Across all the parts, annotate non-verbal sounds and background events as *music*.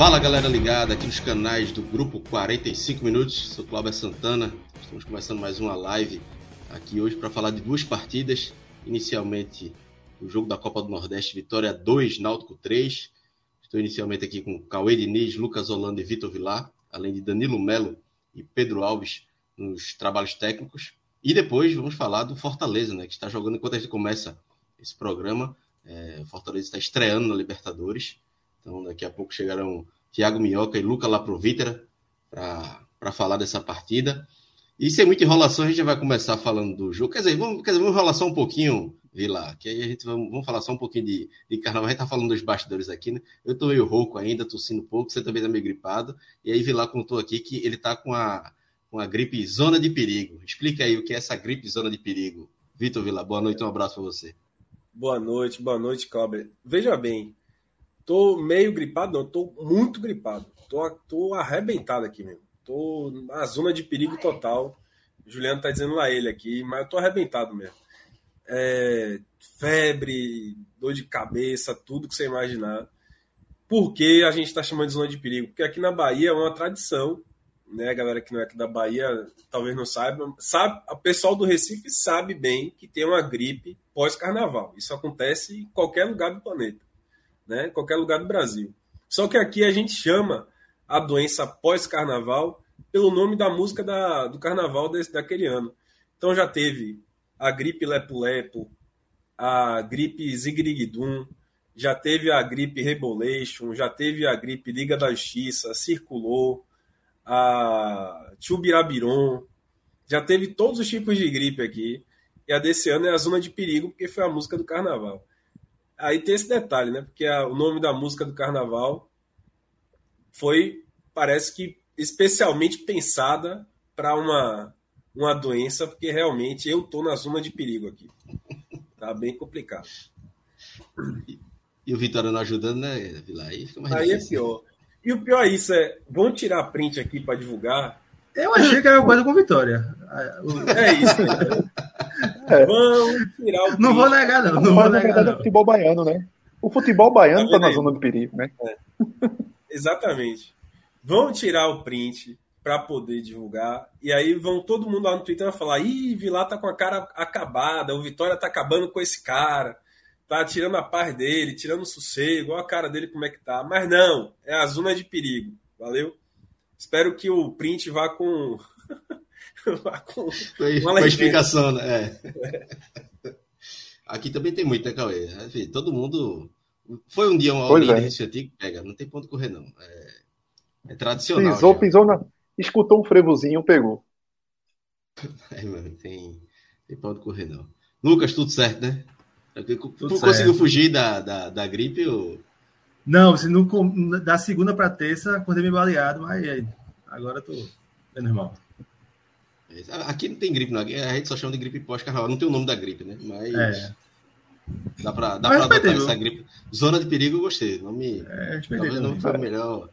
Fala galera ligada aqui nos canais do Grupo 45 Minutos, sou Cláudio Santana, estamos começando mais uma live aqui hoje para falar de duas partidas. Inicialmente, o jogo da Copa do Nordeste, Vitória 2, Náutico 3. Estou inicialmente aqui com Cauê Diniz, Lucas Holanda e Vitor Vilar, além de Danilo Melo e Pedro Alves nos trabalhos técnicos. E depois vamos falar do Fortaleza, né, que está jogando enquanto a gente começa esse programa. É, Fortaleza está estreando na Libertadores. Então, daqui a pouco chegarão Thiago Minhoca e Luca Laprovítera para falar dessa partida. E sem muita enrolação, a gente já vai começar falando do jogo. Quer dizer, vamos, quer dizer, vamos enrolar só um pouquinho, Vila, que aí a gente vamos, vamos falar só um pouquinho de, de carnaval. A gente tá falando dos bastidores aqui, né? Eu tô meio rouco ainda, tossindo pouco, você também tá meio gripado. E aí Vila contou aqui que ele tá com a, com a gripe zona de perigo. Explica aí o que é essa gripe zona de perigo. Vitor Vila, boa noite, um abraço para você. Boa noite, boa noite, Cláudio. Veja bem, Tô meio gripado, não, tô muito gripado. Tô, tô arrebentado aqui mesmo. Tô na zona de perigo total. O Juliano tá dizendo lá ele aqui, mas eu tô arrebentado mesmo. É, febre, dor de cabeça, tudo que você imaginar. Por que a gente está chamando de zona de perigo? Porque aqui na Bahia é uma tradição, né? A galera que não é aqui da Bahia talvez não saiba. Sabe, o pessoal do Recife sabe bem que tem uma gripe pós-carnaval. Isso acontece em qualquer lugar do planeta né? Em qualquer lugar do Brasil. Só que aqui a gente chama a doença pós-carnaval pelo nome da música da, do carnaval desse, daquele ano. Então já teve a gripe lepo-lepo, a gripe zigrigdum, já teve a gripe rebolation, já teve a gripe Liga da Justiça, circulou, a Tchubirabiron, já teve todos os tipos de gripe aqui. E a desse ano é a zona de perigo, porque foi a música do carnaval. Aí tem esse detalhe, né? Porque a, o nome da música do carnaval foi, parece que, especialmente pensada para uma, uma doença, porque realmente eu tô na zona de perigo aqui. Tá bem complicado. E, e o Vitória não ajudando, né, Vila? Aí fica mais Aí é pior. E o pior é isso, é, vão tirar print aqui para divulgar. Eu achei que era coisa com Vitória. É isso. É. Vamos tirar o. Não vou negar, não. não Mas na verdade é o futebol baiano, né? O futebol baiano está na zona do perigo, né? É. Exatamente. Vão tirar o print para poder divulgar. E aí vão todo mundo lá no Twitter vai falar: ih, Vilar tá com a cara acabada, o Vitória tá acabando com esse cara, tá tirando a paz dele, tirando o sossego, olha a cara dele como é que tá. Mas não, é a zona de perigo. Valeu? Espero que o print vá com *laughs* com, com a explicação, né? É. Aqui também tem muito, né, Cauê? todo mundo. Foi um dia uma aulinha é. desse antigo, pega, não tem ponto correr, não. É, é tradicional. Pisou, já. pisou na. Escutou um frevozinho, pegou. *laughs* É, mano, tem, tem ponto correr, não. Lucas, tudo certo, né? Tudo tu certo. conseguiu fugir da, da, da gripe ou. Não, se não, da segunda para terça, acordei meio baleado, mas agora tô é normal. Aqui não tem gripe, não. a gente só chama de gripe pós-carnaval. Não tem o nome da gripe, né? Mas. É. Dá pra, dá pra adotar essa gripe. Zona de perigo eu gostei. Nome, é, talvez não foi o melhor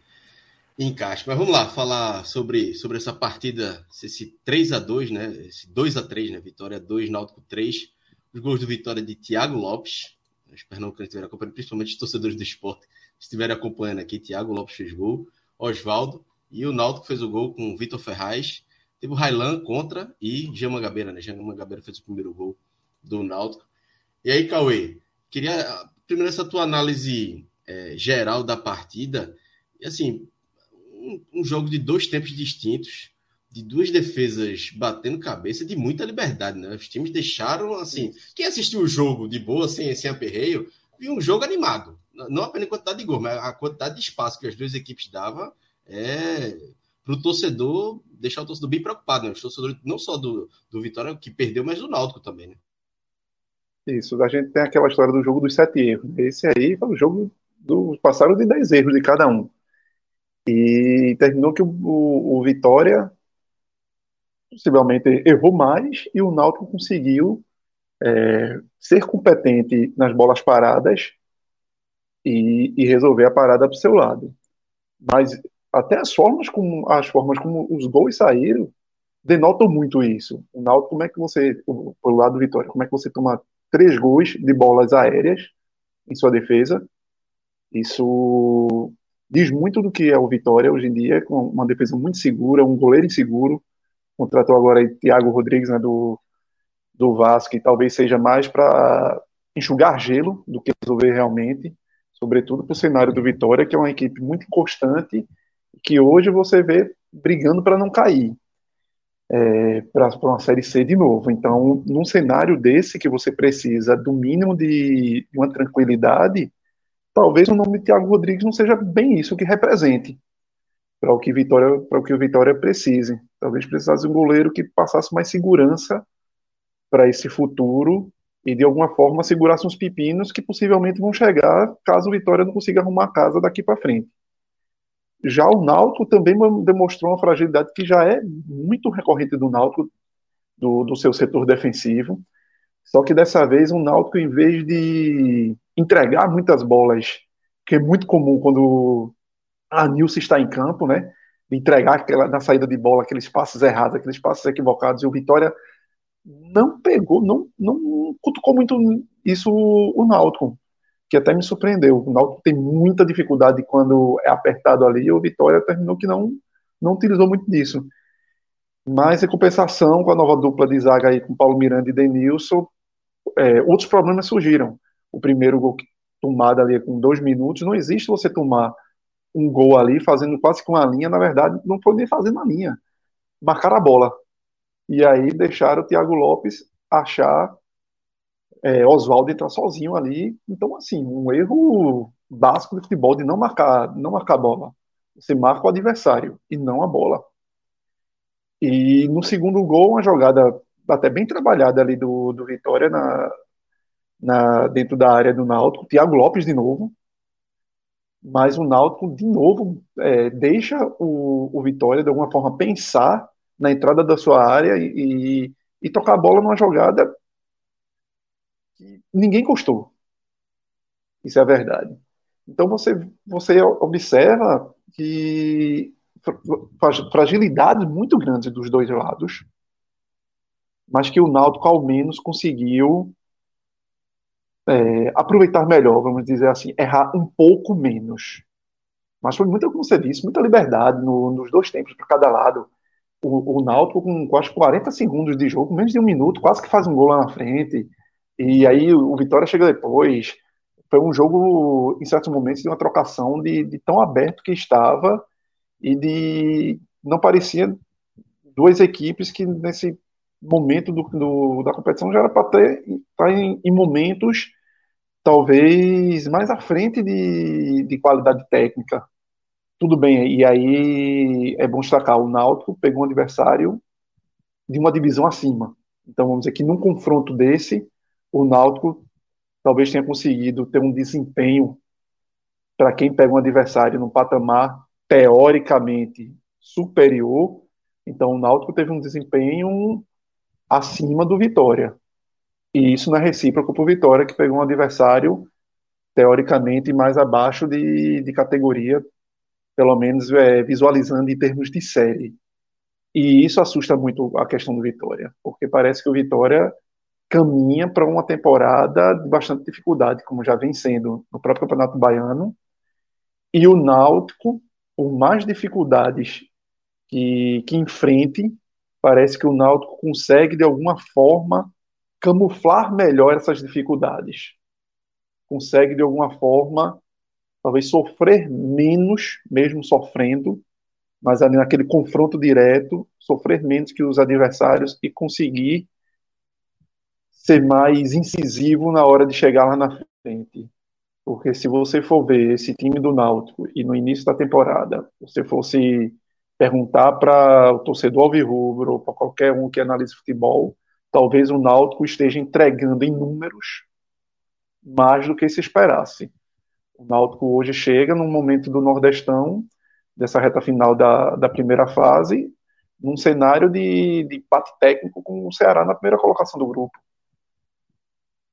encaixe. Mas vamos lá, falar sobre, sobre essa partida, esse 3 a 2 né? Esse 2 a 3 né? Vitória 2, Náutico 3. Os gols do Vitória de Thiago Lopes. Espero que estiverem acompanhando, principalmente os torcedores do esporte estiverem acompanhando aqui. Thiago Lopes fez gol, Oswaldo. E o Náutico fez o gol com o Vitor Ferraz Teve o Railan contra e Jean Mangabeira, né? Jean Mangabeira fez o primeiro gol do Náutico. E aí, Cauê, queria primeiro essa tua análise é, geral da partida. E assim, um, um, jogo de dois tempos distintos, de duas defesas batendo cabeça, de muita liberdade, né? Os times deixaram, assim, quem assistiu o jogo de boa, sem, sem aperreio, viu um jogo animado. Não apenas a quantidade de gol, mas a quantidade de espaço que as duas equipes davam é para o torcedor, deixar o torcedor bem preocupado, né? O torcedor não só do, do Vitória, que perdeu, mas do Náutico também, né? Isso, a gente tem aquela história do jogo dos sete erros. Esse aí foi o jogo do. Passaram de dez erros de cada um. E terminou que o, o, o Vitória possivelmente errou mais e o Náutico conseguiu é, ser competente nas bolas paradas e, e resolver a parada para o seu lado. Mas até as formas como as formas como os gols saíram denotam muito isso. O Náutico, como é que você, pelo lado do Vitória, como é que você toma três gols de bolas aéreas em sua defesa? Isso diz muito do que é o Vitória hoje em dia, com uma defesa muito segura, um goleiro inseguro. Contratou agora aí Thiago Rodrigues, né, do, do Vasco, que talvez seja mais para enxugar gelo do que resolver realmente, sobretudo para o cenário do Vitória, que é uma equipe muito constante que hoje você vê brigando para não cair é, para uma Série C de novo. Então, num cenário desse que você precisa do mínimo de uma tranquilidade, talvez o nome de Thiago Rodrigues não seja bem isso que represente para o que Vitória para o que o Vitória precise. Talvez precisasse de um goleiro que passasse mais segurança para esse futuro e de alguma forma segurasse uns pepinos que possivelmente vão chegar caso o Vitória não consiga arrumar a casa daqui para frente. Já o Náutico também demonstrou uma fragilidade que já é muito recorrente do Náutico, do, do seu setor defensivo. Só que dessa vez o Náutico, em vez de entregar muitas bolas, que é muito comum quando a Nilce está em campo, né? Entregar aquela, na saída de bola aqueles passos errados, aqueles passos equivocados, e o Vitória não pegou, não, não cutucou muito isso o Náutico que até me surpreendeu. O Náutico tem muita dificuldade quando é apertado ali, e o Vitória terminou que não, não utilizou muito disso. Mas, em compensação, com a nova dupla de zaga aí, com Paulo Miranda e Denilson, é, outros problemas surgiram. O primeiro gol tomado ali com dois minutos, não existe você tomar um gol ali fazendo quase que uma linha, na verdade, não foi nem fazendo uma linha. Marcar a bola. E aí deixaram o Thiago Lopes achar é, Oswaldo entrar sozinho ali. Então, assim, um erro básico de futebol de não marcar, não marcar a bola. Você marca o adversário e não a bola. E no segundo gol, uma jogada até bem trabalhada ali do, do Vitória na, na, dentro da área do Náutico. Thiago Lopes de novo. Mas o Náutico, de novo, é, deixa o, o Vitória, de alguma forma, pensar na entrada da sua área e, e, e tocar a bola numa jogada que ninguém gostou. Isso é a verdade. Então você, você observa que fragilidades muito grandes dos dois lados, mas que o Náutico ao menos conseguiu é, aproveitar melhor, vamos dizer assim, errar um pouco menos. Mas foi muito, como você disse, muita liberdade no, nos dois tempos para cada lado. O, o Náutico com quase 40 segundos de jogo, menos de um minuto, quase que faz um gol lá na frente. E aí o Vitória chega depois. Foi um jogo, em certos momentos, de uma trocação de, de tão aberto que estava e de. Não parecia duas equipes que nesse momento do, do da competição já era para tá em, em, momentos talvez mais à frente de, de qualidade técnica. Tudo bem, e aí é bom destacar, o Náutico pegou um adversário de uma divisão acima. Então vamos dizer que num confronto desse, o Náutico talvez tenha conseguido ter um desempenho para quem pega um adversário num patamar teoricamente superior. Então o Náutico teve um desempenho acima do Vitória. E isso não é recíproco para o Vitória, que pegou um adversário teoricamente mais abaixo de, de categoria, pelo menos é, visualizando em termos de série. E isso assusta muito a questão do Vitória, porque parece que o Vitória caminha para uma temporada de bastante dificuldade, como já vem sendo no próprio Campeonato Baiano. E o Náutico, por mais dificuldades que, que enfrente, parece que o Náutico consegue, de alguma forma, camuflar melhor essas dificuldades. Consegue, de alguma forma, talvez sofrer menos, mesmo sofrendo, mas ali naquele confronto direto, sofrer menos que os adversários e conseguir ser mais incisivo na hora de chegar lá na frente. Porque se você for ver esse time do Náutico e no início da temporada você fosse perguntar para o torcedor alvirrubro ou para qualquer um que analise futebol, talvez o Náutico esteja entregando em números mais do que se esperasse. O Náutico hoje chega num momento do Nordestão, dessa reta final da, da primeira fase, num cenário de, de empate técnico com o Ceará na primeira colocação do grupo.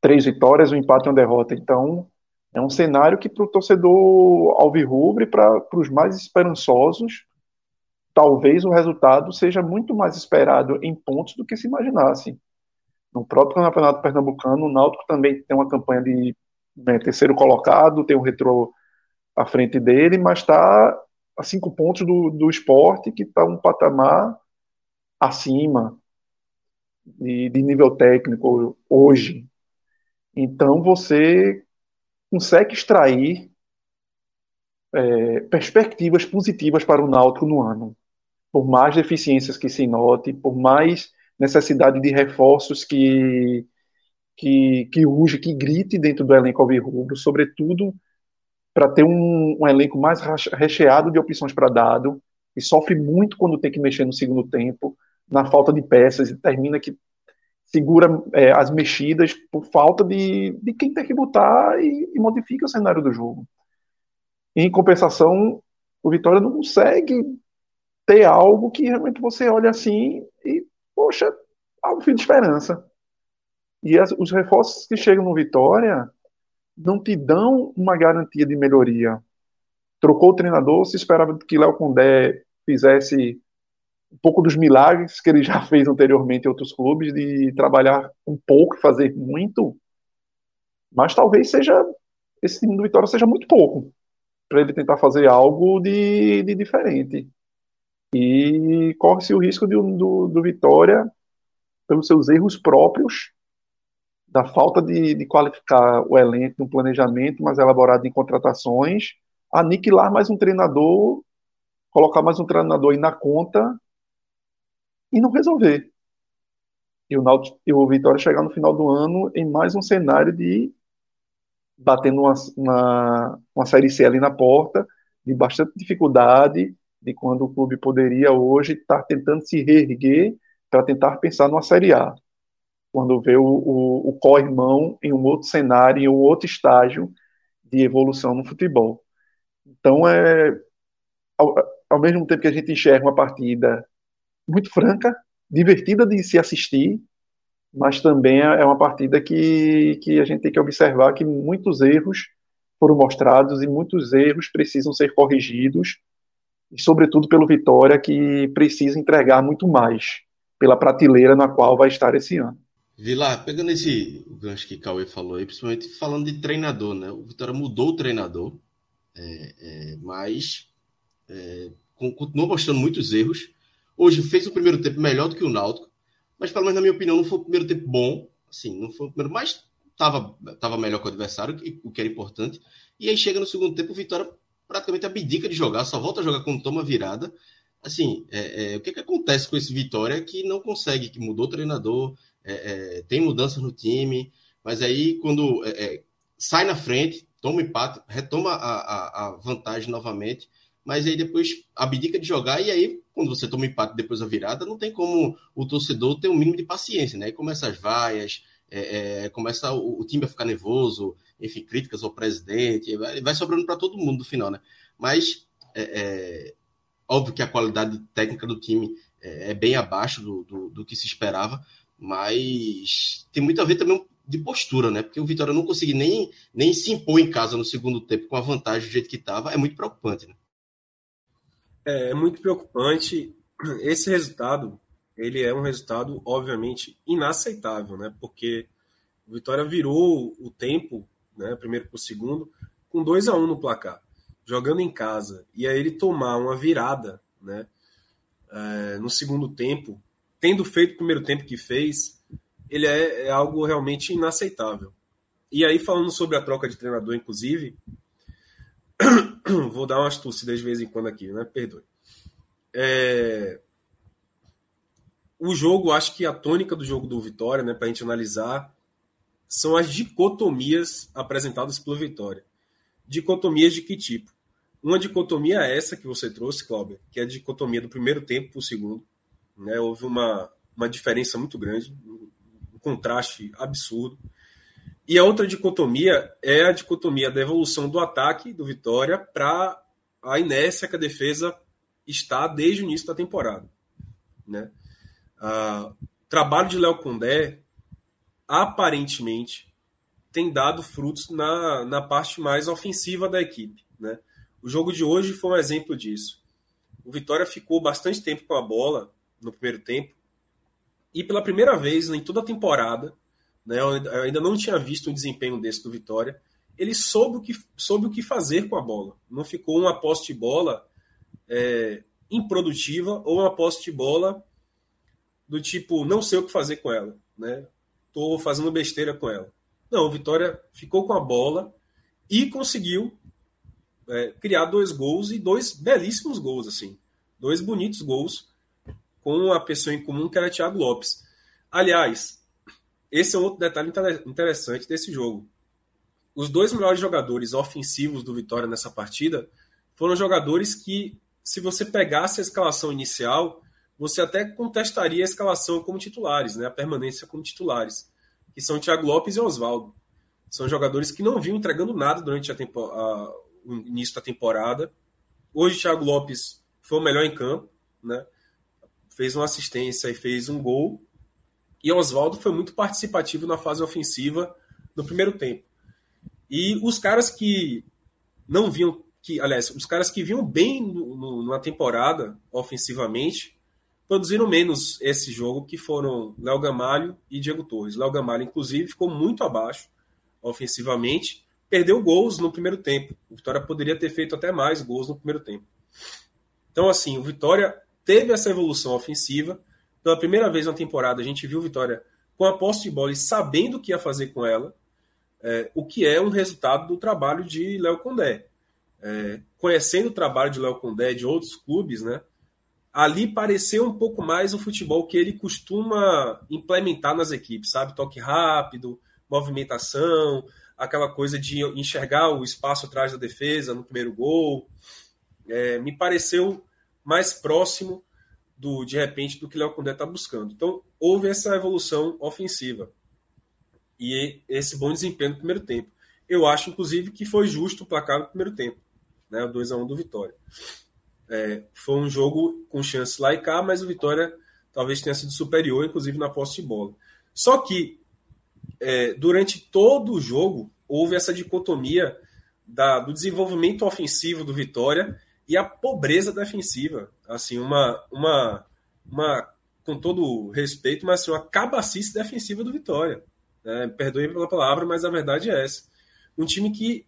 Três vitórias, um empate e uma derrota. Então, é um cenário que para o torcedor alvirrubro e para os mais esperançosos, talvez o resultado seja muito mais esperado em pontos do que se imaginasse. No próprio Campeonato Pernambucano, o Náutico também tem uma campanha de né, terceiro colocado, tem o um retrô à frente dele, mas está a cinco pontos do, do esporte, que está um patamar acima de, de nível técnico hoje. Então você consegue extrair é, perspectivas positivas para o Náutico no ano. Por mais deficiências que se note, por mais necessidade de reforços que que, que urge, que grite dentro do elenco alvirrubro, sobretudo para ter um, um, elenco mais recheado de opções para dado, e sofre muito quando tem que mexer no segundo tempo, na falta de peças, e termina que segura é, as mexidas por falta de, de quem tem que botar e, e modifica o cenário do jogo. Em compensação, o Vitória não consegue ter algo que realmente você olha assim e, poxa, há um fim de esperança. E as, os reforços que chegam no Vitória não te dão uma garantia de melhoria. Trocou o treinador, se esperava que Léo Condé fizesse um pouco dos milagres que ele já *laughs* fez anteriormente em outros clubes, de trabalhar um pouco fazer muito, mas talvez seja esse time do Vitória seja muito pouco para ele tentar fazer algo de, de diferente. E corre-se o risco de, do, do Vitória, pelos seus erros próprios, da falta de, de qualificar o elenco no planejamento mais elaborado em contratações, aniquilar mais um treinador, colocar mais um treinador aí na conta e não resolver. E o, e o Vitória chegar no final do ano em mais um cenário de batendo uma, uma, uma Série C ali na porta, de bastante dificuldade, de quando o clube poderia hoje estar tentando se reerguer para tentar pensar numa Série A quando vê o, o, o co-irmão em um outro cenário, em um outro estágio de evolução no futebol. Então, é, ao, ao mesmo tempo que a gente enxerga uma partida muito franca, divertida de se assistir, mas também é, é uma partida que, que a gente tem que observar que muitos erros foram mostrados e muitos erros precisam ser corrigidos, e sobretudo pelo Vitória, que precisa entregar muito mais pela prateleira na qual vai estar esse ano. Vilar, pegando esse gancho que Cauê falou aí, principalmente falando de treinador, né? O Vitória mudou o treinador, é, é, mas é, continuou mostrando muitos erros. Hoje fez o primeiro tempo melhor do que o Náutico, mas pelo menos na minha opinião não foi o primeiro tempo bom, assim, não foi o primeiro, mas estava tava melhor que o adversário, o que era importante. E aí chega no segundo tempo, o Vitória praticamente abdica de jogar, só volta a jogar quando toma virada. Assim, é, é, o que, que acontece com esse Vitória que não consegue, que mudou o treinador, é, é, tem mudanças no time, mas aí quando é, é, sai na frente, toma empate, retoma a, a, a, vantagem novamente, mas aí depois abdica de jogar e aí quando você toma empate depois da virada, não tem como o torcedor ter um mínimo de paciência, né? Aí começa as vaias, é, começa o, o, time a ficar nervoso, enfim, críticas ao presidente, vai, vai sobrando para todo mundo no final, né? Mas é, óbvio que a qualidade técnica do time é, bem abaixo do, do, do que se esperava, mas tem muito a ver também de postura, né? Porque o Vitória não conseguiu nem, nem se impor em casa no segundo tempo com a vantagem do jeito que estava. É muito preocupante, né? É, é muito preocupante. Esse resultado, ele é um resultado, obviamente, inaceitável, né? Porque o Vitória virou o tempo, né? Primeiro para o segundo, com 2 a 1 um no placar, jogando em casa. E aí ele tomar uma virada, né? É, no segundo tempo, tendo feito o primeiro tempo que fez, ele é, é algo realmente inaceitável. E aí, falando sobre a troca de treinador, inclusive, *clears throat* vou dar umas tossidas de vez em quando aqui, né? Perdoe. É... O jogo, acho que a tônica do jogo do Vitória, né, para a gente analisar, são as dicotomias apresentadas pelo Vitória. Dicotomias de que tipo? Uma dicotomia é essa que você trouxe, Cláudio, que é a dicotomia do primeiro tempo para o segundo. Né? Houve uma, uma diferença muito grande, um contraste absurdo. E a outra dicotomia é a dicotomia da evolução do ataque do Vitória para a inércia que a defesa está desde o início da temporada. Né? Ah, trabalho de Léo Condé, aparentemente, tem dado frutos na, na parte mais ofensiva da equipe. Né? O jogo de hoje foi um exemplo disso. O Vitória ficou bastante tempo com a bola no primeiro tempo. E pela primeira vez em toda a temporada, né, eu ainda não tinha visto um desempenho desse do Vitória. Ele soube o que, soube o que fazer com a bola. Não ficou uma posse de bola é, improdutiva ou uma posse de bola do tipo, não sei o que fazer com ela. Né? Tô fazendo besteira com ela. Não, o Vitória ficou com a bola e conseguiu é, criar dois gols e dois belíssimos gols, assim. Dois bonitos gols com a pessoa em comum que era Thiago Lopes. Aliás, esse é outro detalhe interessante desse jogo. Os dois melhores jogadores ofensivos do Vitória nessa partida foram jogadores que, se você pegasse a escalação inicial, você até contestaria a escalação como titulares, né? a permanência como titulares, que são Thiago Lopes e Oswaldo. São jogadores que não vinham entregando nada durante a, a, o início da temporada. Hoje, Thiago Lopes foi o melhor em campo, né? fez uma assistência e fez um gol. E Oswaldo foi muito participativo na fase ofensiva no primeiro tempo. E os caras que não vinham, que, aliás, os caras que vinham bem no, no, na temporada ofensivamente, produziram menos esse jogo, que foram Léo Gamalho e Diego Torres. Léo Gamalho, inclusive, ficou muito abaixo ofensivamente, perdeu gols no primeiro tempo. O Vitória poderia ter feito até mais gols no primeiro tempo. Então, assim, o Vitória teve essa evolução ofensiva. Pela primeira vez na temporada, a gente viu Vitória com a posse de bola e sabendo o que ia fazer com ela, é, o que é um resultado do trabalho de Léo Condé. É, conhecendo o trabalho de Léo Condé de outros clubes, né, ali pareceu um pouco mais o futebol que ele costuma implementar nas equipes, sabe? Toque rápido, movimentação, aquela coisa de enxergar o espaço atrás da defesa no primeiro gol. É, me pareceu mais próximo do de repente do que Léo Condé está buscando. Então houve essa evolução ofensiva e esse bom desempenho no primeiro tempo. Eu acho inclusive que foi justo o placar no primeiro tempo, né, o 2 a 1 do Vitória. É, foi um jogo com chance lá e cá, mas o Vitória talvez tenha sido superior, inclusive na posse de bola. Só que é, durante todo o jogo houve essa dicotomia da, do desenvolvimento ofensivo do Vitória e a pobreza defensiva. Assim, uma, uma, uma com todo respeito, mas assim, uma cabacice defensiva do Vitória. É, perdoe pela palavra, mas a verdade é essa. Um time que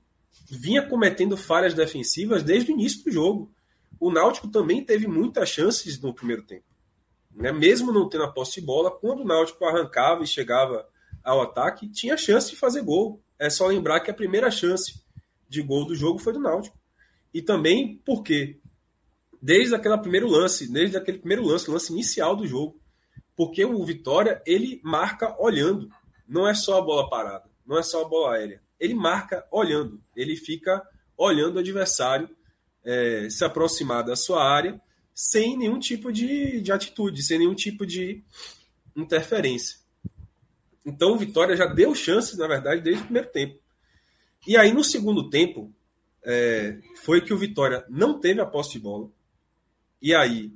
vinha cometendo falhas defensivas desde o início do jogo. O Náutico também teve muitas chances no primeiro tempo. Né? Mesmo não tendo a posse de bola, quando o Náutico arrancava e chegava ao ataque, tinha chance de fazer gol. É só lembrar que a primeira chance de gol do jogo foi do Náutico. E também porque, desde aquele primeiro lance, desde aquele primeiro lance, lance inicial do jogo, porque o Vitória ele marca olhando, não é só a bola parada, não é só a bola aérea. Ele marca olhando, ele fica olhando o adversário é, se aproximar da sua área sem nenhum tipo de, de atitude, sem nenhum tipo de interferência. Então o Vitória já deu chances, na verdade, desde o primeiro tempo. E aí, no segundo tempo, é, foi que o Vitória não teve a posse de bola. E aí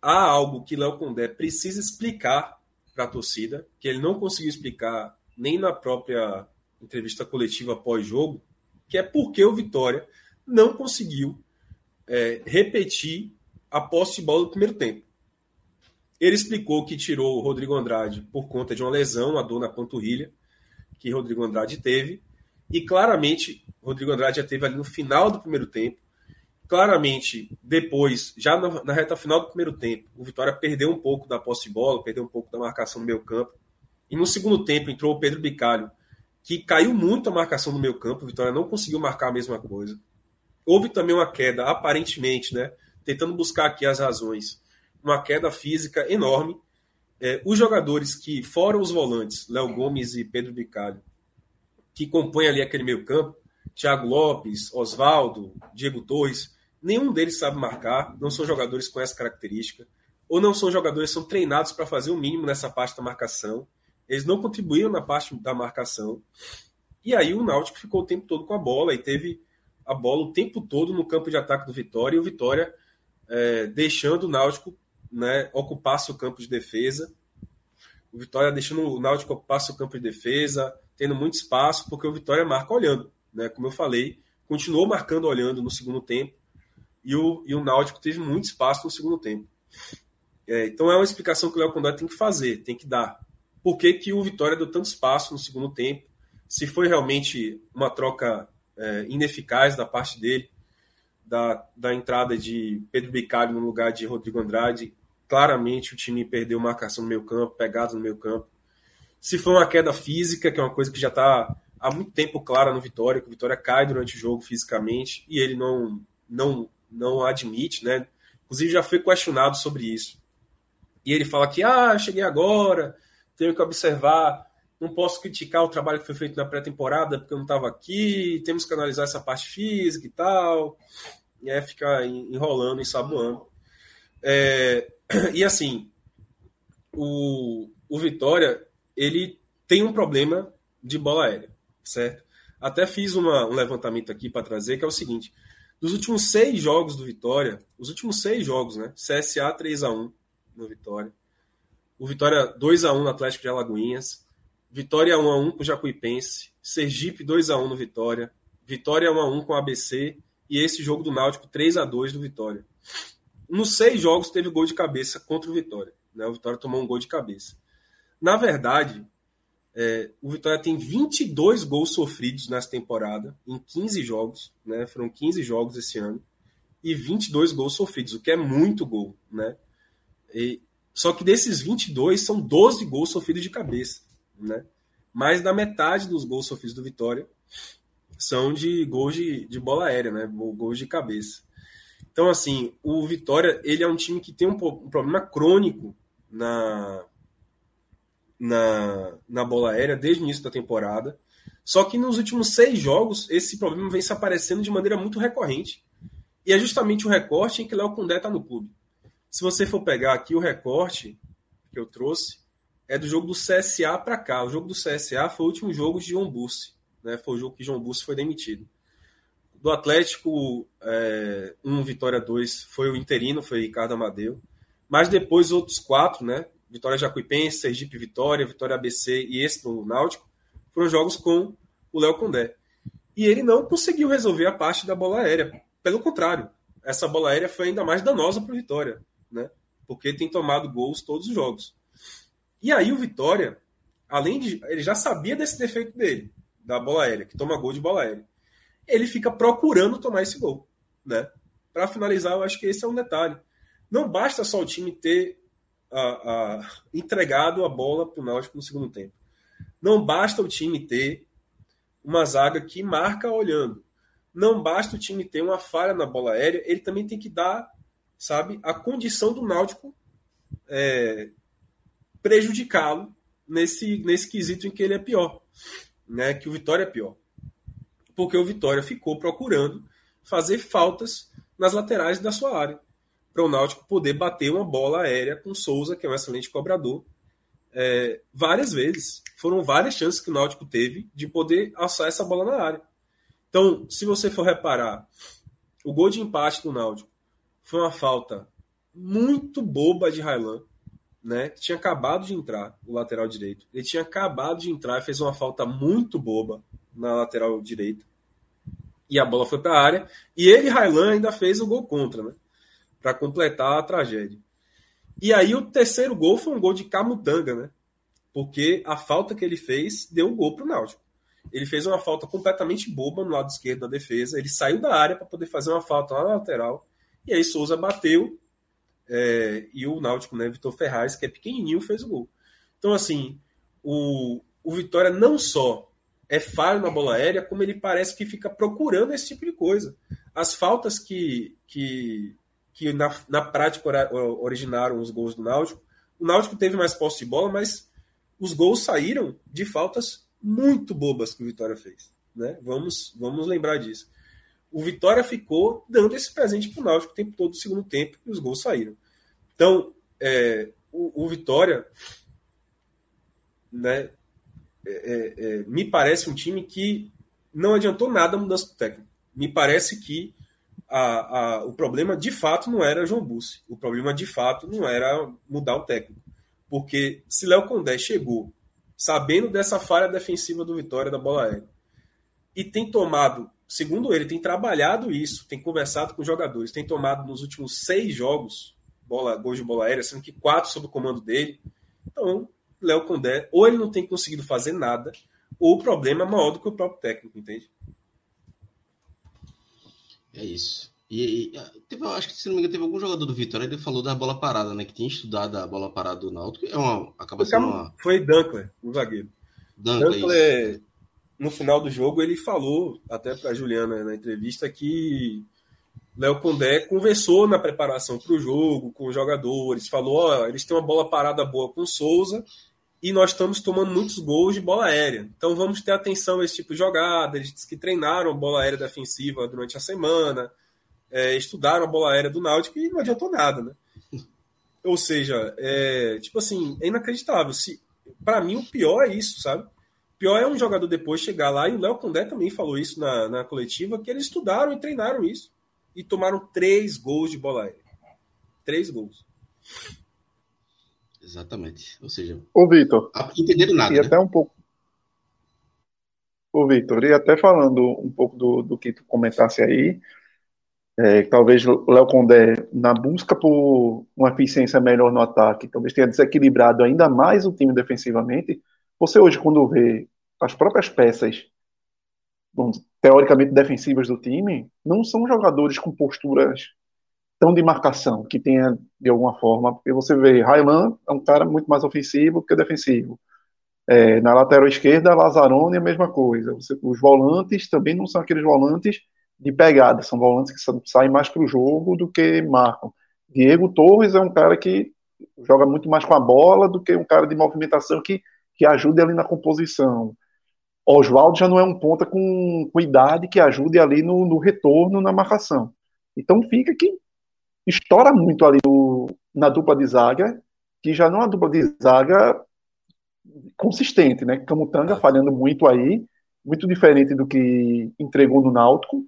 há algo que Léo Condé precisa explicar para a torcida, que ele não conseguiu explicar nem na própria entrevista coletiva pós-jogo, que é porque o Vitória não conseguiu é, repetir a posse de bola do primeiro tempo. Ele explicou que tirou o Rodrigo Andrade por conta de uma lesão, a dor na panturrilha, que Rodrigo Andrade teve, e claramente Rodrigo Andrade já teve ali no final do primeiro tempo. Claramente, depois, já na, reta final do primeiro tempo, o Vitória perdeu um pouco da posse de bola, perdeu um pouco da marcação no meio campo. E no segundo tempo entrou o Pedro Bicalho, que caiu muito a marcação no meio campo. O Vitória não conseguiu marcar a mesma coisa. Houve também uma queda, aparentemente, né? Tentando buscar aqui as razões. Uma queda física enorme. É, os jogadores que, fora os volantes, Léo Gomes e Pedro Bicalho, que compõem ali aquele meio campo, Thiago Lopes, Oswaldo, Diego Torres, nenhum deles sabe marcar, não são jogadores com essa característica, ou não são jogadores são treinados para fazer o mínimo nessa parte da marcação. Eles não contribuíram na parte da marcação. E aí o Náutico ficou o tempo todo com a bola e teve a bola o tempo todo no campo de ataque do Vitória e o Vitória é, deixando o Náutico né, ocupar seu campo de defesa. O Vitória deixando o Náutico ocupar seu campo de defesa, tendo muito espaço, porque o Vitória marca olhando. Né? Como eu falei, continuou marcando olhando no segundo tempo e o, e o Náutico teve muito espaço no segundo tempo. É, então é uma explicação que o Léo Condé tem que fazer, tem que dar. Por que, que o Vitória deu tanto espaço no segundo tempo? Se foi realmente uma troca é, ineficaz da parte dele, da, da entrada de Pedro Bicalho no lugar de Rodrigo Andrade, claramente o time perdeu marcação no meio campo, pegado no meio campo. Se foi uma queda física, que é uma coisa que já está há muito tempo clara no Vitória, que o Vitória cai durante o jogo fisicamente e ele não, não, não admite, né? Inclusive já foi questionado sobre isso. E ele fala que, ah, cheguei agora, tenho que observar não posso criticar o trabalho que foi feito na pré-temporada porque eu não estava aqui, temos que analisar essa parte física e tal, e aí fica enrolando, ensaboando. É, *clears throat* e assim, o, o Vitória, ele tem um problema de bola aérea, certo? Até fiz uma, um levantamento aqui para trazer, que é o seguinte, dos últimos seis jogos do Vitória, os últimos seis jogos, né? CSA 3 a 1 no Vitória, o Vitória 2 a 1 no Atlético de Alagoinhas, Vitória 1x1 com o Jacuipense, Sergipe 2x1 no Vitória, Vitória 1x1 com o ABC e esse jogo do Náutico 3x2 do Vitória. Nos seis jogos teve gol de cabeça contra o Vitória. Né? O Vitória tomou um gol de cabeça. Na verdade, é, o Vitória tem 22 gols sofridos nessa temporada, em 15 jogos, né? foram 15 jogos esse ano, e 22 gols sofridos, o que é muito gol. Né? E, só que desses 22, são 12 gols sofridos de cabeça né? Mais da metade dos gols sofridos do Vitória são de gols de, de bola aérea, né? Gols de cabeça. Então, assim, o Vitória ele é um time que tem um, um problema crônico na, na, na bola aérea desde o início da temporada. Só que nos últimos seis jogos, esse problema vem se aparecendo de maneira muito recorrente. E é justamente o recorte em que Léo Condé está no clube. Se você for pegar aqui o recorte que eu trouxe, é do jogo do CSA para cá. O jogo do CSA foi o último jogo de João Bussi. Né? Foi o jogo que João Bussi foi demitido. Do Atlético, é, um Vitória 2 foi o interino, foi Ricardo Amadeu. Mas depois outros quatro, né? Vitória Jacuipense, Sergipe Vitória, Vitória ABC e esse do Náutico, foram jogos com o Léo Condé. E ele não conseguiu resolver a parte da bola aérea. Pelo contrário, essa bola aérea foi ainda mais danosa para o Vitória, né? Porque tem tomado gols todos os jogos. E aí o Vitória, além de. Ele já sabia desse defeito dele, da bola aérea, que toma gol de bola aérea. Ele fica procurando tomar esse gol. Né? Para finalizar, eu acho que esse é um detalhe. Não basta só o time ter entregado a bola para o Náutico no segundo tempo. Não basta o time ter uma zaga que marca olhando. Não basta o time ter uma falha na bola aérea, ele também tem que dar, sabe, a condição do Náutico é, prejudicá-lo nesse, nesse quesito em que ele é pior, né? Que o Vitória é pior. Porque o Vitória ficou procurando fazer faltas nas laterais da sua área, para o Náutico poder bater uma bola aérea com Souza, que é um excelente cobrador, é, várias vezes. Foram várias chances que o Náutico teve de poder alçar essa bola na área. Então, se você for reparar, o gol de empate do Náutico foi uma falta muito boba de Railan né, que tinha acabado de entrar, o lateral direito. Ele tinha acabado de entrar e fez uma falta muito boba na lateral direita. E a bola foi para a área. E ele, Railan, ainda fez o gol contra, né? Para completar a tragédia. E aí o terceiro gol foi um gol de Camutanga, né? Porque a falta que ele fez deu um gol para o Náutico. Ele fez uma falta completamente boba no lado esquerdo da defesa. Ele saiu da área para poder fazer uma falta lá na lateral. E aí Souza bateu é, e o Náutico, né, Vitor Ferraz, que é pequenininho, fez o gol. Então, assim, o, o Vitória não só é falho na bola aérea, como ele parece que fica procurando esse tipo de coisa. As faltas que, que, que na, na prática originaram os gols do Náutico, o Náutico teve mais posse de bola, mas os gols saíram de faltas muito bobas que o Vitória fez. né? Vamos, vamos lembrar disso. O Vitória ficou dando esse presente para o Náutico o tempo todo do segundo tempo e os gols saíram. Então, é, o, o, Vitória, né, é, é, é me parece um time que não adiantou nada a mudança do técnico. Me parece que a, a, o problema de fato não era João Bussi. O problema de fato não era mudar o técnico. Porque se Léo Condé chegou sabendo dessa falha defensiva do Vitória da bola aérea e tem tomado, segundo ele, tem trabalhado isso, tem conversado com jogadores, tem tomado nos últimos seis jogos bola, gols de bola aérea, sendo que quatro sob o comando dele. Então, Léo Condé, ou ele não tem conseguido fazer nada, ou o problema é maior do que o próprio técnico, entende? É isso. E, e teve, acho que se não me engano, teve algum jogador do Vitória que falou da bola parada, né? Que tinha estudado a bola parada do Náutico. É uma, acaba sendo uma... Foi Dunkler, o zagueiro. Dunkler, Dunkler no final do jogo, ele falou, até para a Juliana na entrevista, que Léo Condé conversou na preparação para o jogo com os jogadores, falou: ó, eles têm uma bola parada boa com o Souza e nós estamos tomando muitos gols de bola aérea. Então vamos ter atenção a esse tipo de jogada. Eles que treinaram bola aérea defensiva durante a semana, é, estudaram a bola aérea do Náutico e não adiantou nada, né? Ou seja, é, tipo assim, é inacreditável. Se, para mim, o pior é isso, sabe? O pior é um jogador depois chegar lá, e o Léo Condé também falou isso na, na coletiva, que eles estudaram e treinaram isso. E tomaram três gols de bola aérea. Três gols. Exatamente. Ou seja, o Vitor. Entenderam nada. E né? até um pouco. O Vitor, e até falando um pouco do, do que tu comentasse aí, é, talvez o Léo Condé, na busca por uma eficiência melhor no ataque, talvez tenha desequilibrado ainda mais o time defensivamente. Você hoje, quando vê as próprias peças, bom, teoricamente defensivas do time, não são jogadores com posturas tão de marcação, que tenha de alguma forma, porque você vê, Railan é um cara muito mais ofensivo que defensivo. É, na lateral esquerda, Lazzaroni é a mesma coisa. Você, os volantes também não são aqueles volantes de pegada, são volantes que saem mais para o jogo do que marcam. Diego Torres é um cara que joga muito mais com a bola do que um cara de movimentação que, que ajude ali na composição. Oswaldo já não é um ponta com, idade que ajude ali no, no retorno na marcação. Então fica que estoura muito ali na dupla de zaga, que já não é uma dupla de zaga consistente, né? Camutanga falhando muito aí, muito diferente do que entregou no Náutico,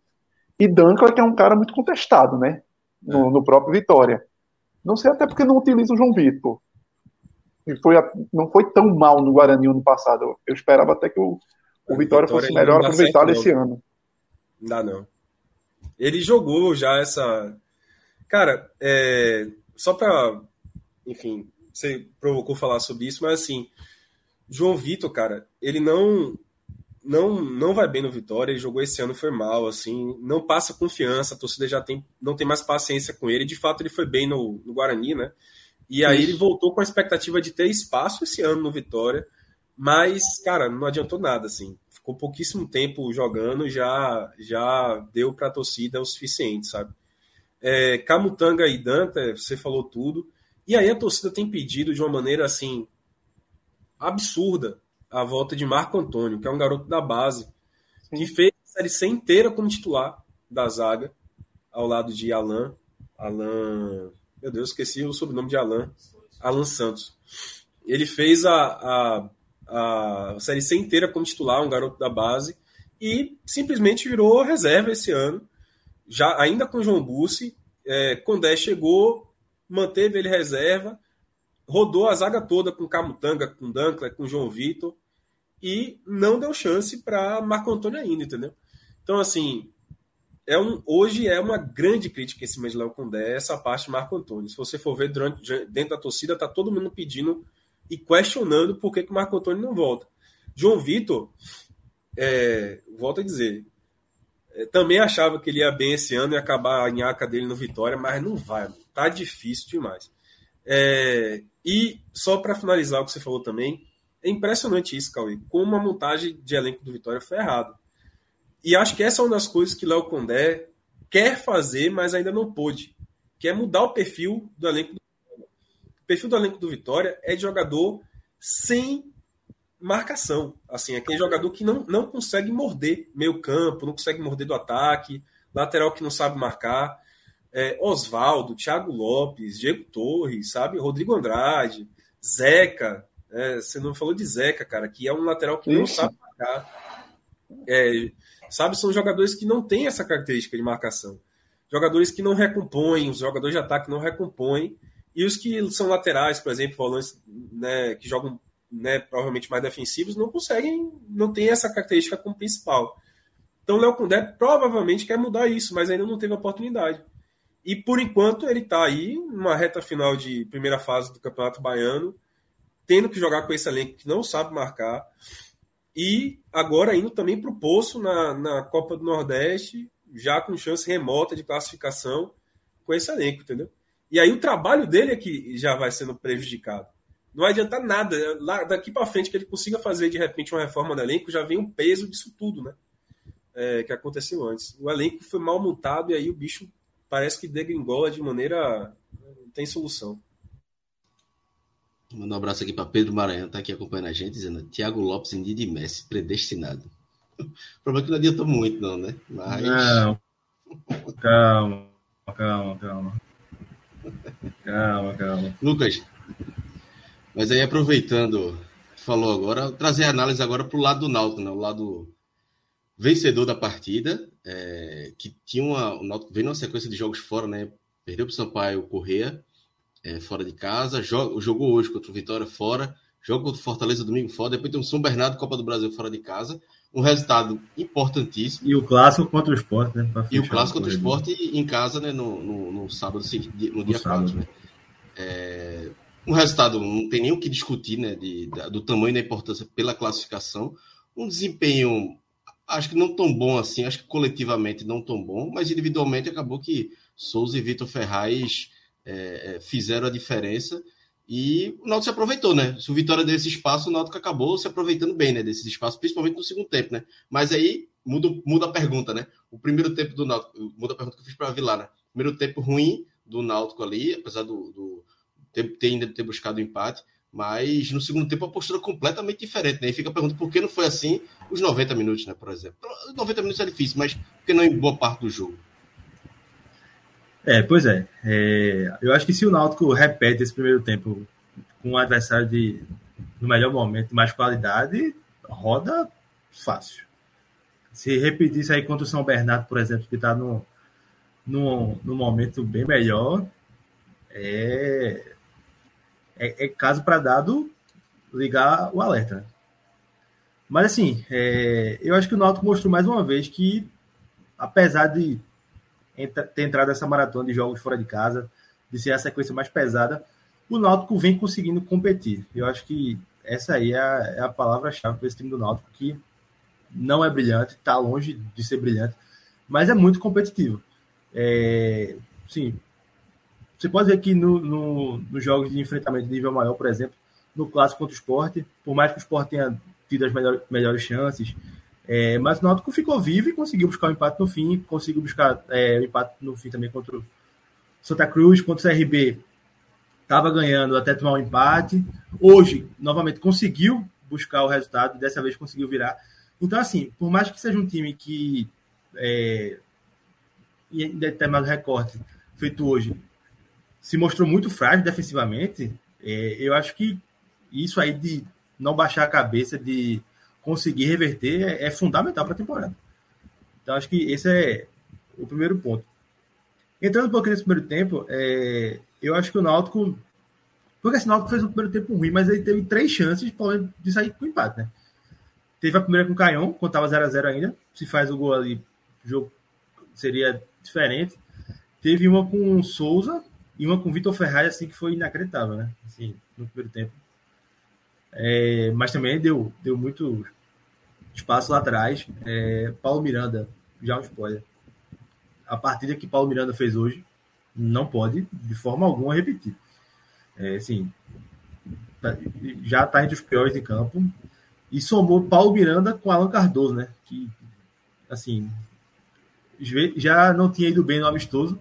e Dankler, que é um cara muito contestado, né? No, é. no próprio Vitória. Não sei até porque não utiliza o João Vitor. E foi não foi tão mal no Guarani ano passado. Eu esperava até que o, o Vitória, Vitória fosse melhor aproveitado esse ano. Não dá não. Ele jogou já essa Cara, é, só para, enfim, você provocou falar sobre isso, mas assim, João Vitor, cara, ele não não não vai bem no Vitória, ele jogou esse ano foi mal, assim, não passa confiança, a torcida já tem não tem mais paciência com ele. De fato, ele foi bem no, no Guarani, né? E aí ele voltou com a expectativa de ter espaço esse ano no Vitória, mas cara, não adiantou nada, assim. Ficou pouquíssimo tempo jogando, já já deu para a torcida o suficiente, sabe? É, Camutanga e Danta, você falou tudo. E aí a torcida tem pedido de uma maneira assim absurda a volta de Marco Antônio, que é um garoto da base, Sim. que fez a série C inteira como titular da zaga, ao lado de Alan. Alan. Meu Deus, esqueci o sobrenome de Alan. Alan Santos. Ele fez a, a, a série C inteira como titular, um garoto da base, e simplesmente virou reserva esse ano já ainda com João Bussi, é, Condé chegou, manteve ele reserva, rodou a zaga toda com Camutanga, com Dankler, com João Vitor e não deu chance para Marco Antônio ainda, entendeu? Então, assim, é um, hoje é uma grande crítica em cima de Léo Condé, essa parte de Marco Antônio. Se você for ver durante, dentro da torcida, tá todo mundo pedindo e questionando por que, que Marco Antônio não volta. João Vitor, é, volto a dizer, é, também achava que ele ia bem esse ano e acabar a nhaca dele no Vitória, mas não vai, tá difícil demais. É, e só para finalizar o que você falou também, é impressionante isso, Cauê, como a montagem de elenco do Vitória foi errada. E acho que essa é uma das coisas que Léo Condé quer fazer, mas ainda não pôde, que é mudar o perfil do elenco do Vitória. O perfil do elenco do Vitória é de jogador sem marcação. Assim, aquele jogador que não, não consegue morder meio campo, não consegue morder do ataque, lateral que não sabe marcar. É, Oswaldo, Thiago Lopes, Diego Torres, sabe? Rodrigo Andrade, Zeca. É, você não falou de Zeca, cara, que é um lateral que não sabe marcar. É, sabe? São jogadores que não têm essa característica de marcação. Jogadores que não recompõem, os jogadores de ataque não recompõem. E os que são laterais, por exemplo, volantes né, que jogam né, provavelmente mais defensivos, não conseguem, não tem essa característica como principal. Então o Léo Condé provavelmente quer mudar isso, mas ainda não teve oportunidade. E por enquanto ele está aí, numa reta final de primeira fase do Campeonato Baiano, tendo que jogar com esse elenco que não sabe marcar, e agora indo também para o poço na, na Copa do Nordeste, já com chance remota de classificação com esse elenco, entendeu? E aí o trabalho dele é que já vai sendo prejudicado. Não adianta nada. Lá, daqui para frente que ele consiga fazer de repente uma reforma no elenco, já vem o peso disso tudo, né? É, que aconteceu antes. O elenco foi mal montado e aí o bicho parece que degringola de maneira. Não tem solução. Manda um abraço aqui para Pedro Maranhão, tá aqui acompanhando a gente, dizendo Thiago Lopes em dia de Messi, predestinado. *laughs* O problema é que não adianta muito, não, né? Mas... Não. Calma, calma, calma. Calma, calma. Lucas, mas aí aproveitando, falou agora, trazer a análise agora para o lado do Náutico, né? o lado vencedor da partida, é, que tinha uma, o Náutico veio numa sequência de jogos fora, né? Perdeu para o Sampaio Correia, é, fora de casa, joga, jogou hoje contra o Vitória fora, joga contra o Fortaleza domingo fora, depois tem o São Bernardo Copa do Brasil fora de casa, um resultado importantíssimo. E o clássico contra o esporte, né? E o clássico contra o esporte em casa, né? No, no, no sábado, no, no dia sábado. 4, né? É, um resultado, não tem nem o que discutir, né? De, do tamanho da importância pela classificação. Um desempenho, acho que não tão bom assim, acho que coletivamente não tão bom, mas individualmente acabou que Souza e Vitor Ferraz é, é fizeram a diferença e o Náutico se aproveitou, né? Se o Vitória deu esse espaço, o Náutico acabou se aproveitando bem, né? Desses espaços, principalmente no segundo tempo, né? Mas aí muda, muda a pergunta, né? O primeiro tempo do Náutico, muda a pergunta que eu fiz para Vilar, né? Primeiro tempo ruim do Náutico ali, apesar do, do ter, ter, ainda ter buscado o empate, mas no segundo tempo a postura completamente diferente, né? E fica a pergunta por que não foi assim os 90 minutos, né? Por exemplo. 90 minutos é difícil, mas por que não em boa parte do jogo? É, pois é. é. Eu acho que se o Náutico repete esse primeiro tempo com um adversário de, no melhor momento, mais qualidade, roda fácil. Se repetir aí contra o São Bernardo, por exemplo, que está no, no, no momento bem melhor, é, é, é caso para dado ligar o alerta. Né? Mas assim, é, eu acho que o Náutico mostrou mais uma vez que, apesar de ter entrado nessa maratona de jogos fora de casa, de ser a sequência mais pesada, o Náutico vem conseguindo competir. Eu acho que essa aí é a, é a palavra-chave para esse time do Náutico, que não é brilhante, está longe de ser brilhante, mas é muito competitivo. É, sim, você pode ver que no, no, nos jogos de enfrentamento de nível maior, por exemplo, no clássico contra o esporte, por mais que o esporte tenha tido as melhor, melhores chances, é, mas o Náutico ficou vivo e conseguiu buscar o um empate no fim, conseguiu buscar é, o empate no fim também contra o Santa Cruz, contra o CRB. Estava ganhando até tomar um empate. Hoje, novamente, conseguiu buscar o resultado, dessa vez conseguiu virar. Então, assim, por mais que seja um time que, é, em determinado recorte feito hoje, se mostrou muito frágil defensivamente, é, eu acho que isso aí de não baixar a cabeça, de conseguir reverter é, é fundamental para a temporada. Então, acho que esse é o primeiro ponto. Entrando um pouquinho nesse primeiro tempo, é, eu acho que o Náutico. Porque esse Náutico fez um primeiro tempo ruim, mas ele teve três chances de sair com empate, né? Teve a primeira com o Caion, quando estava 0x0 ainda. Se faz o gol ali, o jogo seria diferente. Teve uma com o Souza e uma com o Vitor Ferraz, assim, que foi inacreditável, né? Assim, no primeiro tempo. É, mas também deu, deu muito espaço lá atrás. É, Paulo Miranda, já um spoiler. A partida que Paulo Miranda fez hoje não pode, de forma alguma, repetir. É, assim, tá, já está entre os piores em campo. E somou Paulo Miranda com Alan Cardoso, né? Que, assim, já não tinha ido bem no amistoso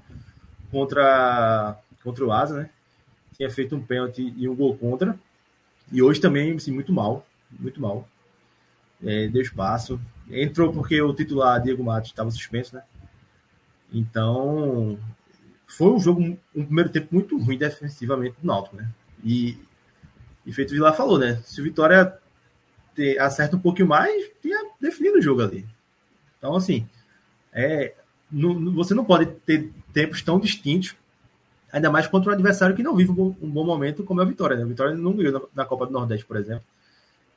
contra, contra o Asa, né? Tinha feito um pênalti e um gol contra. E hoje também, assim, muito mal. muito mal. É, deu espaço. Entrou porque o titular Diego Matos estava suspenso, né? Então, foi um jogo, um primeiro tempo muito ruim defensivamente do Náutico, né? E, e feito o Vila falou, né? Se o Vitória ter, acerta um pouquinho mais, tinha definido o jogo ali. Então, assim, é, não, você não pode ter tempos tão distintos, ainda mais contra um adversário que não vive um bom, um bom momento como é a Vitória. Né? A Vitória não ganhou na, na Copa do Nordeste, por exemplo.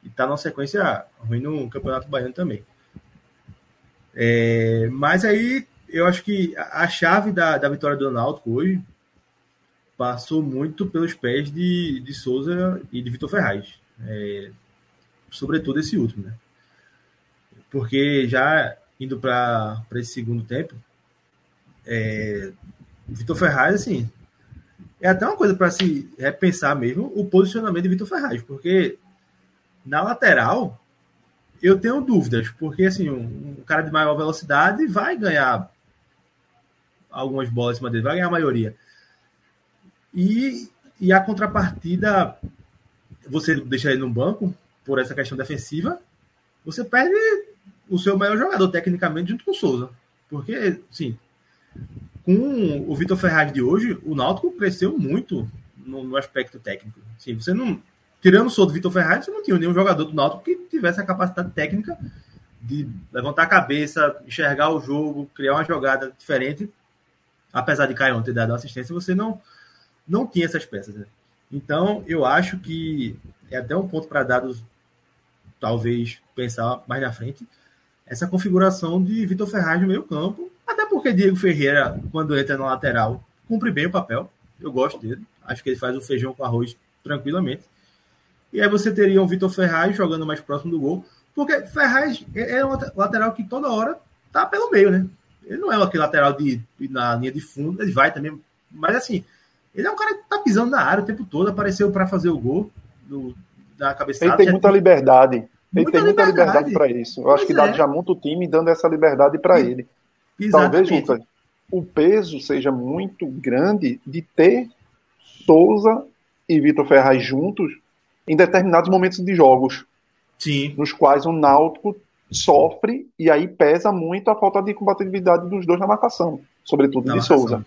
E está numa sequência ruim no Campeonato Baiano também. É, mas aí eu acho que a chave da, da vitória do Náutico hoje passou muito pelos pés de, de Souza e de Vitor Ferraz. É, sobretudo esse último, né? Porque já indo para esse segundo tempo, é, Vitor Ferraz, assim, é até uma coisa para se repensar mesmo o posicionamento de Vitor Ferraz, porque na lateral eu tenho dúvidas, porque assim, um, um, cara de maior velocidade vai ganhar algumas bolas em cima dele, vai ganhar a maioria. E, e a contrapartida, você deixa ele no banco, por essa questão defensiva, você perde o seu maior jogador tecnicamente junto com o Souza. Porque, sim, com o Vitor Ferraz de hoje, o Náutico cresceu muito no, no aspecto técnico. Sim, você não. Tirando o Souza do Vitor Ferraz, você não tinha nenhum jogador do Náutico que tivesse a capacidade técnica de levantar a cabeça, enxergar o jogo, criar uma jogada diferente. Apesar de Caio ter dado assistência, você não, não tinha essas peças. Né? Então, eu acho que é até um ponto para dados talvez pensar mais na frente, essa configuração de Vitor Ferraz no meio campo, até porque Diego Ferreira, quando entra na lateral, cumpre bem o papel. Eu gosto dele. Acho que ele faz o feijão com arroz tranquilamente. E aí você teria um Vitor Ferraz jogando mais próximo do gol, porque Ferraz é, é um lateral que toda hora tá pelo meio, né? Ele não é aquele lateral de, na linha de fundo, ele vai também, mas assim, ele é um cara que tá pisando na área o tempo todo, apareceu para fazer o gol do, da cabeçada. Ele tem muita liberdade. Ele muita tem muita liberdade para isso. Eu pois acho que é. já monta o time dando essa liberdade para ele. Exatamente. Talvez, Lucas, o peso seja muito grande de ter Souza e Vitor Ferraz juntos em determinados momentos de jogos. Sim. Nos quais o Náutico sofre e aí pesa muito a falta de compatibilidade dos dois na marcação, sobretudo na de marcação. Souza.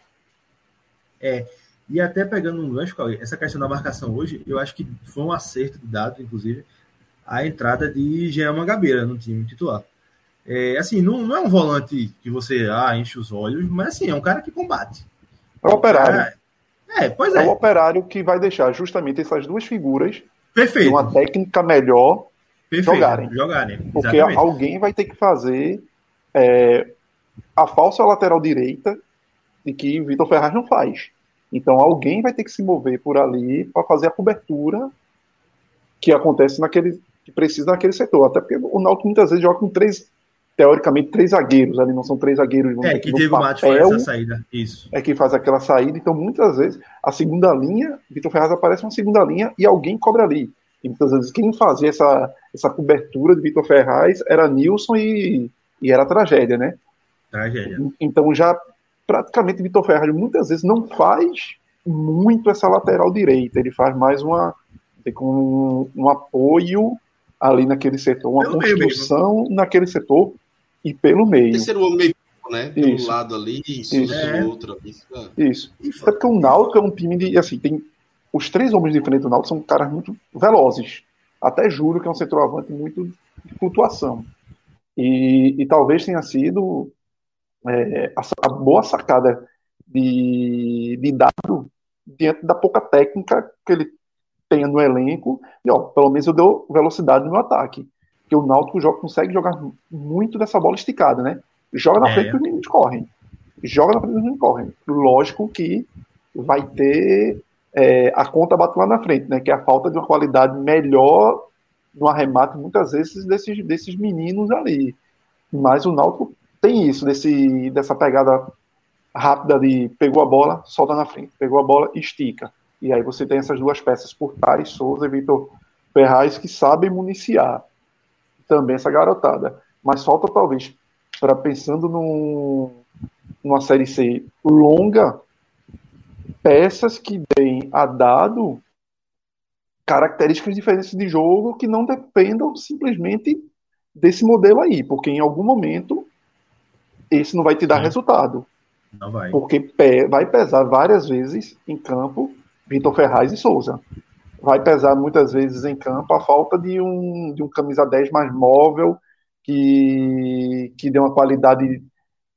É, e até pegando um gancho, essa questão da marcação hoje, eu acho que foi um acerto de dado, inclusive, a entrada de Jean Mangabeira no time titular. É, assim, não, não é um volante que você ah, enche os olhos, mas assim, é um cara que combate. É o operário. É, pois é. É o operário que vai deixar justamente essas duas figuras Perfeito. uma técnica melhor Perfeito. jogarem. jogarem. Porque Exatamente. alguém vai ter que fazer é, a falsa lateral direita de que Vitor Ferraz não faz. Então alguém vai ter que se mover por ali para fazer a cobertura que acontece naquele que precisa naquele setor. Até porque o Náutico muitas vezes joga com três, teoricamente, três zagueiros ali, não são três zagueiros. É, que Diego Matos faz essa saída. Isso. É que faz aquela saída. Então muitas vezes a segunda linha, Vitor Ferraz aparece uma segunda linha e alguém cobra ali. E muitas vezes quem fazia essa, essa cobertura de Vitor Ferraz era Nilson e, e era tragédia, né? Tragédia. Então já praticamente Vitor Ferraz muitas vezes não faz muito essa lateral direita, ele faz mais uma com um, um apoio ali naquele setor, uma pelo construção naquele setor e pelo meio. Terceiro homem meio, né? De um lado ali, isso, isso. É. outro. Isso. isso. Até porque o Náutico é um time de, assim, tem os três homens de frente do Náutico são caras muito velozes. Até Júlio, que é um centroavante muito de flutuação. E, e talvez tenha sido é, a, a, boa sacada de, de dado diante da pouca técnica que ele tem no elenco, e ó, pelo menos eu dou velocidade no ataque. Porque o Náutico joga, consegue jogar muito dessa bola esticada, né? Joga na é. frente que os meninos correm. Joga na frente que os meninos correm. Lógico que vai ter é, a conta bate lá na frente, né? Que é a falta de uma qualidade melhor no arremate, muitas vezes, desses, desses meninos ali. Mas o Náutico tem isso, desse, dessa pegada rápida de pegou a bola, solta na frente, pegou a bola, estica. E aí você tem essas duas peças por trás, Souza e Vitor Ferraz, que sabem municiar também essa garotada. Mas falta talvez, para pensando num, numa série C longa, peças que deem a dado características diferentes de jogo que não dependam simplesmente desse modelo aí, porque em algum momento esse não vai te dar resultado. Não vai. Porque vai pesar várias vezes em campo Vitor Ferraz e Souza. Vai pesar muitas vezes em campo a falta de um, de um camisa 10 mais móvel, que, que dê uma qualidade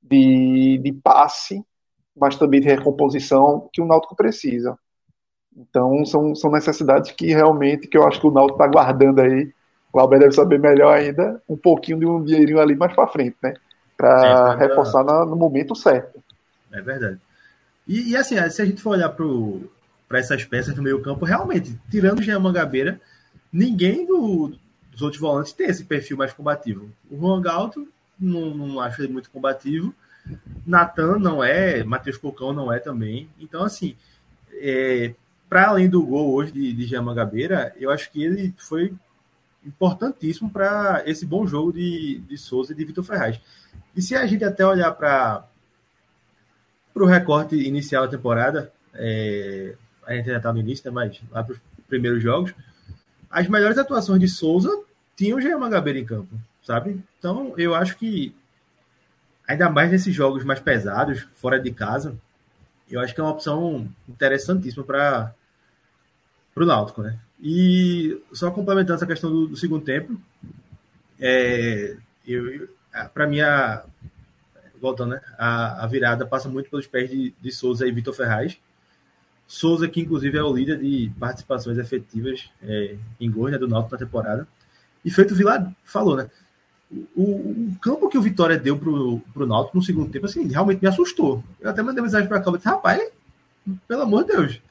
de, de passe, mas também de recomposição que o Náutico precisa. Então são, são necessidades que realmente que eu acho que o Náutico está guardando aí. O Albert deve saber melhor ainda, um pouquinho de um dinheirinho ali mais para frente, né? Para é, reforçar na, no momento certo. É verdade. E, e, assim, se a gente for olhar para essas peças do meio campo, realmente, tirando o Jean Mangabeira, ninguém do, dos outros volantes tem esse perfil mais combativo. O Juan Galto, não, não acho ele muito combativo. Natan não é, Matheus Cocão não é também. Então, assim, é, para além do gol hoje de, de Jean Mangabeira, eu acho que ele foi importantíssimo para esse bom jogo de, de Souza e de Vitor Ferraz. E se a gente até olhar para o recorte inicial da temporada, é, a gente já está no início, né, mas lá para os primeiros jogos, as melhores atuações de Souza tinham o Jean Mangabeira em campo, sabe? Então, eu acho que, ainda mais nesses jogos mais pesados, fora de casa, eu acho que é uma opção interessantíssima para o Náutico, né? E só complementando essa questão do, do segundo tempo, é, para mim, a, voltando, né? A, a, virada passa muito pelos pés de, de Souza e Vitor Ferraz. Souza, que inclusive é o líder de participações efetivas é, em gols né, do Náutico na temporada. E feito o Vilar falou, né? O, o, campo que o Vitória deu pro, pro Náutico no segundo tempo, assim, realmente me assustou. Eu até mandei mensagem para a Cláudia rapaz, pelo amor de Deus,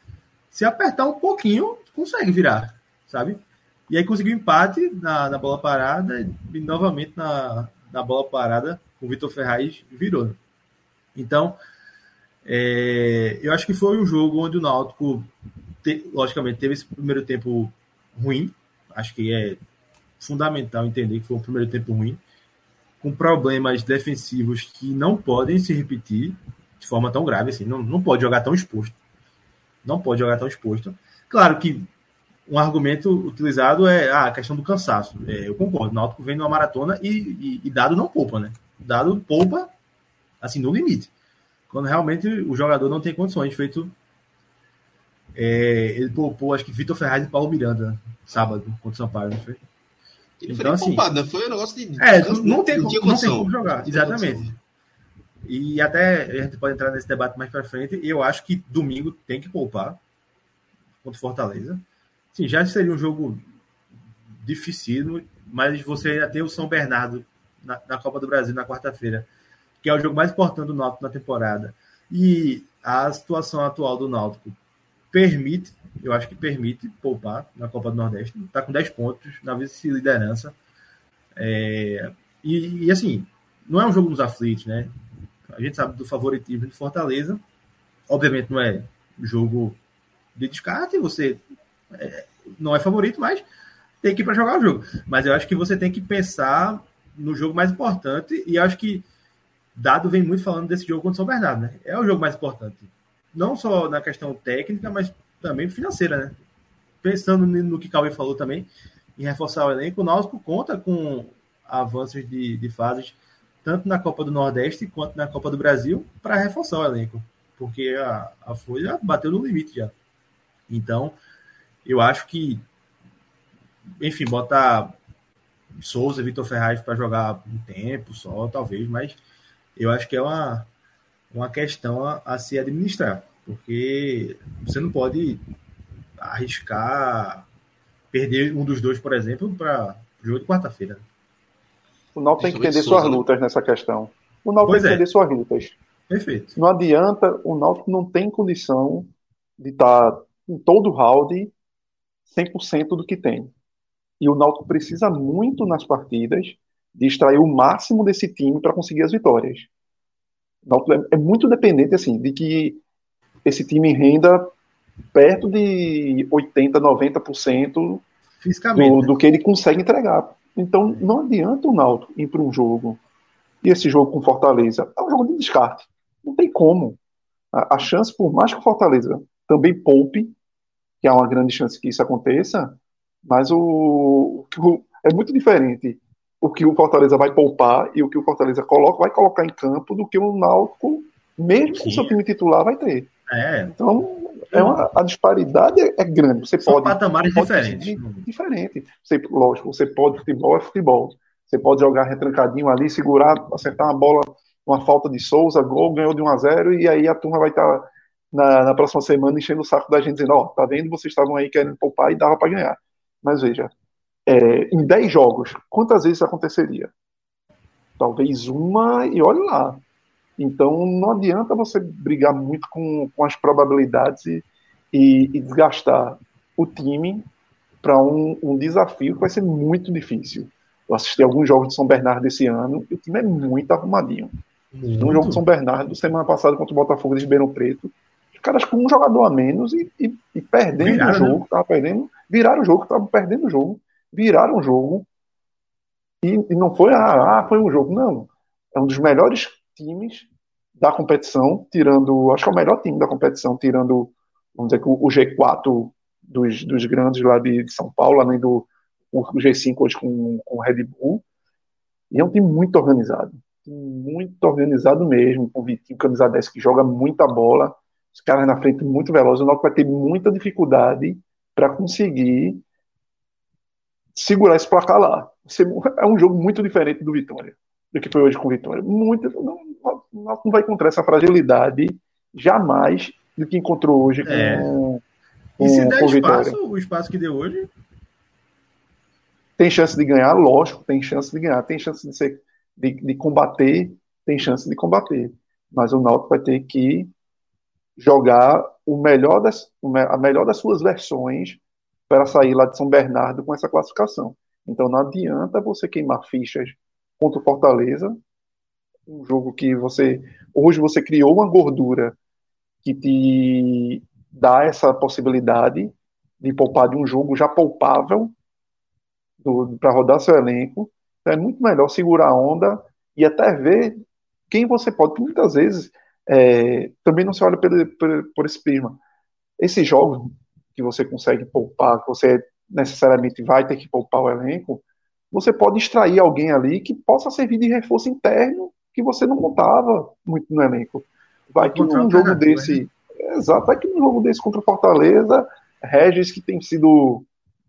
se apertar um pouquinho, consegue virar, sabe? E aí conseguiu empate na, na bola parada e novamente na, na bola parada o Vitor Ferraz virou. Então, é, eu acho que foi um jogo onde o Náutico, te, logicamente, teve esse primeiro tempo ruim. Acho que é fundamental entender que foi um primeiro tempo ruim, com problemas defensivos que não podem se repetir de forma tão grave assim. Não, não pode jogar tão exposto. Não pode jogar tão exposto. Claro que um argumento utilizado é ah, a questão do cansaço. É, eu concordo. O Náutico vem numa maratona e, e, e, dado não poupa, né? Dado poupa, assim, no limite. Quando realmente o jogador não tem condições, feito. É, ele poupou, acho que Vitor Ferraz e Paulo Miranda, sábado, contra o São Paulo, não foi? Ele então, assim, poupado, né? foi um negócio de. É, não, não, tem, não, não tem como jogar, exatamente. E até a gente pode entrar nesse debate mais para frente. Eu acho que domingo tem que poupar contra o Fortaleza. Sim, já seria um jogo difícil, mas você ainda tem o São Bernardo na, na Copa do Brasil na quarta-feira, que é o jogo mais importante do Náutico na temporada. E a situação atual do Náutico permite, eu acho que permite poupar na Copa do Nordeste. Está com 10 pontos na vice-liderança. É, e, e, assim, não é um jogo nos aflitos, né? A gente sabe do favoritismo de Fortaleza. Obviamente não é jogo de descarte, você é, não é favorito, mas tem que ir para jogar o jogo. Mas eu acho que você tem que pensar no jogo mais importante, e acho que Dado vem muito falando desse jogo contra o São Bernardo, né? É o jogo mais importante. Não só na questão técnica, mas também financeira, né? Pensando no que Cauê falou também, em reforçar o elenco, o Náutico conta com avanços de, de fases, tanto na Copa do Nordeste quanto na Copa do Brasil, para reforçar o elenco. Porque a, a Folha bateu no limite já. Então, eu acho que, enfim, botar Souza, Vitor Ferraz para jogar um tempo só, talvez, mas eu acho que é uma, uma questão a, a se administrar, porque você não pode arriscar perder um dos dois, por exemplo, para o jogo de quarta-feira. O Náutico tem que entender suas lutas nessa questão. O Náutico tem que é. entender suas lutas. Perfeito. Não adianta, o Náutico não tem condição de estar em todo round 100% do que tem. E o Náutico precisa muito nas partidas de extrair o máximo desse time para conseguir as vitórias. O Náutico é, é muito dependente assim de que esse time renda perto de 80, 90% do, né? do que ele consegue entregar. Então não adianta o Náutico ir para um jogo e esse jogo com Fortaleza é um jogo de descarte. Não tem como. A, a chance, por mais que o Fortaleza também poupe, que há uma grande chance que isso aconteça, mas o, o é muito diferente o que o Fortaleza vai poupar e o que o Fortaleza coloca, vai colocar em campo do que o Náutico, mesmo com o seu time titular, vai ter. É. Então, é uma, a disparidade é, grande. Você São pode. patamares pode diferentes. Diferente. Você, lógico, você pode, futebol é futebol. Você pode jogar retrancadinho ali, segurar, acertar uma bola, uma falta de Souza, gol, ganhou de 1 a 0 e aí a turma vai estar na, na próxima semana enchendo o saco da gente, dizendo: Ó, oh, tá vendo? Vocês estavam aí querendo poupar e dava para ganhar. Mas veja, é, em 10 jogos, quantas vezes isso aconteceria? Talvez uma e olhe lá. Então não adianta você brigar muito com, com as probabilidades e, e, e desgastar o time para um, um, desafio que vai ser muito difícil. Eu assisti alguns jogos de São Bernardo esse ano e o time é muito arrumadinho. Muito. Um jogo de São Bernardo, semana passada contra o Botafogo de Ribeirão Preto, os caras com um jogador a menos e, e, e perdendo viraram, o jogo, né? tava perdendo, viraram o jogo, estavam perdendo o jogo, viraram o jogo e, e não foi, ah, ah, foi um jogo, não. É um dos melhores times da competição, tirando, acho que é o melhor time da competição, tirando, vamos dizer, o, G4 dos, dos grandes lá de, de, São Paulo, além do o G5 hoje com, com o Red Bull. E é um time muito organizado. Muito organizado mesmo, com o Vitinho, camisa 10, que joga muita bola. Os caras na frente muito velozes. O Náutico vai ter muita dificuldade para conseguir segurar esse placar lá. É um jogo muito diferente do Vitória, do que foi hoje com o Vitória. Muito, não, não vai encontrar essa fragilidade jamais do que encontrou hoje com, é. com, e se der espaço, o espaço que deu hoje? Tem chance de ganhar, lógico, tem chance de ganhar, tem chance de, ser, de, de combater, tem chance de combater. Mas o Náutico vai ter que jogar o melhor das, a melhor das suas versões para sair lá de São Bernardo com essa classificação. Então não adianta você queimar fichas contra o Fortaleza, um jogo que você hoje você criou uma gordura que te dá essa possibilidade de poupar de um jogo já poupável para rodar seu elenco. Então, é muito melhor segurar a onda e até ver quem você pode. Porque muitas vezes é, também não se olha por, por, por esse prisma. Esses jogos que você consegue poupar, que você necessariamente vai ter que poupar o elenco, você pode extrair alguém ali que possa servir de reforço interno que você não contava muito no elenco. Vai que num jogo desse. Né? Exato, vai que num jogo desse contra o Fortaleza, Regis, que tem sido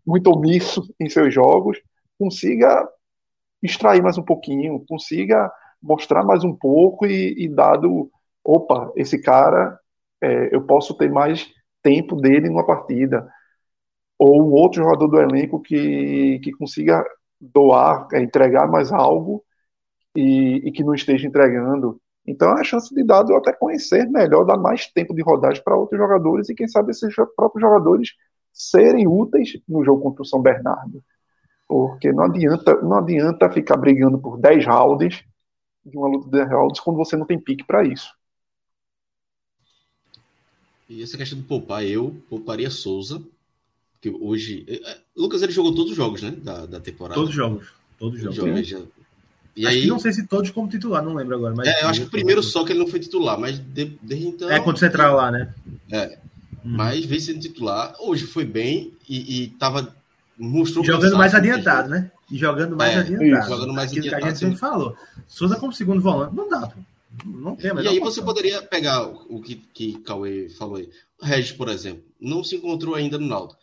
muito omisso em seus jogos, consiga extrair mais um pouquinho, consiga mostrar mais um pouco e, e dado, opa, esse cara, é, eu posso ter mais tempo dele numa partida. Ou outro jogador do elenco que, que consiga doar, é, entregar mais algo e, e, que não esteja entregando. Então é a chance de dado até conhecer melhor, dar mais tempo de rodagem para outros jogadores e quem sabe esses próprios jogadores serem úteis no jogo contra o São Bernardo. Porque não adianta, não adianta ficar brigando por 10 rounds de uma luta de 10 rounds quando você não tem pique para isso. E essa questão do poupar, eu pouparia Souza, que hoje. Eh, eh, Lucas ele jogou todos os jogos, né? Da, da temporada. Todos os jogos. Todos os jogos. jogos e acho aí, não sei se todos como titular, não lembro agora. Mas é, eu acho que o primeiro só que ele não foi titular, mas desde de então. É quando você entrar lá, né? É. Hum. Mas veio sendo titular. Hoje foi bem e, e tava. Mostrou jogando mais adiantado, né? E jogando mais é, adiantado. Jogando mais Aquilo adiantado. que a gente sempre falou. Souza como segundo volante, não dá, pô. Não tem, e aí você poderia pegar o que, que Cauê falou aí. O Regis, por exemplo, não se encontrou ainda no Naldo.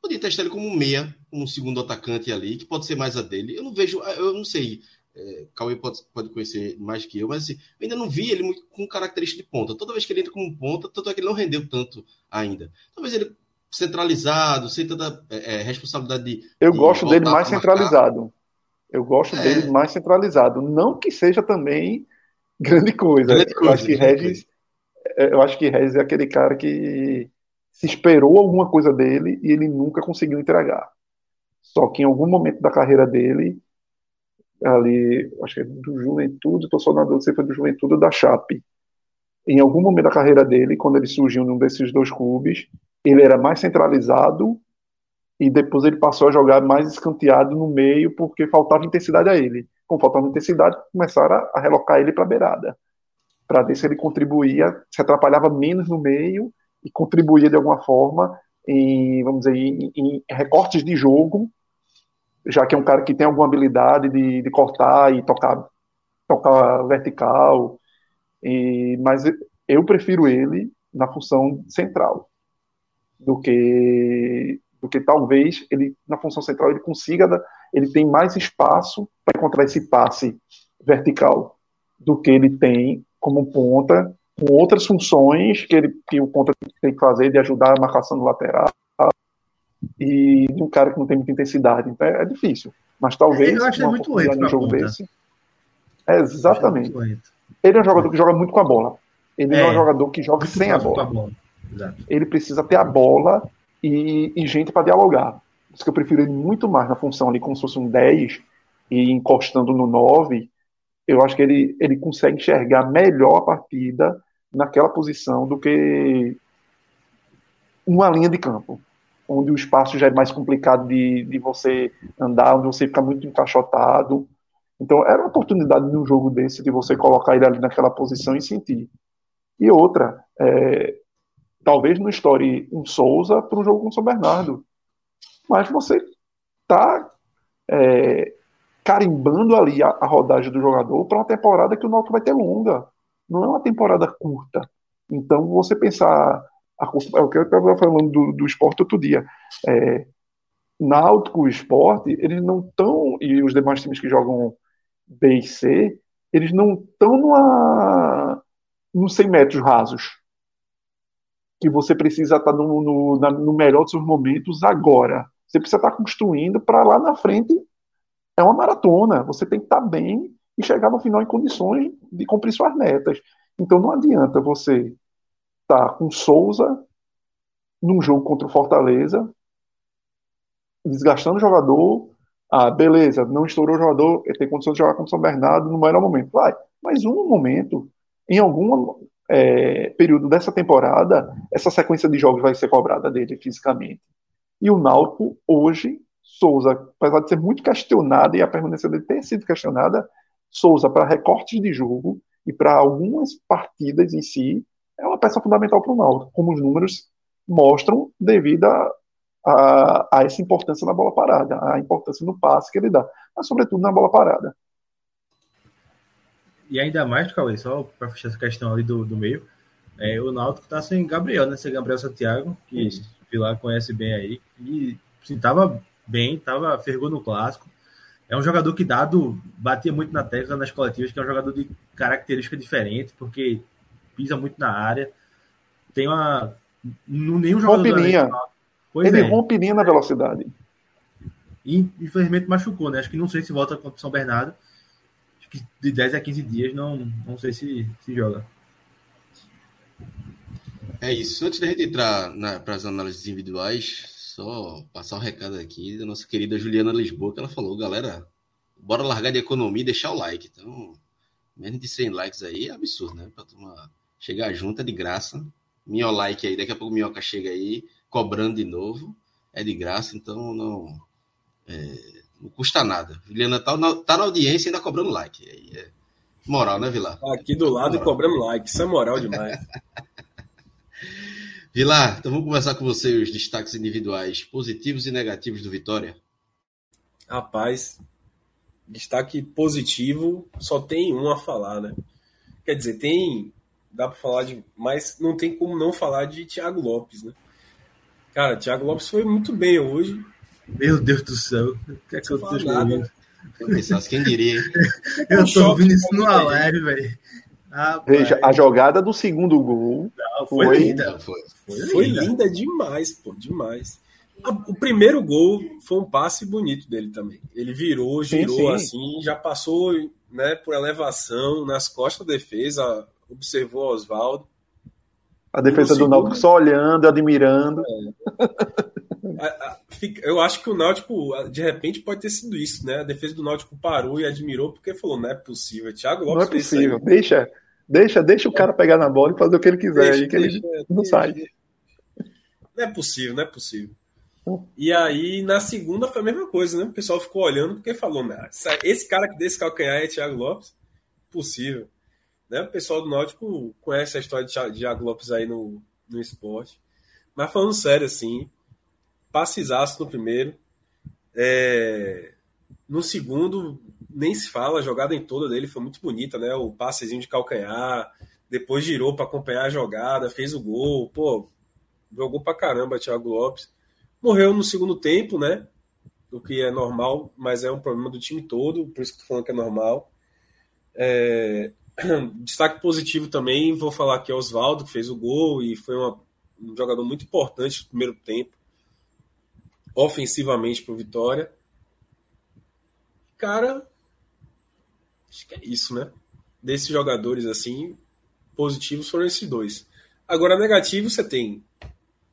Podia testar ele como meia, como segundo atacante ali, que pode ser mais a dele. Eu não vejo, eu não sei é, Cauê pode, pode conhecer mais que eu, mas assim, eu ainda não vi ele muito com característica de ponta. Toda vez que ele entra como ponta, tanto é que ele não rendeu tanto ainda. Talvez ele centralizado, sem tanta é, é responsabilidade de. Eu de gosto dele mais centralizado. Eu gosto é... dele mais centralizado. Não que seja também grande coisa. Grande coisa eu acho que Regis, é, eu acho que Regis é aquele cara que se esperou alguma coisa dele e ele nunca conseguiu entregar. Só que em algum momento da carreira dele ali, acho que é do Juventude, estou só na dúvida se foi do Juventude ou da Chape. Em algum momento da carreira dele, quando ele surgiu num desses dois clubes, ele era mais centralizado e depois ele passou a jogar mais escanteado no meio porque faltava intensidade a ele. Com faltava intensidade, começaram a, a relocar ele para a beirada, para ver se ele contribuía, se atrapalhava menos no meio e contribuía de alguma forma em vamos dizer, em, em, recortes de jogo, já que é um cara que tem alguma habilidade de, de cortar e tocar, tocar vertical. E, mas eu prefiro ele na função central do que do que talvez ele na função central ele consiga ele tem mais espaço para encontrar esse passe vertical do que ele tem como ponta com outras funções que ele que o ponta tem que fazer de ajudar a marcação do lateral e de um cara que não tem muita intensidade. Então é, é difícil. Mas talvez eu acho muito lento no jogo desse. É, exatamente. Ele é um jogador que joga muito com a bola. Ele é, é. um jogador que joga sem a bola. bola. Ele precisa ter a bola e, e gente para dialogar. Por isso que eu prefiro ele muito mais na função ali, como se fosse um 10 e encostando no 9. Eu acho que ele, ele consegue enxergar melhor a partida naquela posição do que uma linha de campo, onde o espaço já é mais complicado de, de você andar, onde você fica muito encaixotado. Então, era uma oportunidade de um jogo desse de você colocar ele ali naquela posição e sentir. E outra, é, talvez não estoure um Souza para um jogo com o São Bernardo. Mas você está é, carimbando ali a, a, rodagem do jogador para uma temporada que o Náutico vai ter longa. Não é uma temporada curta. Então, você pensar. A, é o que eu estava falando do, do esporte outro dia. É, Náutico e esporte, eles não estão. E os demais times que jogam B e C, eles não estão numa nos 100 metros rasos. Que você precisa estar no, no, no melhor dos seus momentos agora. Você precisa estar construindo para lá na frente. É uma maratona. Você tem que estar bem e chegar no final em condições de cumprir suas metas. Então não adianta você estar com Souza num jogo contra o Fortaleza, desgastando o jogador. Ah, beleza, não estourou o jogador, ele tem condições de jogar com o São Bernardo no melhor momento. Vai, mas um momento em algum é, período dessa temporada, essa sequência de jogos vai ser cobrada dele fisicamente. E o Náutico, hoje, Souza, apesar de ser muito questionada e a permanência dele ter sido questionada, Souza, para recortes de jogo e para algumas partidas em si, é uma peça fundamental para o Náutico, como os números mostram, devido a, a, a, essa importância na bola parada, a importância no passe que ele dá, mas sobretudo na bola parada. E ainda mais, Cauê, só para fechar essa questão ali do, do meio, é, o Náutico tá sem Gabriel, né? Sem Gabriel Santiago, que Isso. Pilar conhece bem aí. E assim, tava bem, tava ferrou no clássico. É um jogador que, dado, batia muito na tecla nas coletivas, que é um jogador de característica diferente, porque pisa muito na área. Tem uma. Nenhum jogador. Rompe linha. Ele é. rompe linha na velocidade. E, infelizmente machucou, né? Acho que não sei se volta contra o São Bernardo de 10 a 15 dias não, não sei se, se joga. É isso. Antes da gente entrar para as análises individuais, só passar o um recado aqui da nossa querida Juliana Lisboa, que ela falou, galera, bora largar de economia e deixar o like. Então, menos de 100 likes aí é absurdo, né? Para chegar junto é de graça. Minha like aí, daqui a pouco Minhoca chega aí, cobrando de novo. É de graça, então não. É, não custa nada. Juliana tá na, tá na audiência e ainda cobrando like. Aí é moral, né, Vilar? Tá aqui do lado e cobrando like. Isso é moral demais. *laughs* Vilar, então vamos conversar com você os destaques individuais positivos e negativos do Vitória. Rapaz, destaque positivo só tem um a falar, né? Quer dizer, tem. Dá para falar de. Mas não tem como não falar de Thiago Lopes, né? Cara, Thiago Lopes foi muito bem hoje. Meu Deus do céu. O que é que eu tô escrevendo? Quem diria? *laughs* eu tô ouvindo isso numa live, velho. Veja, a jogada do segundo gol Não, foi, foi, linda. Foi, foi, foi linda. linda. demais, pô, demais. O primeiro gol foi um passe bonito dele também. Ele virou, girou sim, sim. assim, já passou né, por elevação nas costas da defesa, observou Oswaldo. A defesa do Náutico só olhando, admirando. É. *laughs* eu acho que o Náutico, de repente, pode ter sido isso, né? A defesa do Náutico parou e admirou porque falou: não é possível. Thiago Lopes não é possível. Deixa, deixa, deixa o cara pegar na bola e fazer o que ele quiser, deixa, que deixa, ele não sai. Não é possível, não é possível. E aí, na segunda, foi a mesma coisa, né? O pessoal ficou olhando porque falou: né? esse cara que desse calcanhar é Thiago Lopes? Possível. Né? O pessoal do Náutico conhece a história de Thiago Lopes aí no, no esporte. Mas falando sério, assim, passezaço no primeiro. É, no segundo, nem se fala, a jogada em toda dele foi muito bonita, né? O passezinho de calcanhar, depois girou para acompanhar a jogada, fez o gol, pô, jogou pra caramba Thiago Lopes. Morreu no segundo tempo, né? O que é normal, mas é um problema do time todo, por isso que tô falando que é normal. É... *clears throat* Destaque positivo também, vou falar aqui é Oswaldo, que fez o gol e foi uma, um jogador muito importante no primeiro tempo, ofensivamente para o Vitória. Cara, acho que é isso, né? Desses jogadores assim, positivos foram esses dois. Agora, negativo, você tem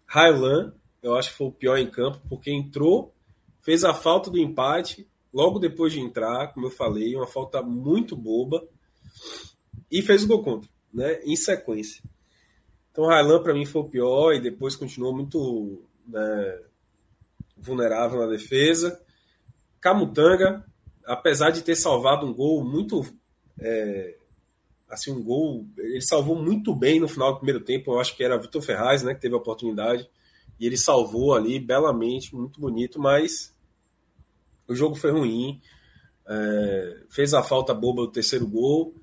Railan, eu acho que foi o pior em campo, porque entrou, fez a falta do empate, logo depois de entrar, como eu falei, uma falta muito boba, e fez o gol contra, né, em sequência. Então, Railan, para mim, foi o pior, e depois continuou muito né, vulnerável na defesa. Camutanga, apesar de ter salvado um gol muito é, assim, um gol. Ele salvou muito bem no final do primeiro tempo. Eu acho que era Vitor Ferraz, né, que teve a oportunidade. E ele salvou ali belamente, muito bonito, mas o jogo foi ruim. É, fez a falta boba do terceiro gol.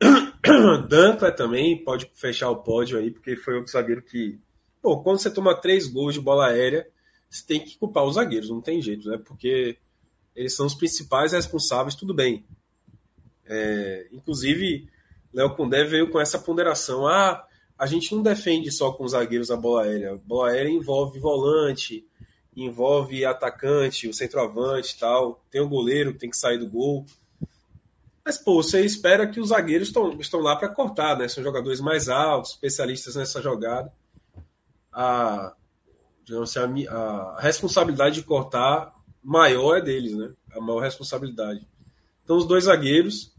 *coughs* Dankler também pode fechar o pódio aí, porque foi outro zagueiro que. Pô, quando você toma três gols de bola aérea, você tem que culpar os zagueiros, não tem jeito, né? Porque eles são os principais responsáveis, tudo bem. É, inclusive, Léo Condé veio com essa ponderação. Ah, a gente não defende só com os zagueiros a bola aérea. A bola aérea envolve volante, envolve atacante, o centroavante e tal. Tem o goleiro que tem que sair do gol. Mas, pô, você espera que os zagueiros estão, estão lá para cortar, né? São jogadores mais altos, especialistas nessa jogada. A, assim, a, a responsabilidade de cortar maior é deles, né? A maior responsabilidade. Então, os dois zagueiros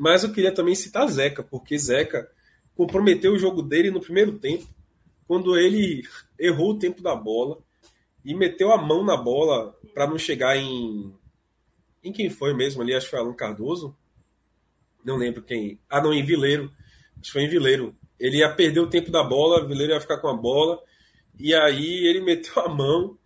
mas eu queria também citar Zeca, porque Zeca comprometeu o jogo dele no primeiro tempo, quando ele errou o tempo da bola e meteu a mão na bola para não chegar em. Em quem foi mesmo ali? Acho que foi Alan Cardoso. Não lembro quem. Ah, não, em Vileiro. Acho que foi em Vileiro. Ele ia perder o tempo da bola, Vileiro ia ficar com a bola. E aí ele meteu a mão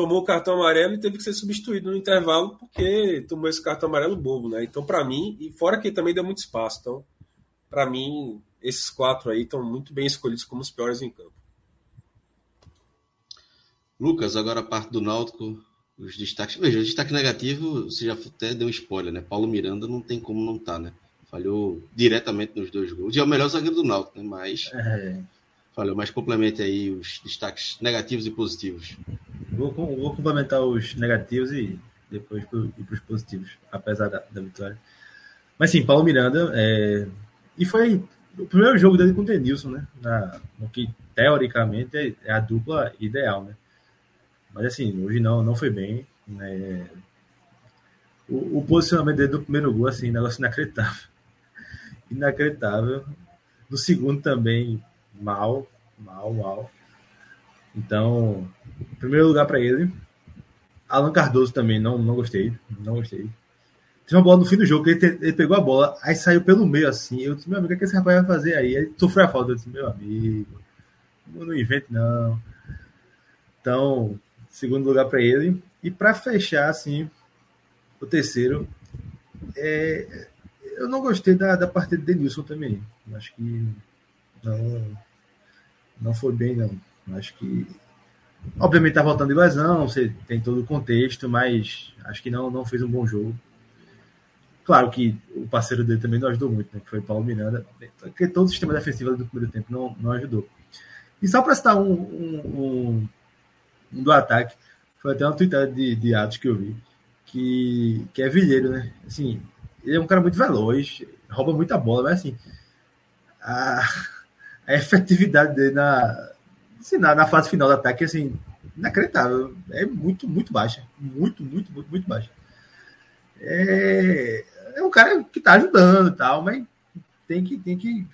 tomou o cartão amarelo e teve que ser substituído no intervalo porque tomou esse cartão amarelo bobo, né? Então, para mim, e fora que também deu muito espaço. Então, para mim, esses quatro aí estão muito bem escolhidos como os piores em campo. Lucas, agora a parte do Náutico, os destaques. Veja, o destaque negativo, você já até deu um spoiler, né? Paulo Miranda não tem como não estar, tá, né? Falhou diretamente nos dois gols. E é o melhor zagueiro do Náutico, né? Mas. É. Falhou, mas complemente aí os destaques negativos e positivos. Vou, vou complementar os negativos e depois para os positivos, apesar da, da, vitória. Mas sim, Paulo Miranda, é, e foi o primeiro jogo dele com o Denilson, né? Na, no que teoricamente é, é, a dupla ideal, né? Mas assim, hoje não, não foi bem. Né? O, o posicionamento dele do primeiro gol, assim, negócio inacreditável. Inacreditável. No segundo também, mal, mal, mal. Então, primeiro lugar para ele. Alan Cardoso também, não, não gostei. Não gostei. Tinha uma bola no fim do jogo, ele, te, ele, pegou a bola, aí saiu pelo meio assim. Eu disse, meu amigo, o que esse rapaz vai fazer aí? Aí sofreu a falta. Eu disse, meu amigo, não invente não. Então, segundo lugar para ele. E para fechar, assim, o terceiro, é, eu não gostei da, da partida de Denilson também. Acho que não, não foi bem, não. Acho que. Obviamente tá voltando de lesão, você tem todo o contexto, mas acho que não, não fez um bom jogo. Claro que o parceiro dele também não ajudou muito, né? Que foi o Paulo Miranda, porque todo o sistema defensivo do primeiro tempo não, não ajudou. E só para citar um, um, um, um, do ataque, foi até uma tweetada de, de Atos que eu vi, que, que é Vilheiro, né? Assim, ele é um cara muito veloz, rouba muita bola, mas assim, a, a efetividade dele na, assim, na, na, fase final do ataque, assim, inacreditável. É muito, muito baixa. Muito, muito, muito, muito baixa. É, é um cara que tá ajudando e tal, mas tem que, tem que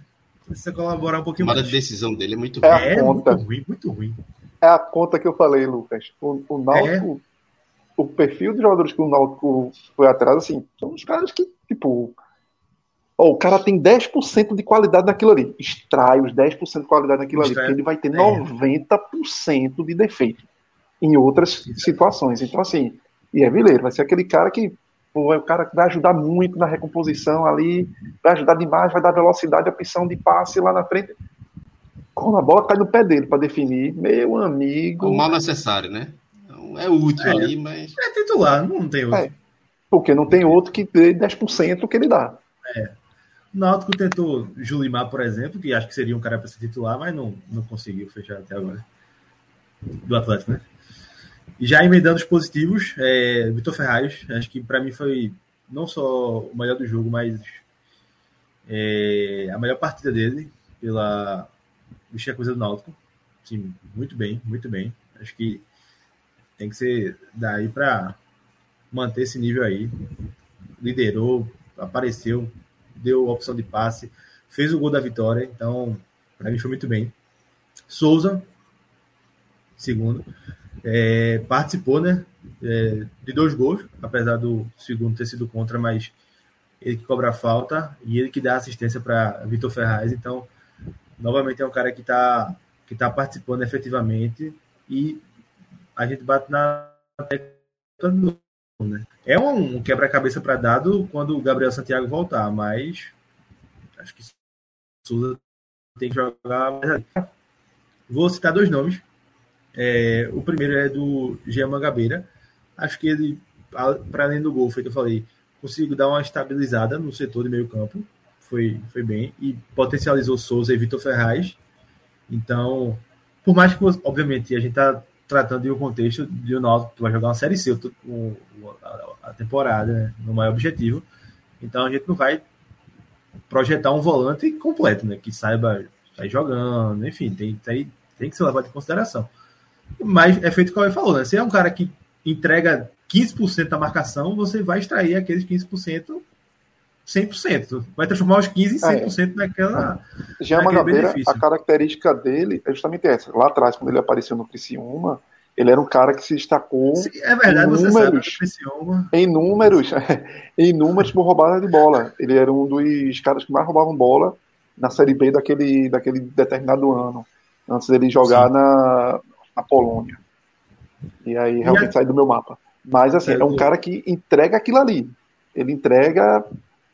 você colaborar um pouquinho mais. A decisão dele é muito ruim. É, é muito ruim, muito ruim. É a conta que eu falei, Lucas. O, o Náutico, é. o perfil de jogadores que o Náutico foi atrás, assim, são os caras que, tipo, Oh, o cara tem 10% de qualidade naquilo ali. Extrai os 10% de qualidade naquilo Extrai. ali, porque ele vai ter é. 90% de defeito. em outras situações. Então, assim, e é Vileiro, vai ser aquele cara que pô, é o cara que vai ajudar muito na recomposição ali, vai ajudar demais, vai dar velocidade, opção de passe lá na frente. Quando a bola cai no pé dele para definir, meu amigo. É o mal necessário, né? Então, é útil é, ali, mas. É titular, não tem outro. É, porque não tem outro que dê 10% que ele dá. É. O Náutico tentou Julimar, por exemplo, que acho que seria um cara para ser titular, mas não, não conseguiu fechar até agora. Do Atlético, né? E já emendando os positivos, é, Vitor Ferraz, acho que para mim foi não só o melhor do jogo, mas é, a melhor partida dele pela vestir a coisa do Náutico. Sim, muito bem, muito bem. Acho que tem que ser daí para manter esse nível aí. Liderou, apareceu, deu opção de passe, fez o gol da vitória, então para mim foi muito bem. Souza, segundo, é, participou, né, é, de dois gols, apesar do segundo ter sido contra, mas ele que cobra a falta e ele que dá assistência para Vitor Ferraz, então novamente é um cara que está que tá participando efetivamente e a gente bate na tecla né? É um quebra-cabeça para dado quando o Gabriel Santiago voltar, mas acho que Souza tem que jogar mais Vou citar dois nomes. É, o primeiro é do Jean Mangabeira. Acho que ele, para além do gol, feito eu falei, conseguiu dar uma estabilizada no setor de meio campo. Foi, foi bem. E potencializou Souza e Vitor Ferraz. Então, por mais que, obviamente, a gente está tratando de um contexto de o Náutico vai jogar uma Série C a, temporada, né, no maior objetivo. Então a gente não vai projetar um volante completo, né, que saiba sair jogando, enfim, tem, tem, tem que ser levado em consideração. Mas é feito como ele falou, né? Se é um cara que entrega 15% da marcação, você vai extrair aqueles 15% 100%. Vai transformar os 15 em 100% é. naquela. Já Mangabeira, a característica dele é justamente essa. Lá atrás, quando ele apareceu no Criciúma, ele era um cara que se destacou. Sim, é verdade, em você números, sabe, Em números, *laughs* em números por roubada de bola. Ele era um dos caras que mais roubavam bola na Série B daquele, daquele determinado ano, antes dele jogar na, na Polônia. E aí realmente e a... sai do meu mapa. Mas assim, é, é um cara que entrega aquilo ali. Ele entrega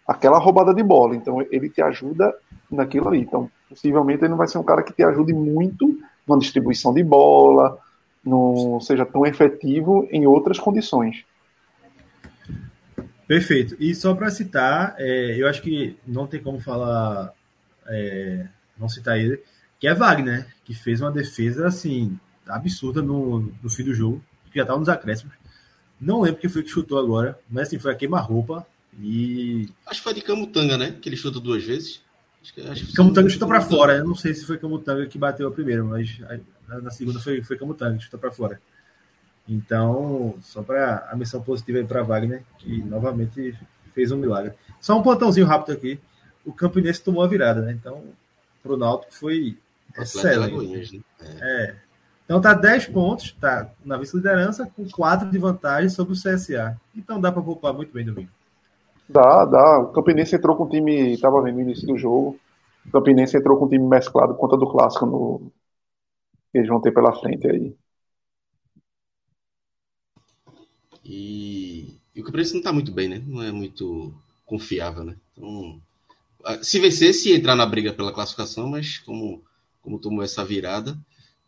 aquela roubada de bola. Então ele te ajuda naquilo ali. Então, possivelmente ele não vai ser um cara que te ajude muito na distribuição de bola, não seja tão efetivo em outras condições. Perfeito. E só para citar, é, eu acho que não tem como falar, é, não citar ele, que é Wagner, que fez uma defesa assim absurda no, no fim do jogo, que já estava nos acréscimos. Não lembro quem foi que chutou agora, mas assim, foi a queima-roupa e. Acho que foi de Camutanga, né? Que ele chuta duas vezes. Acho que, acho que Camutanga chuta para fora. Eu não sei se foi Camutanga que bateu a primeira, mas na segunda foi, foi Camutanga que chuta para fora. Então, só para a missão positiva aí para Wagner, que novamente fez um milagre. Só um pontãozinho rápido aqui. O Campinense tomou a virada, né? Então, pro Náutico foi excelente. Né? É. é. Então tá 10 pontos, tá na vice-liderança, com 4 de vantagem sobre o CSA. Então dá para poupar muito bem domingo. Dá, dá. O Campinense entrou com o time, estava vendo no início do jogo. O Campinense entrou com o time mesclado conta do clássico no... que eles vão ter pela frente aí. E, e o Campinense não está muito bem, né? Não é muito confiável, né? Então, se vencer, se entrar na briga pela classificação, mas como, como tomou essa virada,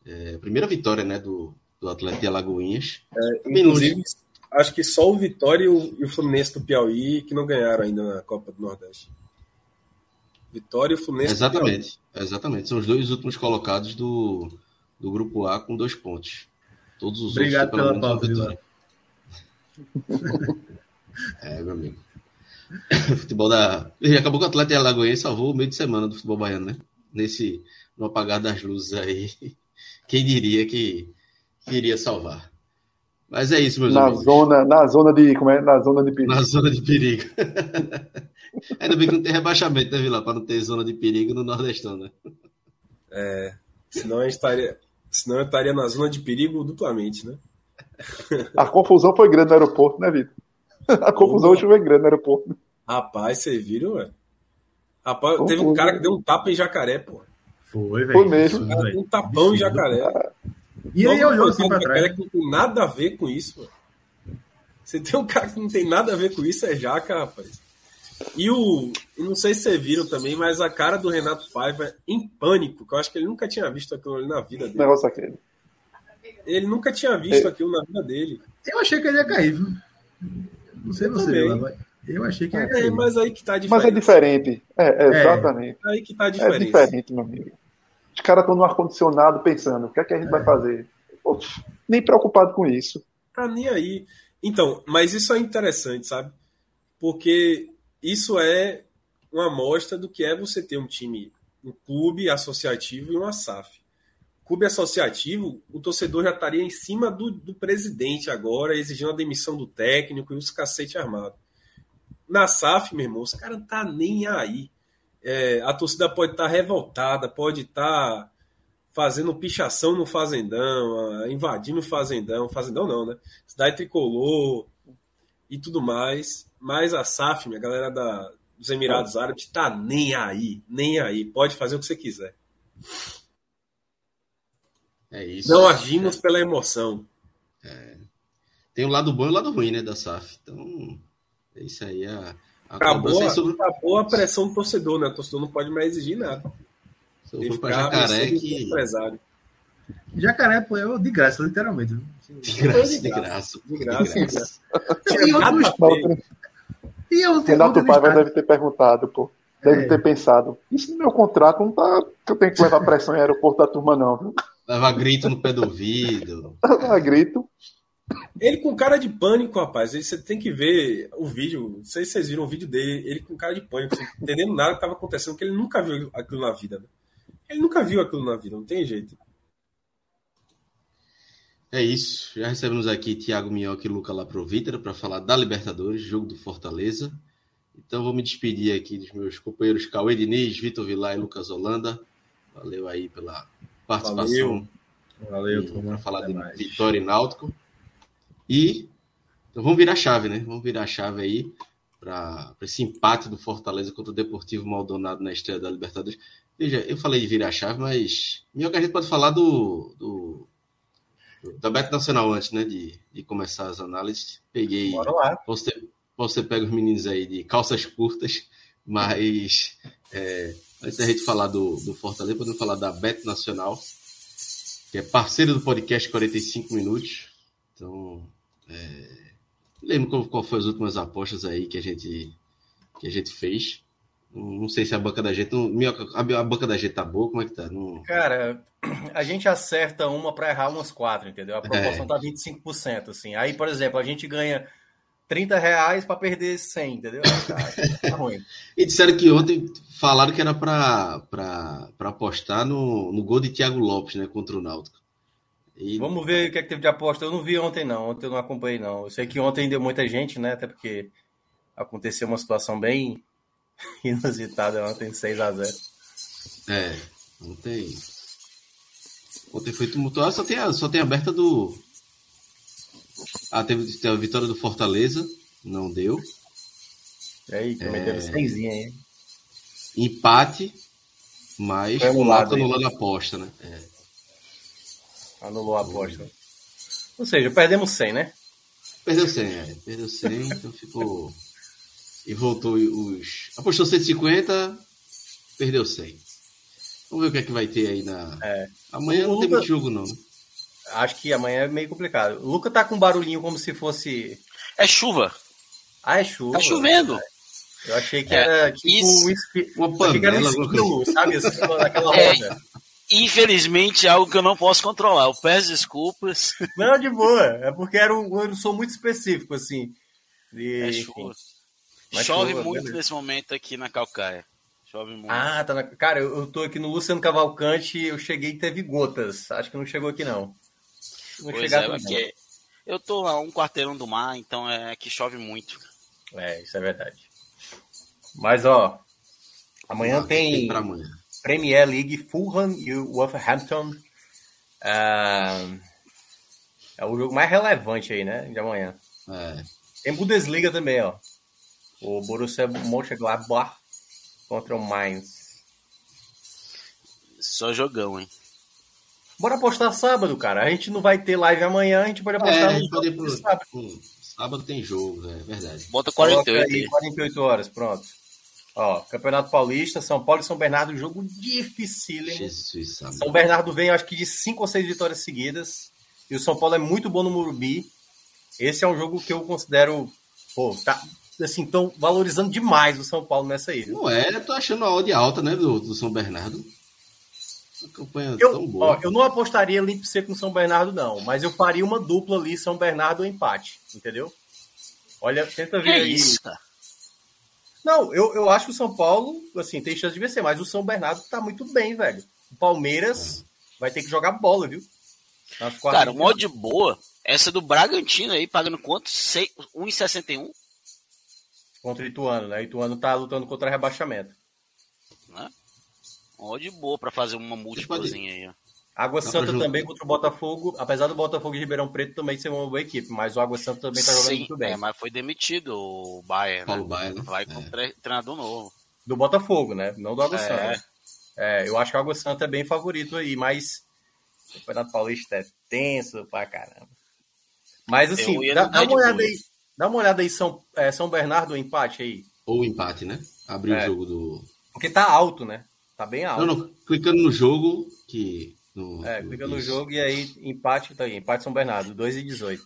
é, primeira vitória né, do, do Atlético de Alagoinhas. É, inclusive, acho que só o Vitória e o, e o, Fluminense do Piauí que não ganharam ainda na Copa do Nordeste. Vitória e o Fluminense Exatamente, exatamente. São os dois últimos colocados do, do grupo A com dois pontos. Todos os Obrigado outros, pela pauta, Vitória. é, meu amigo. *coughs* futebol da. Acabou que o Atlético de Alagoinha salvou o meio de semana do futebol baiano, né? Nesse. No apagar das luzes aí. *laughs* Quem diria que, que iria salvar? Mas é isso, meus na amigos. Zona, na zona de. Como é? Na zona de perigo. Na zona de perigo. *laughs* Ainda bem que não tem rebaixamento, né, Vila? Para não ter zona de perigo no Nordestão, né? É. Senão a gente estaria. Senão eu estaria na zona de perigo duplamente, né? *laughs* A confusão foi grande no aeroporto, né, Vitor? A confusão hoje foi grande no aeroporto. Rapaz, vocês viram, velho? Rapaz, teve um cara que deu um tapa em jacaré, pô. Foi, velho. Foi mesmo. um tapão em jacaré. E aí olhou assim pra trás. Cara que não tem nada a ver com isso, mano. Você tem um cara que não tem nada a ver com isso, é Jaca, rapaz. E o. Não sei se vocês viram também, mas a cara do Renato Paiva em pânico, que eu acho que ele nunca tinha visto aquilo ali na vida dele. Negócio aquele. Ele nunca tinha visto é. aquilo na vida dele. Eu achei que ele ia cair, viu? Não sei eu você, mas eu achei que ia é, cair. É, mas aí que tá diferente. Mas é diferente. É, é, é. exatamente. Aí que tá diferente. É diferente, meu amigo. Os caras estão no ar-condicionado pensando, o que é que a gente vai fazer? Pô, nem preocupado com isso. Tá nem aí. Então, mas isso é interessante, sabe? Porque isso é uma amostra do que é você ter um time, um clube associativo e uma SAF. Clube associativo, o torcedor já estaria em cima do, do presidente agora, exigindo a demissão do técnico e os cacete armado. Na SAF, meu irmão, os caras não tá nem aí. É, a torcida pode estar tá revoltada, pode estar tá fazendo pichação no Fazendão, invadindo o Fazendão, Fazendão não, né? Cidade Tricolor e tudo mais. Mas a SAF, minha galera da, dos Emirados Árabes, tá nem aí, nem aí. Pode fazer o que você quiser. É isso. Não agimos é. pela emoção. É. Tem o lado bom e o lado ruim, né, da SAF. Então, é isso aí. A, a acabou, sobre... acabou a pressão do torcedor, né? O torcedor não pode mais exigir nada. Ele foi para Jacaré que. Empresário. Jacaré apoiou de graça, literalmente. De graça, de graça. De graça. De *laughs* graça. E outros, Renato Paiva deve ter perguntado, pô. Deve é. ter pensado. Isso no meu contrato não tá. Que eu tenho que levar pressão em aeroporto da turma, não. Viu? Leva grito no pé do ouvido. *laughs* Leva grito. Ele com cara de pânico, rapaz. você tem que ver o vídeo. Não sei se vocês viram o vídeo dele. Ele com cara de pânico, assim, entendendo nada que estava acontecendo, porque ele nunca viu aquilo na vida. Né? Ele nunca viu aquilo na vida, não tem jeito. É isso. Já recebemos aqui Thiago Minhoca e Luca Laprovítera para falar da Libertadores, jogo do Fortaleza. Então vou me despedir aqui dos meus companheiros Cauê Diniz, Vitor Vilar e Lucas Holanda. Valeu aí pela participação. Valeu, Para falar Até de mais. Vitória e Náutico. E então vamos virar a chave, né? Vamos virar a chave aí para esse empate do Fortaleza contra o Deportivo Maldonado na estreia da Libertadores. Veja, eu falei de virar a chave, mas melhor a gente pode falar do, do da Beto Nacional antes, né? De, de começar as análises. Peguei. Bora lá. Você, você pega os meninos aí de calças curtas, mas é, antes da gente falar do, do Fortaleza, podemos falar da Beto Nacional, que é parceiro do podcast 45 Minutos. Então, é, lembro qual, foi as últimas apostas aí que a gente, que a gente fez. Não sei se a banca da gente. A banca da gente tá boa, como é que tá? Não... Cara, a gente acerta uma para errar umas quatro, entendeu? A proporção é. tá 25%, assim. Aí, por exemplo, a gente ganha 30 reais para perder 100, entendeu? Tá, tá *laughs* ruim. e disseram que ontem falaram que era para apostar no, no gol de Thiago Lopes, né? Contra o Náutico. E... Vamos ver o que, é que teve de aposta. Eu não vi ontem, não. Ontem eu não acompanhei, não. Eu sei que ontem deu muita gente, né? Até porque aconteceu uma situação bem *laughs* inusitada ontem, 6 a 0 É, ontem. Ontem foi tumultuado, só tem, a, só tem a aberta do. Ah, teve, teve a vitória do Fortaleza, não deu. E aí, cometeram é... seisinha aí. Empate, mas o Lato anulando a aposta, né? É. Anulou a aposta. Ou seja, perdemos 100, né? Perdeu 100, é. Perdeu 100, então ficou e voltou os. Apostou 150, perdeu 100. Vamos ver o que é que vai ter aí na. É. Amanhã o não Luca... tem muito jogo, não. Né? Acho que amanhã é meio complicado. O Luca tá com um barulhinho como se fosse. É chuva. Ah, é chuva. Tá chovendo. Eu achei que é, era tipo isso... um, uma panela, um sabe? Assim, naquela *laughs* é, Infelizmente, é algo que eu não posso controlar. Eu peço desculpas. *laughs* Não, de boa. É porque era um, eu sou muito específico, assim. E, é chuva. Mas Chove muito beleza. nesse momento aqui na Calcaia. Chove muito. Ah, tá na... Cara, eu, eu tô aqui no Luciano Cavalcante eu cheguei e teve gotas. Acho que não chegou aqui, não. Não pois é, aqui, eu tô a um quarteirão do mar, então é que chove muito. É, isso é verdade. Mas, ó, amanhã tem, tem amanhã. Premier League Fulham e Wolverhampton. Uh, é o jogo mais relevante aí, né, de amanhã. É. Tem Bundesliga também, ó. O Borussia Mönchengladbach contra o Mainz. Só jogão, hein? Bora apostar sábado, cara. A gente não vai ter live amanhã, a gente pode apostar é, no pode pro... sábado. sábado tem jogo, é verdade. Bota 48 aí, 48 horas, pronto. Ó, Campeonato Paulista, São Paulo e São Bernardo, jogo dificílimo. Jesus, São Bernardo vem, acho que de cinco ou seis vitórias seguidas. E o São Paulo é muito bom no Murubi. Esse é um jogo que eu considero, pô, tá, assim, estão valorizando demais o São Paulo nessa aí. Não é, eu tô achando a odd alta, né, do, do São Bernardo. Uma campanha eu, tão boa. Ó, eu não apostaria limpo C com São Bernardo, não, mas eu faria uma dupla ali, São Bernardo ou empate, entendeu? Olha, tenta ver é aí. Isso, cara. Não, eu, eu acho que o São Paulo, assim, tem chance de vencer, mas o São Bernardo tá muito bem, velho. O Palmeiras vai ter que jogar bola, viu? Cara, uma odd boa, essa do Bragantino aí, pagando quanto? 1,61? contra o Ituano, né? O Ituano tá lutando contra rebaixamento. Né? Ó, de boa para fazer uma múltiplazinha aí, ó. Água Santa também contra o Botafogo, apesar do Botafogo de Ribeirão Preto também ser uma boa equipe, mas o Água Santa também tá jogando Sim, muito bem. É, mas foi demitido o Bayern, Paulo né? Bayern, né? Vai com é. treinador novo. Do Botafogo, né? Não do Água é. Santa. É, eu acho que o Água Santa é bem favorito aí, mas o Campeonato Paulista é tenso pra caramba. Mas assim, dá, dá uma olhada aí. Dá uma olhada aí, São, é, São Bernardo, o empate aí. Ou empate, né? Abrir é. o jogo do. Porque tá alto, né? Tá bem alto. Não, não. Clicando no jogo, que. No, é, clica no, jogo e aí empate tá aí. Empate São Bernardo, 2 e 18.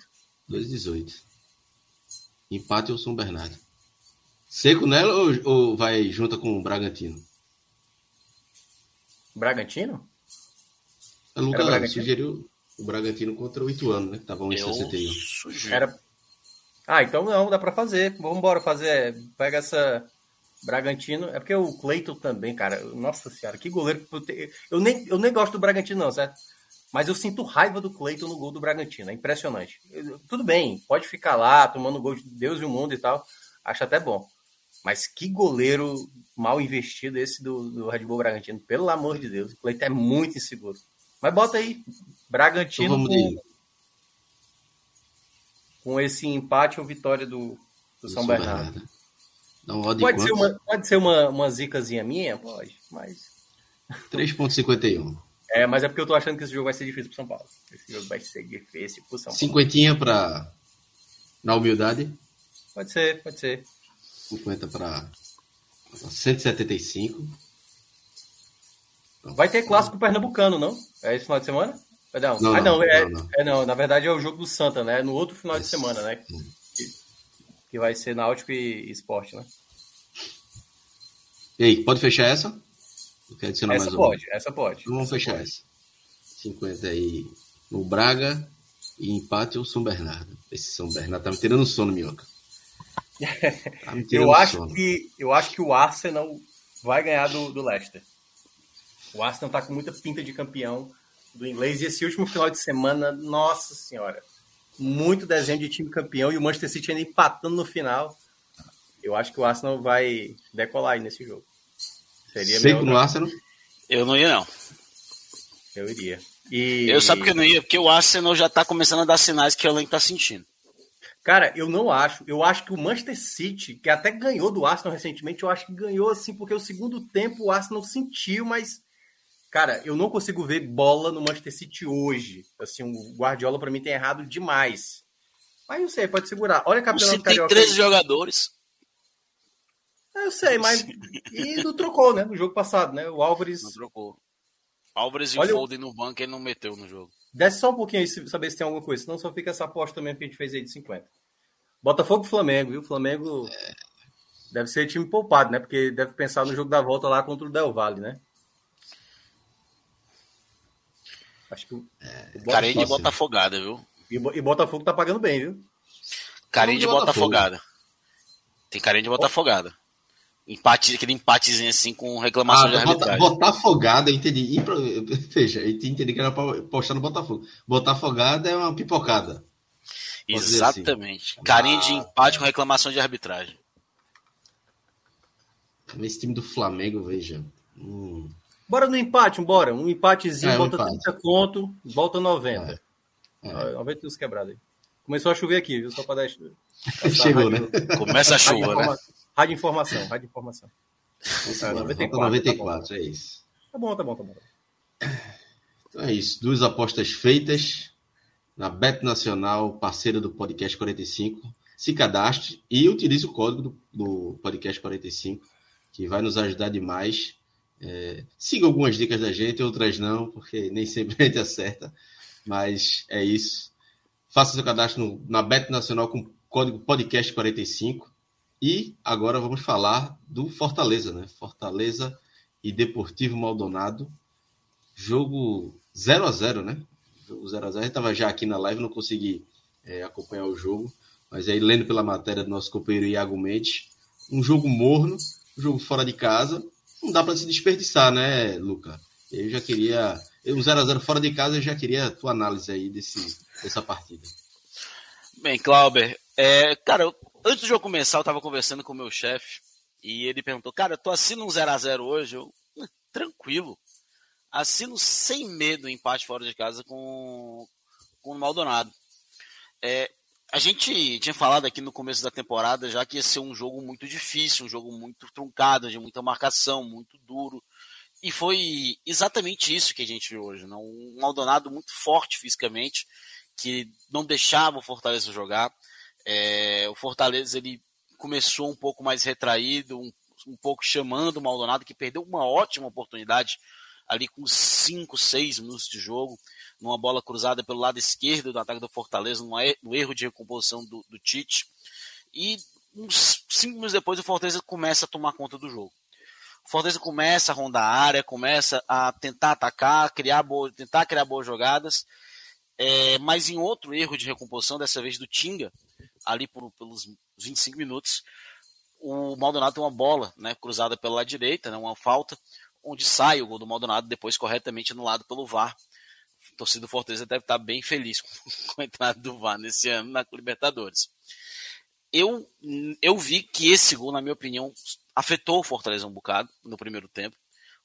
2 e 18. Empate ou São Bernardo. Seco nela ou, ou vai junto com o Bragantino? Bragantino? A Lucas sugeriu o Bragantino contra o Ituano, né? Tava 1,61. Sugiro. Era ah, então não, dá para fazer. Vamos embora fazer. Pega essa Bragantino. É porque o Cleiton também, cara. Nossa senhora, que goleiro. Eu nem, eu nem gosto do Bragantino, não, certo? Mas eu sinto raiva do Cleiton no gol do Bragantino. É impressionante. Tudo bem, pode ficar lá tomando gol de Deus e o mundo e tal. Acho até bom. Mas que goleiro mal investido esse do, do Red Bull Bragantino. Pelo amor de Deus. O Cleiton é muito inseguro. Mas bota aí. Bragantino. Então com, com esse empate ou vitória do, do São Bernardo. Bernardo. Pode, ser uma, pode ser uma, uma zicazinha minha? Pode, mas. 3,51. É, mas é porque eu tô achando que esse jogo vai ser difícil pro São Paulo. Esse jogo vai ser difícil pro São Paulo. Cinquentinha pra. Na humildade? Pode ser, pode ser. 50 para 175. Vai ter clássico pernambucano, não? É esse final de semana? Não, não, ah, não, é, não, não, é, não, na verdade é o jogo do Santa, né? No outro final de semana, né? Que vai ser Náutico e Esporte, né? E aí, pode fechar essa? Essa pode, uma? essa pode. Então vamos fechar pode. essa. 50 aí no Braga e empate o São Bernardo. Esse São Bernardo tá me tirando sono, Minhoca. Tá *laughs* eu, acho que, eu acho que o Arsenal vai ganhar do, do Leicester. O Arsenal tá com muita pinta de campeão do inglês. E esse último final de semana, nossa senhora, muito desenho de time campeão e o Manchester City ainda empatando no final. Eu acho que o Arsenal vai decolar aí nesse jogo. Seria Seco no Arsenal? Eu não ia, não. Eu iria. E... Eu sabe que eu não ia, porque o Arsenal já tá começando a dar sinais que o elenco tá sentindo. Cara, eu não acho. Eu acho que o Manchester City, que até ganhou do Arsenal recentemente, eu acho que ganhou assim, porque o segundo tempo o Arsenal sentiu, mas Cara, eu não consigo ver bola no Manchester City hoje. Assim, o Guardiola para mim tem errado demais. Mas não sei, pode segurar. Olha o campeonato o carioca. Tem 13 jogadores. É, eu sei, mas e não trocou, né? No jogo passado, né? O Álvares não trocou. Álvares e Olha... o Foden no banco ele não meteu no jogo. Desce só um pouquinho aí, saber se tem alguma coisa, senão só fica essa aposta mesmo que a gente fez aí de 50. Botafogo e Flamengo, viu? Flamengo é... deve ser time poupado, né? Porque deve pensar no jogo da volta lá contra o Del Valle, né? Acho que é, Carinho de Botafogada, viu? E, e Botafogo tá pagando bem, viu? Carinho de Botafogada. Tem carinho de Botafogada. Empate, aquele empatezinho assim com reclamação ah, de arbitragem. Botafogada, eu entendi. *laughs* Veja, eu entendi que era pra postar no Botafogo. Botafogada é uma pipocada. Assim. Exatamente. Assim. Carinho ah, de empate com reclamação de arbitragem. Esse time do Flamengo, veja. Hum. Bora no empate, bora. Um empatezinho, é, bota um empate. 30 conto, volta 90. É. É. 90 os quebrados aí. Começou a chover aqui, viu? Só para dar. *laughs* Chegou, rádio... né? Começa a chuva, né? Rádio informação, rádio informação. Isso, é, 94, 94 tá é isso. Tá bom, tá bom, tá bom. Então é isso. Duas apostas feitas na Bet Nacional, parceira do Podcast 45. Se cadastre e utilize o código do, do Podcast 45, que vai nos ajudar demais. É, siga algumas dicas da gente, outras não, porque nem sempre a gente acerta. Mas é isso. Faça seu cadastro no, na Bet Nacional com código Podcast 45. E agora vamos falar do Fortaleza, né? Fortaleza e Deportivo Maldonado. Jogo 0 a 0 né? Jogo 0 a 0 gente estava já aqui na live, não consegui é, acompanhar o jogo. Mas aí, lendo pela matéria do nosso companheiro Iago Mendes, um jogo morno, um jogo fora de casa. Não dá para se desperdiçar, né, Luca? Eu já queria. Um 0x0 fora de casa, eu já queria a tua análise aí desse, dessa partida. Bem, Clauber, é, cara, eu, antes do jogo começar, eu tava conversando com o meu chefe e ele perguntou: Cara, eu tô assino um 0x0 hoje? Eu, tranquilo. Assino sem medo empate fora de casa com, com o Maldonado. É, a gente tinha falado aqui no começo da temporada já que ia ser um jogo muito difícil, um jogo muito truncado, de muita marcação, muito duro. E foi exatamente isso que a gente viu hoje. Né? Um Maldonado muito forte fisicamente, que não deixava o Fortaleza jogar. É, o Fortaleza ele começou um pouco mais retraído, um, um pouco chamando o Maldonado, que perdeu uma ótima oportunidade ali com 5, 6 minutos de jogo, numa bola cruzada pelo lado esquerdo do ataque do Fortaleza, no erro de recomposição do, do Tite. E uns 5 minutos depois o Fortaleza começa a tomar conta do jogo. O Fortaleza começa a rondar a área, começa a tentar atacar, criar tentar criar boas jogadas, é, mas em outro erro de recomposição, dessa vez do Tinga, ali por, pelos 25 minutos, o Maldonado tem uma bola né, cruzada pela direita, né, uma falta, onde sai o gol do Maldonado, depois corretamente anulado pelo VAR. O torcedor do Fortaleza deve estar bem feliz *laughs* com, com a entrada do VAR nesse ano na Libertadores. Eu, eu vi que esse gol, na minha opinião, afetou o Fortaleza um bocado no primeiro tempo.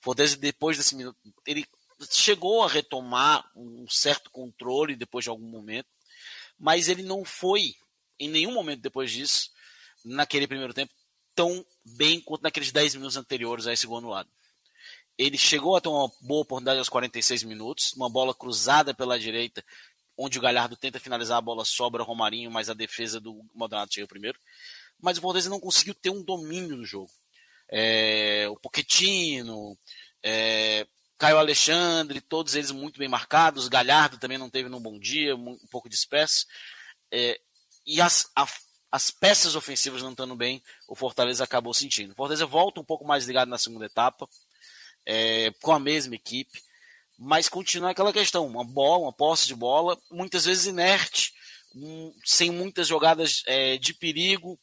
O Fortaleza, depois desse minuto, ele chegou a retomar um certo controle depois de algum momento, mas ele não foi, em nenhum momento depois disso, naquele primeiro tempo, tão bem quanto naqueles 10 minutos anteriores a esse gol anulado. Ele chegou a ter uma boa oportunidade aos 46 minutos, uma bola cruzada pela direita, onde o Galhardo tenta finalizar a bola, sobra Romarinho, mas a defesa do Maldonado chega primeiro. Mas o Fortaleza não conseguiu ter um domínio no jogo. É, o Pochettino, é, Caio Alexandre, todos eles muito bem marcados. Galhardo também não teve num bom dia, um pouco disperso. É, e as, a, as peças ofensivas não estando bem, o Fortaleza acabou sentindo. O Fortaleza volta um pouco mais ligado na segunda etapa é, com a mesma equipe, mas continua aquela questão, uma bola, uma posse de bola, muitas vezes inerte, um, sem muitas jogadas é, de perigo.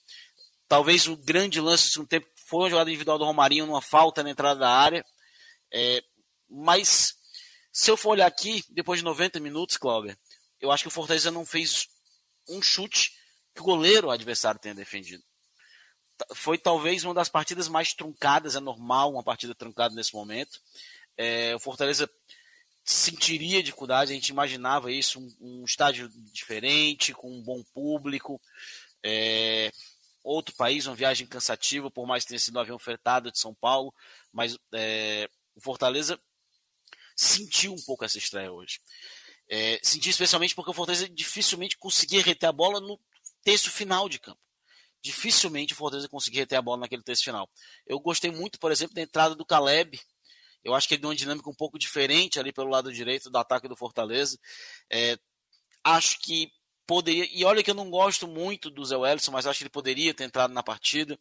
Talvez o grande lance de um tempo foi a jogada individual do Romarinho numa falta na entrada da área. É, mas se eu for olhar aqui, depois de 90 minutos, Cláudio, eu acho que o Fortaleza não fez um chute que o goleiro adversário tenha defendido foi talvez uma das partidas mais truncadas, é normal uma partida truncada nesse momento. É, o Fortaleza sentiria dificuldade, a gente imaginava isso, um, um estádio diferente, com um bom público, é, outro país, uma viagem cansativa, por mais que tenha sido um avião fretado de São Paulo, mas é, o Fortaleza sentiu um pouco essa estreia hoje. É, sentiu especialmente porque o Fortaleza dificilmente conseguia reter a bola no terço final de campo dificilmente o Fortaleza conseguir reter a bola naquele texto final. Eu gostei muito, por exemplo, da entrada do Caleb. Eu acho que ele deu uma dinâmica um pouco diferente ali pelo lado direito do ataque do Fortaleza. É, acho que poderia. E olha que eu não gosto muito do Zé Wellison, mas acho que ele poderia ter entrado na partida.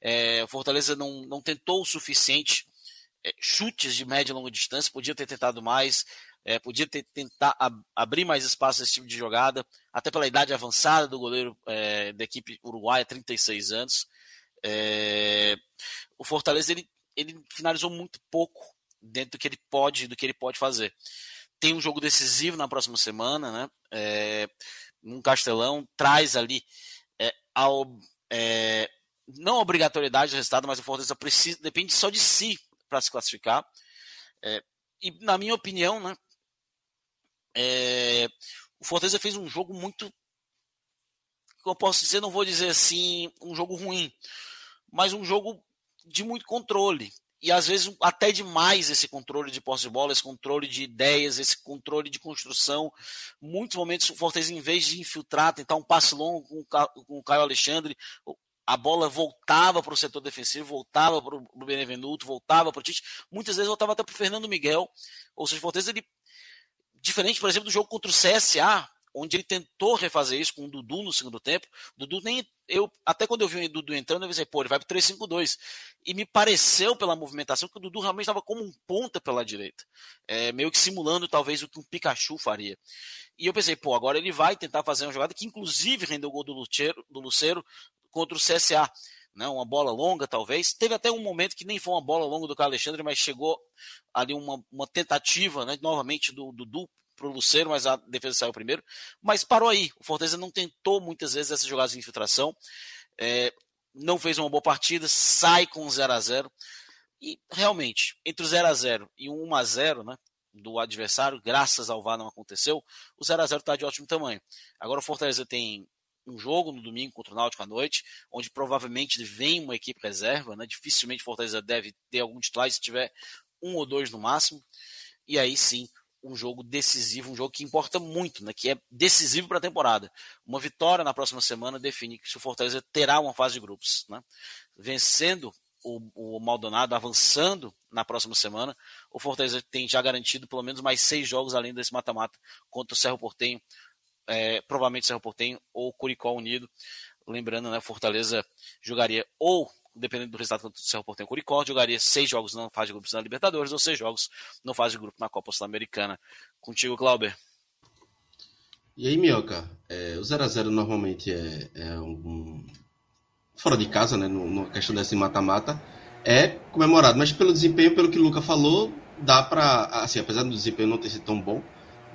É, o Fortaleza não, não tentou o suficiente. É, chutes de média e longa distância, podia ter tentado mais. É, podia ter tentar ab abrir mais espaço nesse tipo de jogada, até pela idade avançada do goleiro é, da equipe uruguaia, 36 anos. É, o Fortaleza ele, ele finalizou muito pouco dentro do que ele pode, do que ele pode fazer. Tem um jogo decisivo na próxima semana, né? É, num Castelão, traz ali é, ao, é, não a obrigatoriedade do resultado, mas o Fortaleza precisa, depende só de si para se classificar. É, e na minha opinião, né, é, o Fortaleza fez um jogo muito. Eu posso dizer, não vou dizer assim, um jogo ruim, mas um jogo de muito controle. e às vezes até demais esse controle de posse de bola, esse controle de ideias, esse controle de construção. Muitos momentos o Fortaleza, em vez de infiltrar, tentar um passe longo com o Caio Alexandre, a bola voltava para o setor defensivo, voltava para o Benevenuto, voltava para o Tite, muitas vezes voltava até para o Fernando Miguel. Ou seja, o Fortaleza, ele, diferente, por exemplo, do jogo contra o CSA, onde ele tentou refazer isso com o Dudu no segundo tempo. Dudu nem. Eu, até quando eu vi o Dudu entrando, eu pensei, pô, ele vai para 3-5-2. E me pareceu pela movimentação que o Dudu realmente estava como um ponta pela direita. É, meio que simulando talvez o que um Pikachu faria. E eu pensei, pô, agora ele vai tentar fazer uma jogada que inclusive rendeu o gol do Lucero, do Lucero contra o CSA. Né, uma bola longa, talvez. Teve até um momento que nem foi uma bola longa do Carlos Alexandre, mas chegou ali uma, uma tentativa né, novamente do Dudu para o Luceiro, mas a defesa saiu primeiro. Mas parou aí. O Fortaleza não tentou muitas vezes essas jogadas de infiltração. É, não fez uma boa partida, sai com 0 a 0 E realmente, entre o 0 a 0 e o 1 a 0 né, do adversário, graças ao VAR não aconteceu, o 0 a 0 está de ótimo tamanho. Agora o Fortaleza tem um jogo no domingo contra o Náutico à noite, onde provavelmente vem uma equipe reserva, né? dificilmente Fortaleza deve ter algum titular, se tiver um ou dois no máximo. E aí sim, um jogo decisivo, um jogo que importa muito, né? que é decisivo para a temporada. Uma vitória na próxima semana define que o Fortaleza terá uma fase de grupos. Né? Vencendo o, o Maldonado, avançando na próxima semana, o Fortaleza tem já garantido pelo menos mais seis jogos além desse mata-mata contra o Cerro Portenho, é, provavelmente Cerro Portenho ou Curicó Unido. Lembrando, né, Fortaleza jogaria ou dependendo do resultado contra o Cerro Portenho Curicó, jogaria seis jogos na fase de grupos na Libertadores ou seis jogos no fase de grupo na Copa Sul-Americana. Contigo, Clauber. E aí, Mioca, é, o 0x0 normalmente é, é um, fora de casa, né, na questão desse mata-mata, é comemorado, mas pelo desempenho, pelo que o Luca falou, dá para, assim, apesar do desempenho não ter sido tão bom,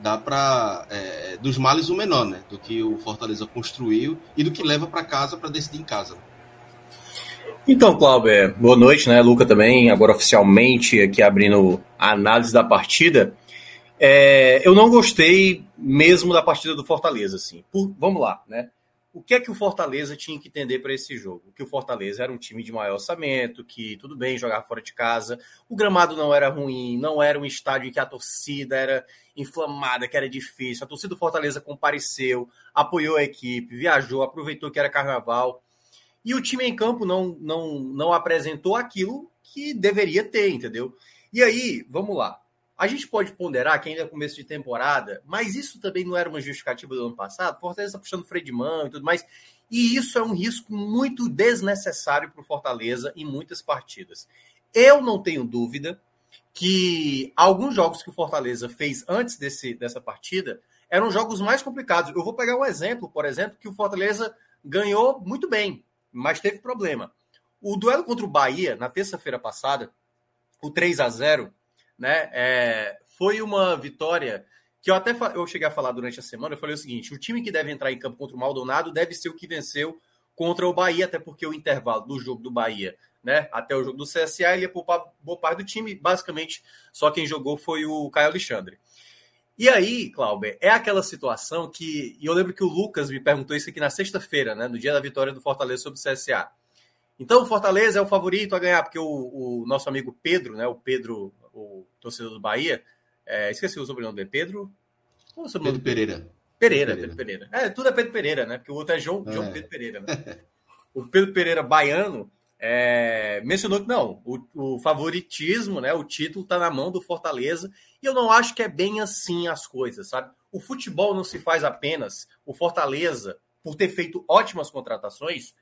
dá para é, dos males o menor, né, do que o Fortaleza construiu e do que leva para casa para decidir em casa. Então, Cláudio, boa noite, né? Luca também, agora oficialmente aqui abrindo a análise da partida. É, eu não gostei mesmo da partida do Fortaleza, assim. Por, vamos lá, né? O que é que o Fortaleza tinha que entender para esse jogo? Que o Fortaleza era um time de maior orçamento, que tudo bem jogar fora de casa, o gramado não era ruim, não era um estádio em que a torcida era inflamada, que era difícil. A torcida do Fortaleza compareceu, apoiou a equipe, viajou, aproveitou que era carnaval e o time em campo não, não, não apresentou aquilo que deveria ter, entendeu? E aí, vamos lá. A gente pode ponderar que ainda é começo de temporada, mas isso também não era uma justificativa do ano passado. Fortaleza está puxando freio de mão e tudo mais. E isso é um risco muito desnecessário para o Fortaleza em muitas partidas. Eu não tenho dúvida que alguns jogos que o Fortaleza fez antes desse, dessa partida eram jogos mais complicados. Eu vou pegar um exemplo, por exemplo, que o Fortaleza ganhou muito bem mas teve problema. O duelo contra o Bahia, na terça-feira passada, o 3 a 0 né, é, foi uma vitória que eu até eu cheguei a falar durante a semana. Eu falei o seguinte: o time que deve entrar em campo contra o Maldonado deve ser o que venceu contra o Bahia, até porque o intervalo do jogo do Bahia né, até o jogo do CSA, ele ia poupar boa parte do time. Basicamente, só quem jogou foi o Caio Alexandre. E aí, Clauber, é aquela situação que. E eu lembro que o Lucas me perguntou isso aqui na sexta-feira, né? No dia da vitória do Fortaleza sobre o CSA. Então, o Fortaleza é o favorito a ganhar, porque o, o nosso amigo Pedro, né? O Pedro, o torcedor do Bahia. É, esqueci o sobrenome dele. Pedro. Qual é o sobrenome? Pedro Pereira. Pereira, Pedro Pereira. É, tudo é Pedro Pereira, né? Porque o outro é João, é. João Pedro Pereira, né? *laughs* o Pedro Pereira baiano é, mencionou que não, o, o, favoritismo, né, o título está na mão do Fortaleza, e eu não acho que é bem assim as coisas, sabe? O futebol não se faz apenas, o Fortaleza, por ter feito ótimas contratações,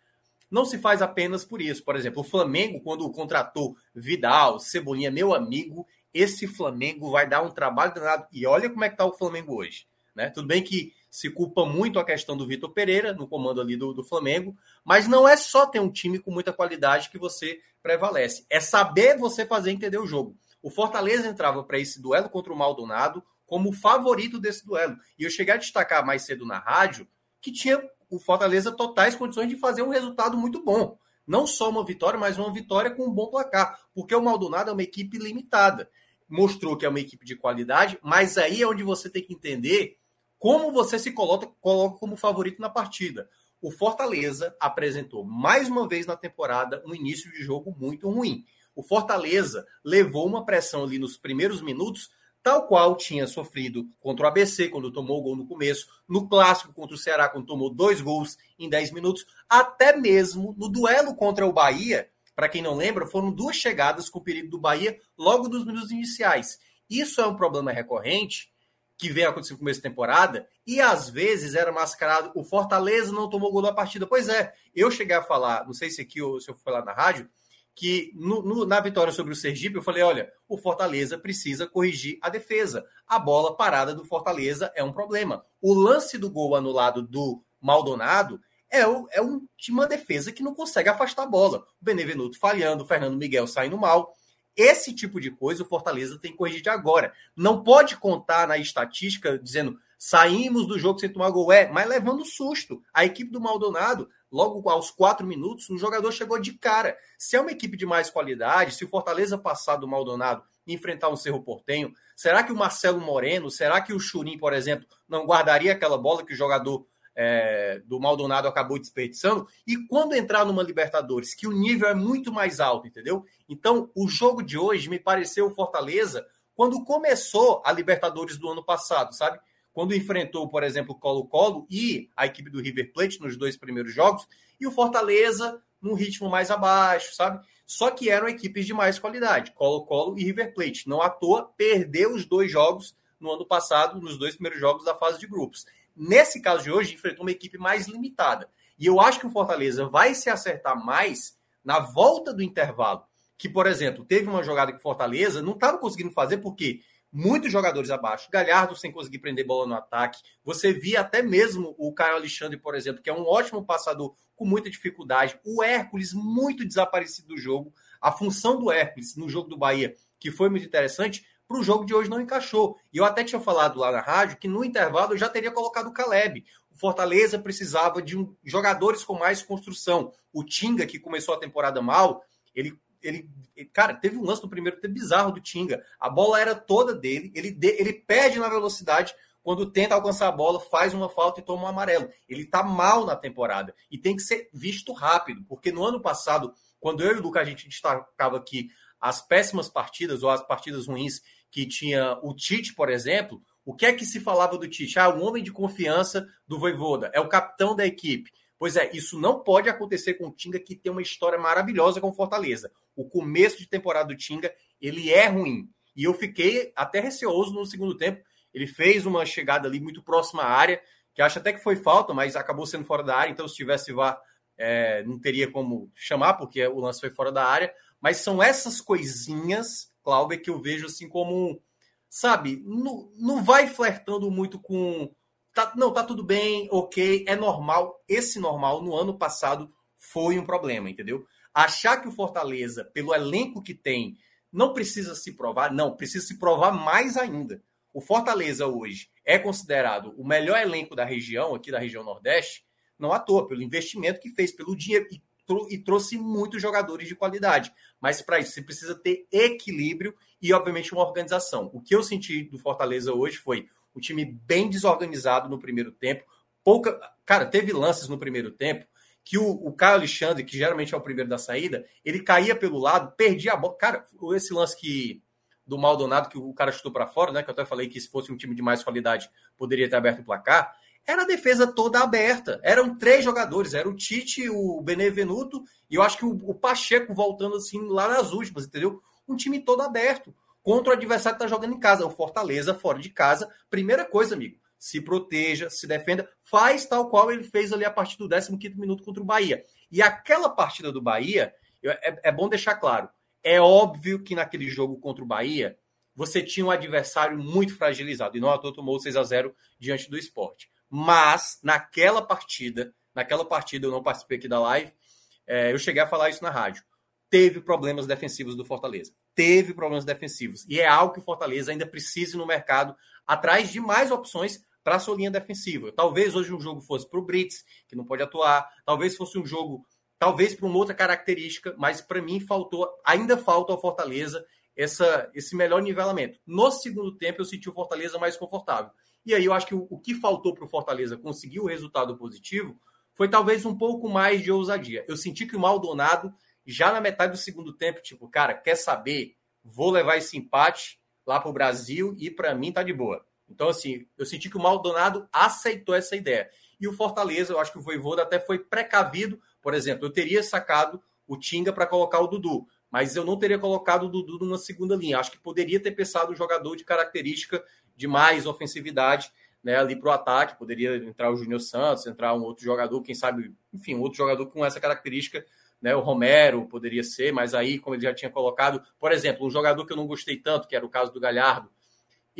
não se faz apenas por isso. Por exemplo, o Flamengo, quando contratou Vidal, Cebolinha, meu amigo, esse Flamengo vai dar um trabalho danado. E olha como é que está o Flamengo hoje. Né? Tudo bem que se culpa muito a questão do Vitor Pereira, no comando ali do, do Flamengo, mas não é só ter um time com muita qualidade que você prevalece, é saber você fazer entender o jogo. O Fortaleza entrava para esse duelo contra o Maldonado como favorito desse duelo. E eu cheguei a destacar mais cedo na rádio que tinha o Fortaleza totais condições de fazer um resultado muito bom. Não só uma vitória, mas uma vitória com um bom placar. Porque o Maldonado é uma equipe limitada. Mostrou que é uma equipe de qualidade, mas aí é onde você tem que entender como você se coloca, coloca como favorito na partida. O Fortaleza apresentou mais uma vez na temporada um início de jogo muito ruim. O Fortaleza levou uma pressão ali nos primeiros minutos, tal qual tinha sofrido contra o ABC, quando tomou o gol no começo, no clássico contra o Ceará, quando tomou dois gols em 10 minutos, até mesmo no duelo contra o Bahia, para quem não lembra, foram duas chegadas com o perigo do Bahia logo nos minutos iniciais. Isso é um problema recorrente que vem acontecendo no começo da temporada e às vezes era mascarado. O Fortaleza não tomou gol da partida. Pois é, eu cheguei a falar, não sei se aqui ou se eu fui lá na rádio, que no, no, na vitória sobre o Sergipe eu falei: olha, o Fortaleza precisa corrigir a defesa. A bola parada do Fortaleza é um problema. O lance do gol anulado do Maldonado é, o, é um, uma defesa que não consegue afastar a bola. O Benevenuto falhando, o Fernando Miguel saindo mal. Esse tipo de coisa o Fortaleza tem que corrigir de agora. Não pode contar na estatística dizendo saímos do jogo sem tomar gol, é, mas levando susto. A equipe do Maldonado, logo aos quatro minutos, o jogador chegou de cara. Se é uma equipe de mais qualidade, se o Fortaleza passar do Maldonado e enfrentar um Cerro Portenho, será que o Marcelo Moreno, será que o Churim, por exemplo, não guardaria aquela bola que o jogador é, do Maldonado acabou desperdiçando. E quando entrar numa Libertadores, que o nível é muito mais alto, entendeu? Então, o jogo de hoje me pareceu Fortaleza quando começou a Libertadores do ano passado, sabe? Quando enfrentou, por exemplo, o Colo-Colo e a equipe do River Plate nos dois primeiros jogos, e o Fortaleza num ritmo mais abaixo, sabe? Só que eram equipes de mais qualidade, Colo-Colo e River Plate. Não à toa, perdeu os dois jogos no ano passado, nos dois primeiros jogos da fase de grupos. Nesse caso de hoje, enfrentou uma equipe mais limitada. E eu acho que o Fortaleza vai se acertar mais na volta do intervalo. Que, por exemplo, teve uma jogada que o Fortaleza não estava conseguindo fazer porque muitos jogadores abaixo, Galhardo sem conseguir prender bola no ataque. Você via até mesmo o Caio Alexandre, por exemplo, que é um ótimo passador com muita dificuldade. O Hércules muito desaparecido do jogo. A função do Hércules no jogo do Bahia, que foi muito interessante, para o jogo de hoje não encaixou. E eu até tinha falado lá na rádio que no intervalo eu já teria colocado o Caleb. O Fortaleza precisava de um, jogadores com mais construção. O Tinga, que começou a temporada mal, ele, ele. Cara, teve um lance no primeiro tempo bizarro do Tinga. A bola era toda dele, ele, ele perde na velocidade. Quando tenta alcançar a bola, faz uma falta e toma um amarelo. Ele tá mal na temporada e tem que ser visto rápido, porque no ano passado, quando eu e o Lucas a gente destacava aqui as péssimas partidas ou as partidas ruins que tinha o Tite, por exemplo, o que é que se falava do Tite? Ah, um homem de confiança do Voivoda, é o capitão da equipe. Pois é, isso não pode acontecer com o Tinga, que tem uma história maravilhosa com Fortaleza. O começo de temporada do Tinga, ele é ruim. E eu fiquei até receoso no segundo tempo. Ele fez uma chegada ali muito próxima à área, que acho até que foi falta, mas acabou sendo fora da área. Então, se tivesse VAR, é, não teria como chamar, porque o lance foi fora da área. Mas são essas coisinhas Cláudio, que eu vejo assim como, sabe, não, não vai flertando muito com. Tá, não, tá tudo bem, ok, é normal. Esse normal no ano passado foi um problema, entendeu? Achar que o Fortaleza, pelo elenco que tem, não precisa se provar, não, precisa se provar mais ainda. O Fortaleza hoje é considerado o melhor elenco da região, aqui da região Nordeste, não à toa, pelo investimento que fez, pelo dinheiro. E e trouxe muitos jogadores de qualidade. Mas para isso você precisa ter equilíbrio e, obviamente, uma organização. O que eu senti do Fortaleza hoje foi um time bem desorganizado no primeiro tempo. Pouca. Cara, teve lances no primeiro tempo que o, o Caio Alexandre, que geralmente é o primeiro da saída, ele caía pelo lado, perdia a bola. Cara, esse lance que do Maldonado, que o cara chutou para fora, né? Que eu até falei que se fosse um time de mais qualidade, poderia ter aberto o placar era a defesa toda aberta. Eram três jogadores, era o Tite, o Benevenuto e eu acho que o, o Pacheco voltando assim lá nas últimas, entendeu? Um time todo aberto contra o adversário que está jogando em casa, o Fortaleza fora de casa. Primeira coisa, amigo, se proteja, se defenda, faz tal qual ele fez ali a partir do 15 minuto contra o Bahia. E aquela partida do Bahia, é, é bom deixar claro, é óbvio que naquele jogo contra o Bahia, você tinha um adversário muito fragilizado, e não a toa tomou 6 a 0 diante do esporte. Mas naquela partida, naquela partida eu não participei aqui da live, é, eu cheguei a falar isso na rádio. Teve problemas defensivos do Fortaleza. Teve problemas defensivos. E é algo que o Fortaleza ainda precisa no mercado, atrás de mais opções para a sua linha defensiva. Talvez hoje um jogo fosse para o Brits, que não pode atuar. Talvez fosse um jogo, talvez para uma outra característica, mas para mim faltou, ainda falta ao Fortaleza essa, esse melhor nivelamento. No segundo tempo, eu senti o Fortaleza mais confortável. E aí eu acho que o, o que faltou para o Fortaleza conseguir o resultado positivo foi talvez um pouco mais de ousadia. Eu senti que o Maldonado já na metade do segundo tempo, tipo, cara, quer saber? Vou levar esse empate lá para o Brasil e para mim tá de boa. Então, assim, eu senti que o Maldonado aceitou essa ideia. E o Fortaleza, eu acho que o Voivoda até foi precavido. Por exemplo, eu teria sacado o Tinga para colocar o Dudu, mas eu não teria colocado o Dudu numa segunda linha. Acho que poderia ter pensado um jogador de característica de mais ofensividade né, ali para o ataque. Poderia entrar o Júnior Santos, entrar um outro jogador, quem sabe, enfim, um outro jogador com essa característica. Né, o Romero poderia ser, mas aí, como ele já tinha colocado, por exemplo, um jogador que eu não gostei tanto, que era o caso do Galhardo,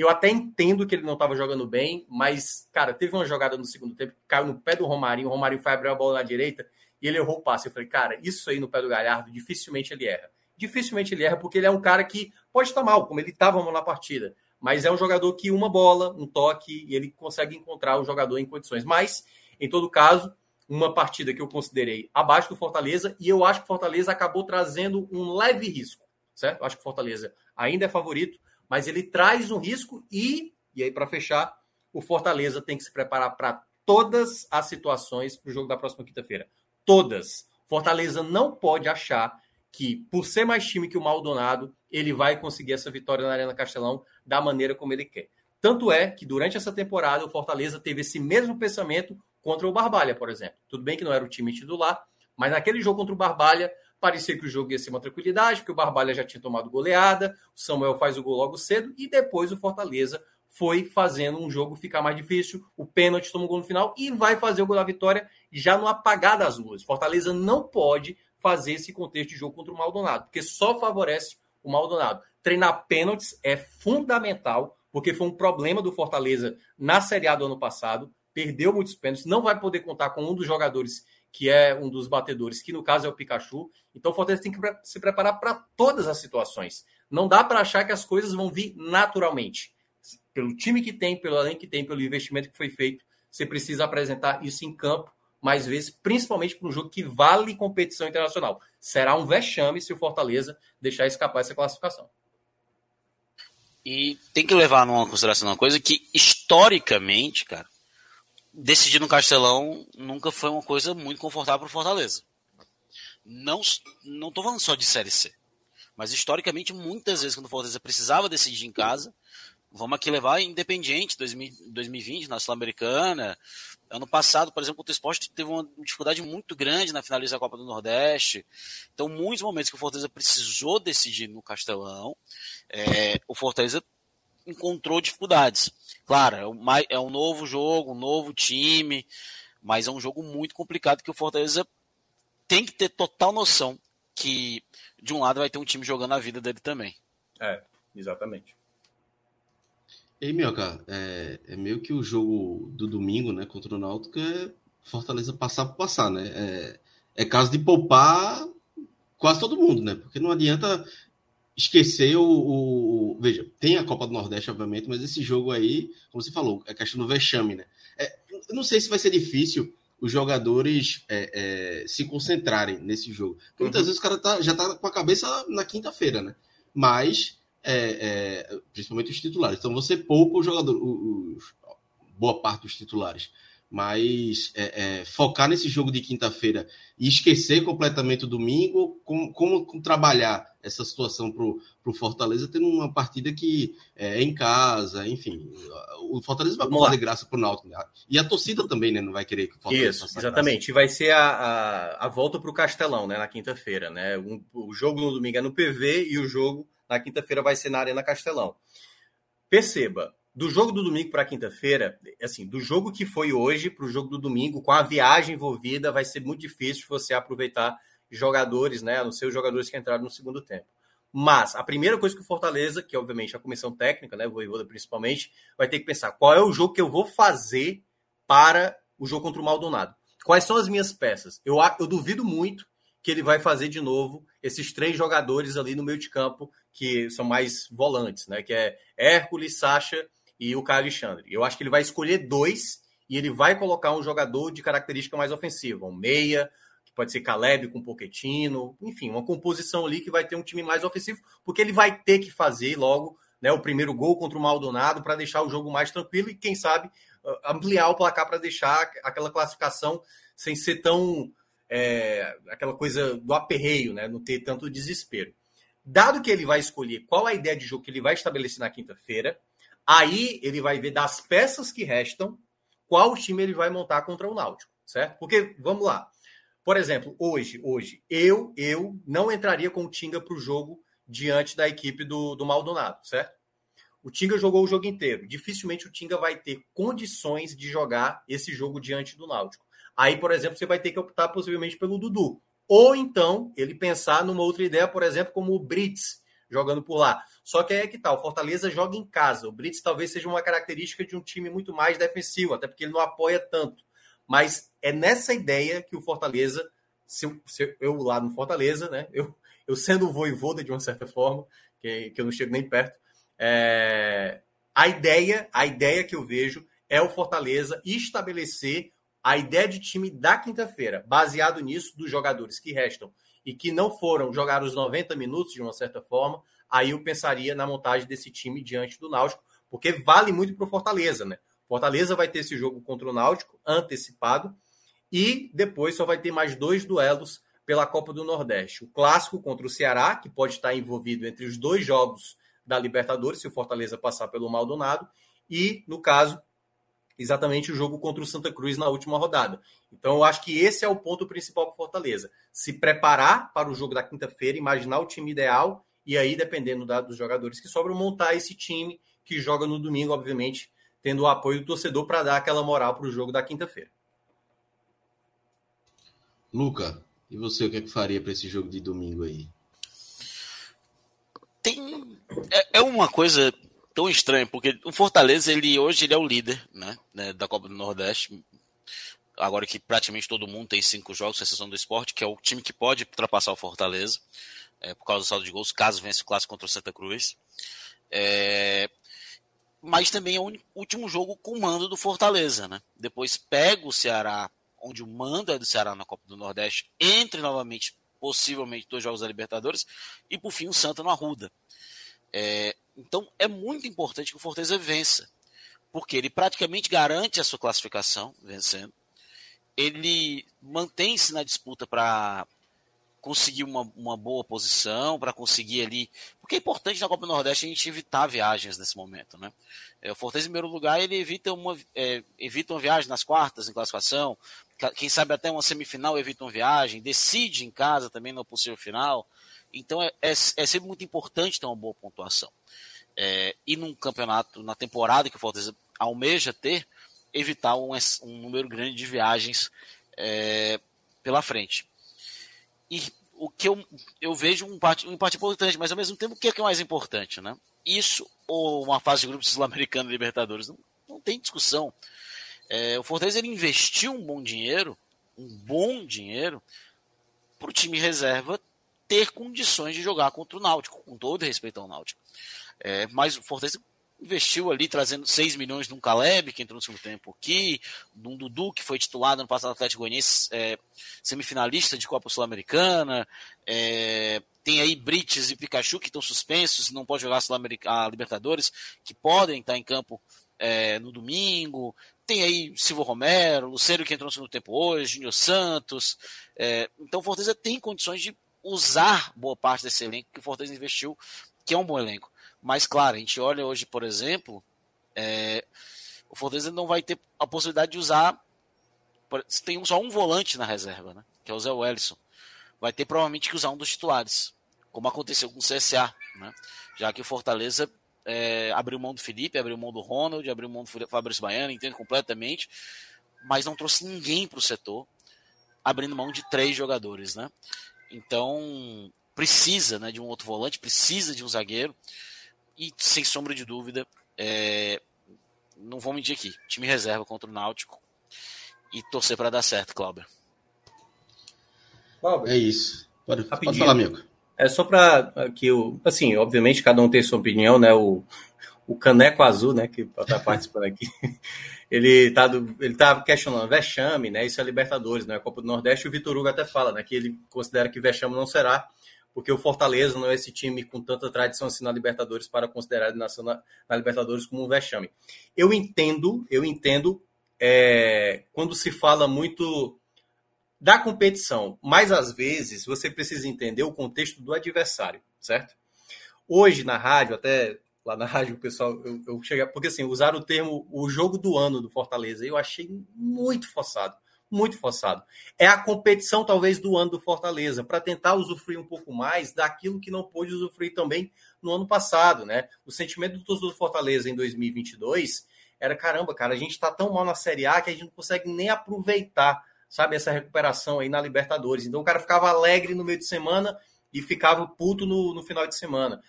eu até entendo que ele não estava jogando bem, mas, cara, teve uma jogada no segundo tempo, caiu no pé do Romarinho, o Romarinho foi abrir a bola na direita e ele errou o passe. Eu falei, cara, isso aí no pé do Galhardo, dificilmente ele erra. Dificilmente ele erra, porque ele é um cara que pode estar mal, como ele estava na partida, mas é um jogador que uma bola, um toque, e ele consegue encontrar o jogador em condições. Mas, em todo caso, uma partida que eu considerei abaixo do Fortaleza, e eu acho que o Fortaleza acabou trazendo um leve risco, certo? Eu acho que o Fortaleza ainda é favorito, mas ele traz um risco e, e aí para fechar, o Fortaleza tem que se preparar para todas as situações para o jogo da próxima quinta-feira. Todas. Fortaleza não pode achar que, por ser mais time que o Maldonado, ele vai conseguir essa vitória na Arena Castelão da maneira como ele quer. Tanto é que durante essa temporada o Fortaleza teve esse mesmo pensamento contra o Barbalha, por exemplo. Tudo bem que não era o time titular, mas naquele jogo contra o Barbalha, Parecia que o jogo ia ser uma tranquilidade, porque o Barbalha já tinha tomado goleada, o Samuel faz o gol logo cedo, e depois o Fortaleza foi fazendo um jogo ficar mais difícil. O pênalti toma um gol no final e vai fazer o gol da vitória já no apagar das luzes. Fortaleza não pode fazer esse contexto de jogo contra o Maldonado, porque só favorece o Maldonado. Treinar pênaltis é fundamental, porque foi um problema do Fortaleza na Série A do ano passado. Perdeu muitos pênaltis, não vai poder contar com um dos jogadores que é um dos batedores, que no caso é o Pikachu. Então o Fortaleza tem que se preparar para todas as situações. Não dá para achar que as coisas vão vir naturalmente. Pelo time que tem, pelo além que tem, pelo investimento que foi feito, você precisa apresentar isso em campo mais vezes, principalmente para um jogo que vale competição internacional. Será um vexame se o Fortaleza deixar escapar essa classificação. E tem que levar numa consideração uma coisa que, historicamente, cara, decidir no Castelão nunca foi uma coisa muito confortável para o Fortaleza. Não, não tô falando só de Série C. Mas historicamente, muitas vezes, quando o Fortaleza precisava decidir em casa, vamos aqui levar Independiente 2020 na Sul-Americana. Ano passado, por exemplo, o Esporte teve uma dificuldade muito grande na finalização da Copa do Nordeste. Então, muitos momentos que o Fortaleza precisou decidir no Castelão, é, o Fortaleza encontrou dificuldades. Claro, é, é um novo jogo, um novo time, mas é um jogo muito complicado que o Fortaleza tem que ter total noção que de um lado vai ter um time jogando a vida dele também. É, exatamente. E aí, Mioca, é, é meio que o jogo do domingo, né, contra o Náutico é Fortaleza passar por passar, né? É, é caso de poupar quase todo mundo, né? Porque não adianta esquecer o, o, Veja, tem a Copa do Nordeste, obviamente, mas esse jogo aí, como você falou, é questão do vexame, né? É, eu não sei se vai ser difícil os jogadores é, é, se concentrarem nesse jogo. Porque muitas uhum. vezes o cara tá, já tá com a cabeça na quinta-feira, né? Mas, é, é, principalmente os titulares. Então você poupa o jogador, os, boa parte dos titulares mas é, é, focar nesse jogo de quinta-feira e esquecer completamente o domingo, como, como trabalhar essa situação para o Fortaleza, tendo uma partida que é, é em casa, enfim, o Fortaleza vai fazer graça para o Náutico, né? e a torcida também, né, não vai querer que o Fortaleza Isso, exatamente, graça. vai ser a, a, a volta para o Castelão, né, na quinta-feira, né, um, o jogo no domingo é no PV e o jogo na quinta-feira vai ser na Arena Castelão. Perceba, do jogo do domingo para quinta-feira, assim, do jogo que foi hoje para o jogo do domingo, com a viagem envolvida, vai ser muito difícil você aproveitar jogadores, né? Nos seus jogadores que entraram no segundo tempo. Mas a primeira coisa que o Fortaleza, que é obviamente a comissão técnica, né, o Voivoda principalmente, vai ter que pensar qual é o jogo que eu vou fazer para o jogo contra o Maldonado. Quais são as minhas peças? Eu, eu duvido muito que ele vai fazer de novo esses três jogadores ali no meio de campo que são mais volantes, né? Que é Hércules, Sacha e o Caio Alexandre. Eu acho que ele vai escolher dois e ele vai colocar um jogador de característica mais ofensiva, um meia, que pode ser Caleb com Poquetino, enfim, uma composição ali que vai ter um time mais ofensivo, porque ele vai ter que fazer logo né, o primeiro gol contra o Maldonado para deixar o jogo mais tranquilo e, quem sabe, ampliar o placar para deixar aquela classificação sem ser tão é, aquela coisa do aperreio, né? Não ter tanto desespero. Dado que ele vai escolher qual a ideia de jogo que ele vai estabelecer na quinta-feira, aí ele vai ver das peças que restam qual time ele vai montar contra o Náutico, certo? Porque, vamos lá. Por exemplo, hoje, hoje, eu, eu não entraria com o Tinga para o jogo diante da equipe do, do Maldonado, certo? O Tinga jogou o jogo inteiro. Dificilmente o Tinga vai ter condições de jogar esse jogo diante do Náutico. Aí, por exemplo, você vai ter que optar possivelmente pelo Dudu. Ou então ele pensar numa outra ideia, por exemplo, como o Brits jogando por lá. Só que aí é que tá, o Fortaleza joga em casa. O Brits talvez seja uma característica de um time muito mais defensivo, até porque ele não apoia tanto. Mas é nessa ideia que o Fortaleza, se eu, se eu lá no Fortaleza, né? Eu, eu sendo o voivoda de uma certa forma, que, que eu não chego nem perto, é, a ideia, a ideia que eu vejo é o Fortaleza estabelecer a ideia de time da quinta-feira, baseado nisso, dos jogadores que restam e que não foram jogar os 90 minutos de uma certa forma, aí eu pensaria na montagem desse time diante do Náutico, porque vale muito para o Fortaleza, né? Fortaleza vai ter esse jogo contra o Náutico antecipado e depois só vai ter mais dois duelos pela Copa do Nordeste. O clássico contra o Ceará, que pode estar envolvido entre os dois jogos da Libertadores, se o Fortaleza passar pelo Maldonado, e, no caso, exatamente o jogo contra o Santa Cruz na última rodada. Então, eu acho que esse é o ponto principal para o Fortaleza. Se preparar para o jogo da quinta-feira, imaginar o time ideal, e aí, dependendo da, dos jogadores que sobram, montar esse time que joga no domingo, obviamente, tendo o apoio do torcedor para dar aquela moral para o jogo da quinta-feira. Luca, e você o que, é que faria para esse jogo de domingo aí? Tem é, é, uma coisa tão estranha porque o Fortaleza ele hoje ele é o líder, né, né, da Copa do Nordeste. Agora que praticamente todo mundo tem cinco jogos, exceção do esporte, que é o time que pode ultrapassar o Fortaleza, é, por causa do saldo de gols, caso vença o clássico contra o Santa Cruz. É, mas também é o último jogo com o mando do Fortaleza, né? Depois pega o Ceará, onde o mando é do Ceará na Copa do Nordeste, entre novamente, possivelmente, dois jogos da Libertadores, e por fim o Santa no Arruda. É, então é muito importante que o Fortaleza vença, porque ele praticamente garante a sua classificação vencendo. Ele mantém-se na disputa para conseguir uma, uma boa posição, para conseguir ali. Porque é importante na Copa do Nordeste a gente evitar viagens nesse momento, né? É, o Fortaleza, em primeiro lugar, ele evita uma, é, evita uma viagem nas quartas em classificação, quem sabe até uma semifinal evita uma viagem, decide em casa também no possível final. Então é, é, é sempre muito importante ter uma boa pontuação. É, e num campeonato, na temporada que o Fortaleza almeja ter, evitar um, um número grande de viagens é, pela frente. E o que eu, eu vejo um parte, um importante, mas ao mesmo tempo, o que é, que é mais importante, né? Isso ou uma fase de grupos sul-americano Libertadores? Não, não tem discussão. É, o Fortaleza ele investiu um bom dinheiro, um bom dinheiro, para o time reserva ter condições de jogar contra o Náutico, com todo respeito ao Náutico. É, mas o Fortaleza investiu ali trazendo 6 milhões num Caleb, que entrou no segundo tempo aqui, num Dudu, que foi titulado no passado Atlético Goianiense, é, semifinalista de Copa Sul-Americana, é, tem aí Brites e Pikachu que estão suspensos, não pode jogar a Libertadores, que podem estar em campo é, no domingo, tem aí Silvio Romero, Luceiro que entrou no segundo tempo hoje, Júnior Santos, é, então o Fortaleza tem condições de usar boa parte desse elenco que o Fortaleza investiu, que é um bom elenco. Mas, claro, a gente olha hoje, por exemplo, é, o Fortaleza não vai ter a possibilidade de usar. Tem só um volante na reserva, né? Que é o Zé Wellison. Vai ter provavelmente que usar um dos titulares, como aconteceu com o CSA, né? Já que o Fortaleza é, abriu mão do Felipe, abriu mão do Ronald, abriu mão do Fabrício Baiano, entendo completamente, mas não trouxe ninguém para o setor, abrindo mão de três jogadores, né? Então precisa, né, de um outro volante, precisa de um zagueiro e, sem sombra de dúvida, é, não vou mentir aqui, time reserva contra o Náutico e torcer para dar certo, Cláudio. É isso. Pode, pode falar, amigo. É só para que o. Assim, obviamente, cada um tem sua opinião, né? O, o Caneco Azul, né? Que está participando aqui. *laughs* ele está ele tá questionando vexame, né? Isso é Libertadores, né? A Copa do Nordeste. O Vitor Hugo até fala, né? Que ele considera que vexame não será porque o Fortaleza não é esse time com tanta tradição assim na Libertadores para considerar nação na, na Libertadores como um vexame. Eu entendo, eu entendo é, quando se fala muito da competição, mas às vezes você precisa entender o contexto do adversário, certo? Hoje na rádio, até lá na rádio, o pessoal, eu, eu cheguei, porque assim, usaram o termo o jogo do ano do Fortaleza, eu achei muito forçado, muito forçado. É a competição, talvez, do ano do Fortaleza, para tentar usufruir um pouco mais daquilo que não pôde usufruir também no ano passado, né? O sentimento do torcedor do Fortaleza em 2022 era: caramba, cara, a gente está tão mal na Série A que a gente não consegue nem aproveitar, sabe, essa recuperação aí na Libertadores. Então o cara ficava alegre no meio de semana e ficava puto no, no final de semana.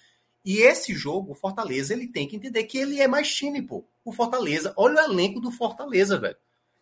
E esse jogo, o Fortaleza, ele tem que entender que ele é mais time, pô. O Fortaleza, olha o elenco do Fortaleza, velho.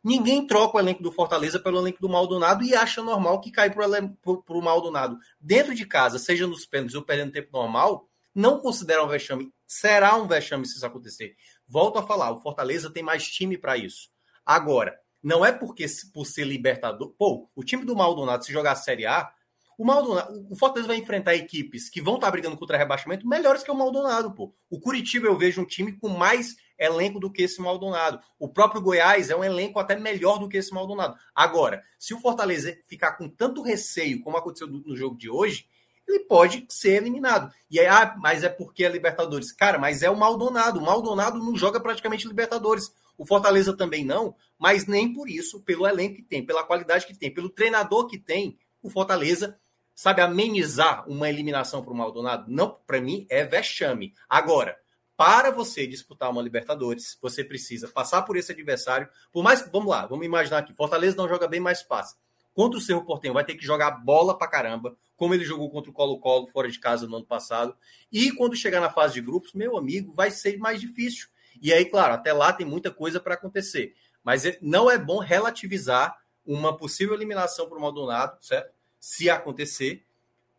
Ninguém troca o elenco do Fortaleza pelo elenco do Maldonado e acha normal que cai pro, pro Maldonado. Dentro de casa, seja nos pênaltis ou perdendo tempo normal, não considera um vexame. Será um vexame se isso acontecer. Volto a falar, o Fortaleza tem mais time para isso. Agora, não é porque por ser libertador. Pô, o time do Maldonado, se jogar a Série A, o Maldonado, o Fortaleza vai enfrentar equipes que vão estar tá brigando contra rebaixamento melhores que o Maldonado, pô. O Curitiba eu vejo um time com mais elenco do que esse Maldonado. O próprio Goiás é um elenco até melhor do que esse Maldonado. Agora, se o Fortaleza ficar com tanto receio como aconteceu no jogo de hoje, ele pode ser eliminado. E aí, ah, mas é porque é Libertadores. Cara, mas é o Maldonado. O Maldonado não joga praticamente Libertadores. O Fortaleza também não, mas nem por isso, pelo elenco que tem, pela qualidade que tem, pelo treinador que tem, o Fortaleza sabe, amenizar uma eliminação para o Maldonado, não, para mim, é vexame. Agora, para você disputar uma Libertadores, você precisa passar por esse adversário. Por mais vamos lá, vamos imaginar que Fortaleza não joga bem, mas passa. Contra o Cerro Portenho, vai ter que jogar bola para caramba, como ele jogou contra o Colo-Colo fora de casa no ano passado. E quando chegar na fase de grupos, meu amigo, vai ser mais difícil. E aí, claro, até lá tem muita coisa para acontecer. Mas é, não é bom relativizar uma possível eliminação para o Maldonado, certo? se acontecer,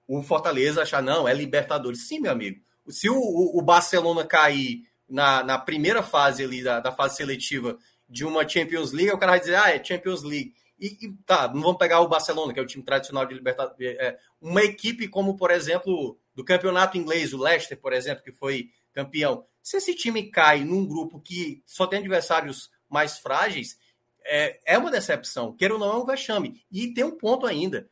o Fortaleza achar, não, é Libertadores. Sim, meu amigo. Se o, o Barcelona cair na, na primeira fase ali da, da, fase seletiva de uma Champions League, o cara vai dizer, ah, é Champions League. E, e tá, não vamos pegar o Barcelona, que é o time tradicional de Libertadores. É, uma equipe como, por exemplo, do campeonato inglês, o Leicester, por exemplo, que foi campeão. Se esse time cai num grupo que só tem adversários mais frágeis, é, é uma decepção. Queira ou não, é um vexame. E tem um ponto ainda.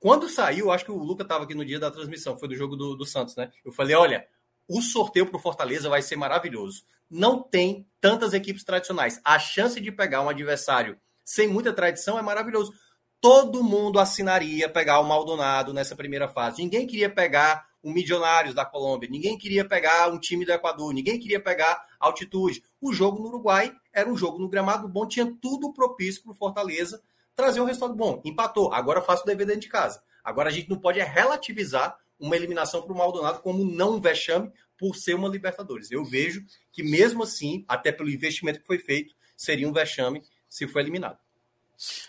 Quando saiu, acho que o Luca estava aqui no dia da transmissão, foi do jogo do, do Santos, né? Eu falei: olha, o sorteio para o Fortaleza vai ser maravilhoso. Não tem tantas equipes tradicionais. A chance de pegar um adversário sem muita tradição é maravilhoso. Todo mundo assinaria pegar o Maldonado nessa primeira fase. Ninguém queria pegar o Milionários da Colômbia, ninguém queria pegar um time do Equador, ninguém queria pegar altitude. O jogo no Uruguai era um jogo no gramado bom, tinha tudo propício para o Fortaleza trazer um resultado bom. Empatou, agora faço o dever dentro de casa. Agora a gente não pode relativizar uma eliminação para o Maldonado como não vexame por ser uma Libertadores. Eu vejo que mesmo assim, até pelo investimento que foi feito, seria um vexame se for eliminado.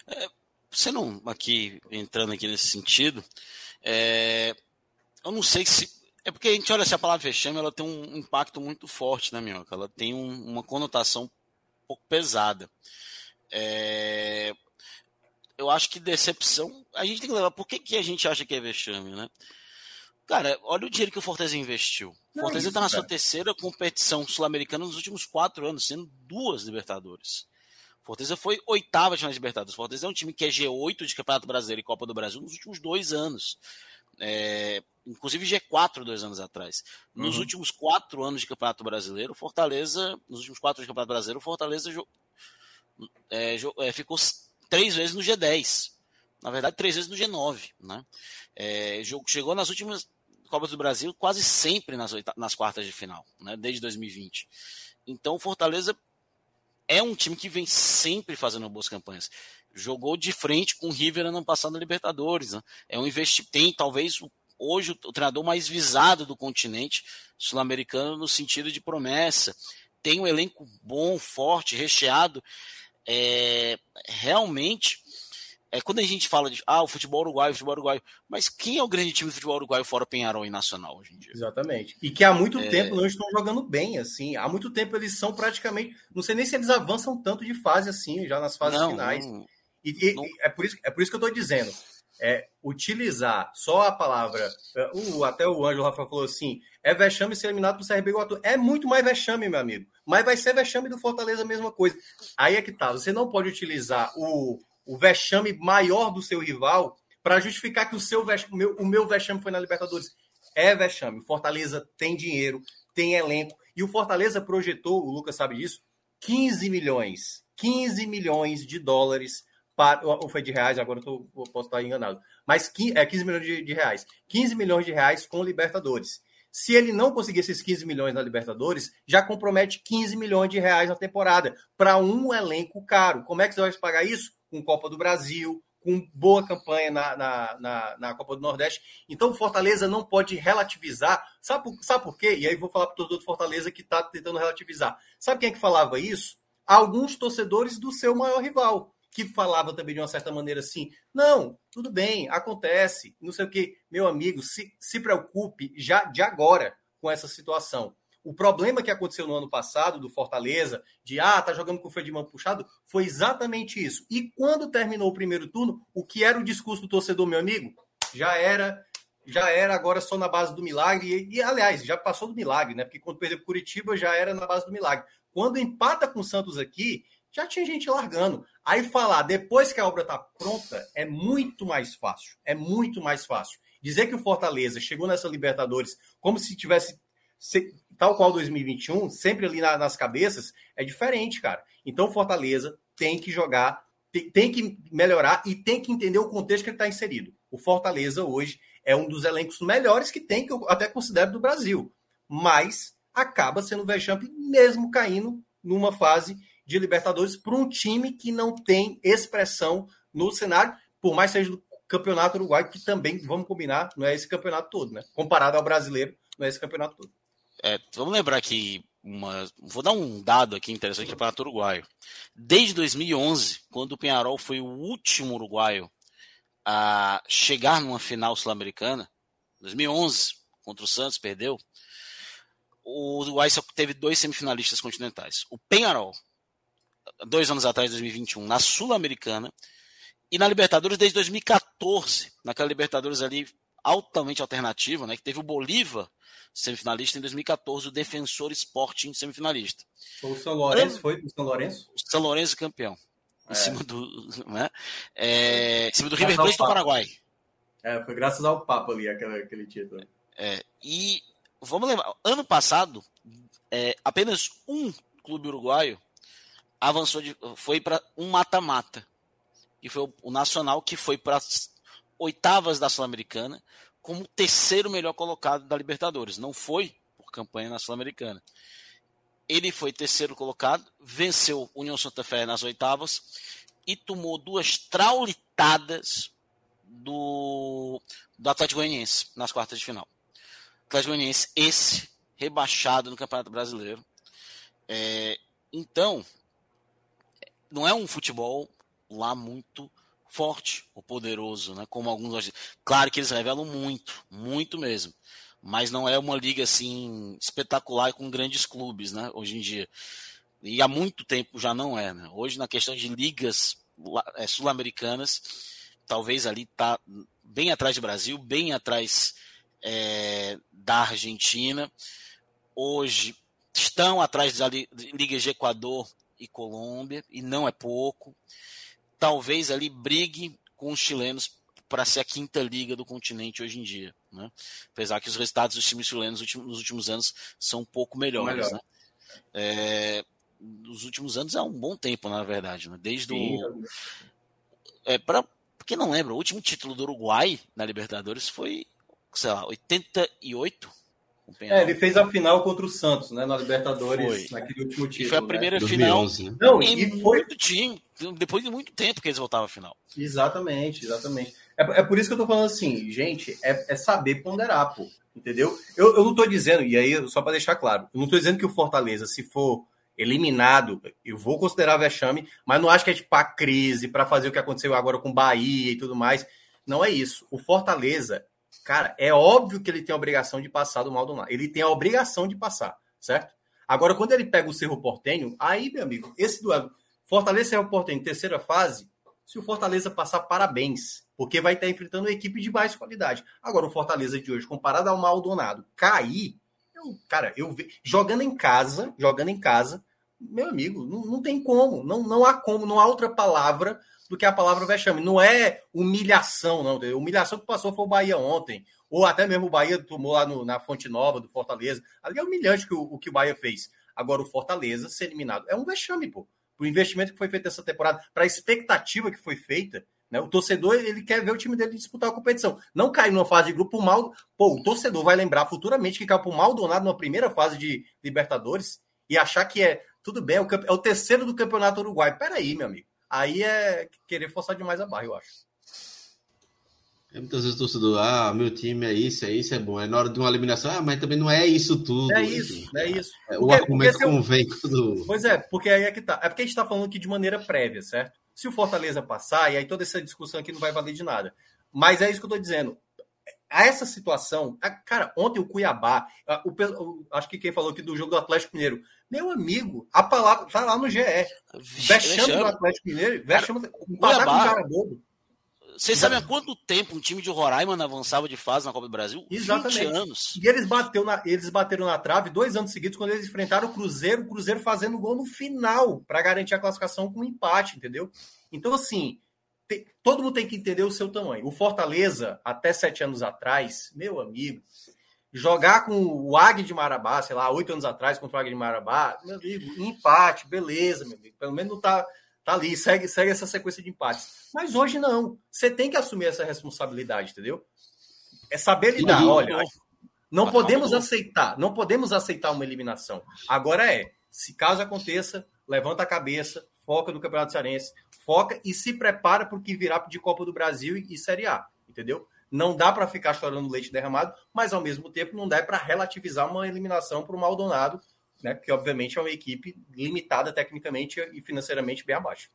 É, você não aqui entrando aqui nesse sentido, é, eu não sei se é porque a gente olha se a palavra vexame, ela tem um impacto muito forte, né, Minhoca? Ela tem um, uma conotação um pouco pesada. É, eu acho que decepção. A gente tem que levar. Por que, que a gente acha que é vexame, né? Cara, olha o dinheiro que o Fortaleza investiu. O Fortaleza está na sua terceira competição sul-americana nos últimos quatro anos, sendo duas Libertadores. Fortaleza foi oitava de Libertadores. Fortaleza é um time que é G8 de Campeonato Brasileiro e Copa do Brasil nos últimos dois anos. É, inclusive G4 dois anos atrás. Nos uhum. últimos quatro anos de Campeonato Brasileiro, Fortaleza, nos últimos quatro anos de Campeonato Brasileiro, Fortaleza é, é, ficou três vezes no G10. Na verdade, três vezes no G9. Né? É, chegou nas últimas Copas do Brasil quase sempre nas, nas quartas de final, né? desde 2020. Então, o Fortaleza é um time que vem sempre fazendo boas campanhas. Jogou de frente com o River ano passado na Libertadores. Né? É um investimento, tem talvez hoje o treinador mais visado do continente sul-americano no sentido de promessa. Tem um elenco bom, forte, recheado é, realmente, é, quando a gente fala de ah, o futebol uruguaio, o futebol uruguaio, mas quem é o grande time do futebol uruguaio fora Penharol e Nacional hoje em dia? Exatamente. E que há muito é... tempo não estão jogando bem, assim. Há muito tempo eles são praticamente. Não sei nem se eles avançam tanto de fase assim, já nas fases não, finais. Não, e, e não... é, por isso, é por isso que eu estou dizendo. É, utilizar só a palavra. Uh, até o Ângelo Rafa falou assim: é vexame ser eliminado pro CRB Iguatu. É muito mais vexame, meu amigo. Mas vai ser vexame do Fortaleza a mesma coisa. Aí é que tá. Você não pode utilizar o, o vexame maior do seu rival para justificar que o seu meu, o meu vexame foi na Libertadores. É vexame. Fortaleza tem dinheiro, tem elenco. E o Fortaleza projetou, o Lucas sabe disso, 15 milhões. 15 milhões de dólares para. Ou foi de reais, agora eu, tô, posso estar enganado. Mas 15, é 15 milhões de, de reais. 15 milhões de reais com Libertadores. Se ele não conseguir esses 15 milhões na Libertadores, já compromete 15 milhões de reais na temporada para um elenco caro. Como é que você vai pagar isso? Com Copa do Brasil, com boa campanha na, na, na, na, Copa do Nordeste. Então, Fortaleza não pode relativizar. Sabe por, sabe por quê? E aí vou falar para o torcedor do Fortaleza que está tentando relativizar. Sabe quem é que falava isso? Alguns torcedores do seu maior rival que falava também de uma certa maneira assim: não, tudo bem, acontece, não sei o que. Meu amigo, se, se preocupe já de agora com essa situação. O problema que aconteceu no ano passado do Fortaleza, de ah, tá jogando com o freio de mão puxado, foi exatamente isso. E quando terminou o primeiro turno, o que era o discurso do torcedor, meu amigo? Já era, já era agora só na base do milagre. E, e aliás, já passou do milagre, né? Porque quando perdeu Curitiba já era na base do milagre. Quando empata com o Santos aqui, já tinha gente largando. Aí falar depois que a obra está pronta é muito mais fácil. É muito mais fácil. Dizer que o Fortaleza chegou nessa Libertadores como se tivesse, tal qual 2021, sempre ali na, nas cabeças, é diferente, cara. Então o Fortaleza tem que jogar, tem, tem que melhorar e tem que entender o contexto que ele está inserido. O Fortaleza hoje é um dos elencos melhores que tem, que eu até considero do Brasil. Mas acaba sendo o vexame mesmo caindo numa fase de Libertadores para um time que não tem expressão no cenário, por mais seja do campeonato uruguaio, que também, vamos combinar, não é esse campeonato todo, né? Comparado ao brasileiro, não é esse campeonato todo. É, vamos lembrar que uma, vou dar um dado aqui interessante do campeonato uruguaio. Desde 2011, quando o Penharol foi o último uruguaio a chegar numa final sul-americana, 2011 contra o Santos perdeu. O Uruguai só teve dois semifinalistas continentais. O Penharol dois anos atrás, 2021, na Sul-Americana, e na Libertadores desde 2014, naquela Libertadores ali altamente alternativa, né, que teve o Bolívar semifinalista em 2014, o Defensor Sporting semifinalista. O São Lourenço foi o São Lourenço? O São Lourenço campeão. É. Em cima do, né, é, em cima do River Plate do Paraguai. É, foi graças ao Papa ali aquele, aquele título. É, e vamos lembrar, ano passado, é, apenas um clube uruguaio avançou de, foi para um mata-mata. E foi o, o Nacional que foi para as oitavas da Sul-Americana como terceiro melhor colocado da Libertadores. Não foi por campanha na Sul-Americana. Ele foi terceiro colocado, venceu União Santa Fé nas oitavas e tomou duas traulitadas do, do Atlético Goianiense nas quartas de final. Atlético Goianiense, esse rebaixado no Campeonato Brasileiro. É, então, não é um futebol lá muito forte ou poderoso, né? Como alguns Claro que eles revelam muito, muito mesmo. Mas não é uma liga assim espetacular com grandes clubes, né? Hoje em dia. E há muito tempo já não é, né? Hoje na questão de ligas é, sul-americanas, talvez ali tá bem atrás do Brasil, bem atrás é, da Argentina. Hoje estão atrás da Liga de Equador e Colômbia, e não é pouco. Talvez ali brigue com os chilenos para ser a quinta liga do continente hoje em dia. Né? Apesar que os resultados dos times chilenos nos últimos anos são um pouco melhores. Melhor. Né? É, nos últimos anos é um bom tempo, na verdade. Né? Desde o. É, para quem não lembra, o último título do Uruguai na Libertadores foi, sei lá, 88, é, ele fez a final contra o Santos, né? Na Libertadores, foi. naquele último título. E foi a primeira né? final 2011, né? Não, e foi muito time, depois de muito tempo que eles voltavam à final. Exatamente, exatamente. É, é por isso que eu tô falando assim, gente, é, é saber ponderar, pô. Entendeu? Eu, eu não tô dizendo, e aí, só para deixar claro, eu não tô dizendo que o Fortaleza, se for eliminado, eu vou considerar vexame, mas não acho que é tipo a crise para fazer o que aconteceu agora com Bahia e tudo mais. Não é isso. O Fortaleza Cara, é óbvio que ele tem a obrigação de passar do Maldonado. Ele tem a obrigação de passar, certo? Agora, quando ele pega o Cerro Portenho, aí, meu amigo, esse duelo, Fortaleza Cerro Portenho, terceira fase, se o Fortaleza passar, parabéns, porque vai estar enfrentando uma equipe de mais qualidade. Agora, o Fortaleza de hoje, comparado ao Maldonado, cair, eu, cara, eu jogando em casa, jogando em casa, meu amigo, não, não tem como, não, não há como, não há outra palavra do que a palavra vexame. Não é humilhação, não. Humilhação que passou foi o Bahia ontem, ou até mesmo o Bahia tomou lá no, na Fonte Nova do Fortaleza. Ali é humilhante que o, o que o Bahia fez. Agora, o Fortaleza ser eliminado é um vexame, pô. O investimento que foi feito essa temporada, para a expectativa que foi feita, né? O torcedor ele quer ver o time dele disputar a competição. Não cair numa fase de grupo mal. Pô, o torcedor vai lembrar futuramente que caiu o Maldonado numa primeira fase de Libertadores e achar que é tudo bem, é o, é o terceiro do campeonato uruguai. Peraí, meu amigo. Aí é querer forçar demais a barra, eu acho. É muitas vezes o torcedor, ah, meu time é isso, é isso, é bom. É na hora de uma eliminação, ah, mas também não é isso tudo. É isso, é isso. É, o argumento convém quando. Pois é, porque aí é que tá. É porque a gente tá falando aqui de maneira prévia, certo? Se o Fortaleza passar, e aí toda essa discussão aqui não vai valer de nada. Mas é isso que eu tô dizendo. A essa situação, a, cara, ontem o Cuiabá, a, o, o, acho que quem falou aqui do jogo do Atlético Mineiro, meu amigo, a palavra tá lá no GE. Vexame do Atlético Mineiro, vexame, com o cara bobo. Vocês sabem há quanto tempo um time de Roraima não avançava de fase na Copa do Brasil? Exatamente. 20 anos. E eles, bateu na, eles bateram na trave dois anos seguidos quando eles enfrentaram o Cruzeiro, o Cruzeiro fazendo gol no final para garantir a classificação com um empate, entendeu? Então, assim, todo mundo tem que entender o seu tamanho. O Fortaleza, até sete anos atrás, meu amigo, jogar com o Águia de Marabá, sei lá, oito anos atrás contra o Águia de Marabá, meu amigo, empate, beleza, meu amigo. Pelo menos não tá Tá ali, segue, segue essa sequência de empates. Mas hoje não. Você tem que assumir essa responsabilidade, entendeu? É saber lidar. Olha, não podemos aceitar, não podemos aceitar uma eliminação. Agora é, se caso aconteça, levanta a cabeça, foca no Campeonato Cearense, foca e se prepara para o que virá de Copa do Brasil e, Série A, entendeu? Não dá para ficar chorando leite derramado, mas ao mesmo tempo não dá para relativizar uma eliminação para o Maldonado né? Porque, obviamente, é uma equipe limitada tecnicamente e financeiramente bem abaixo.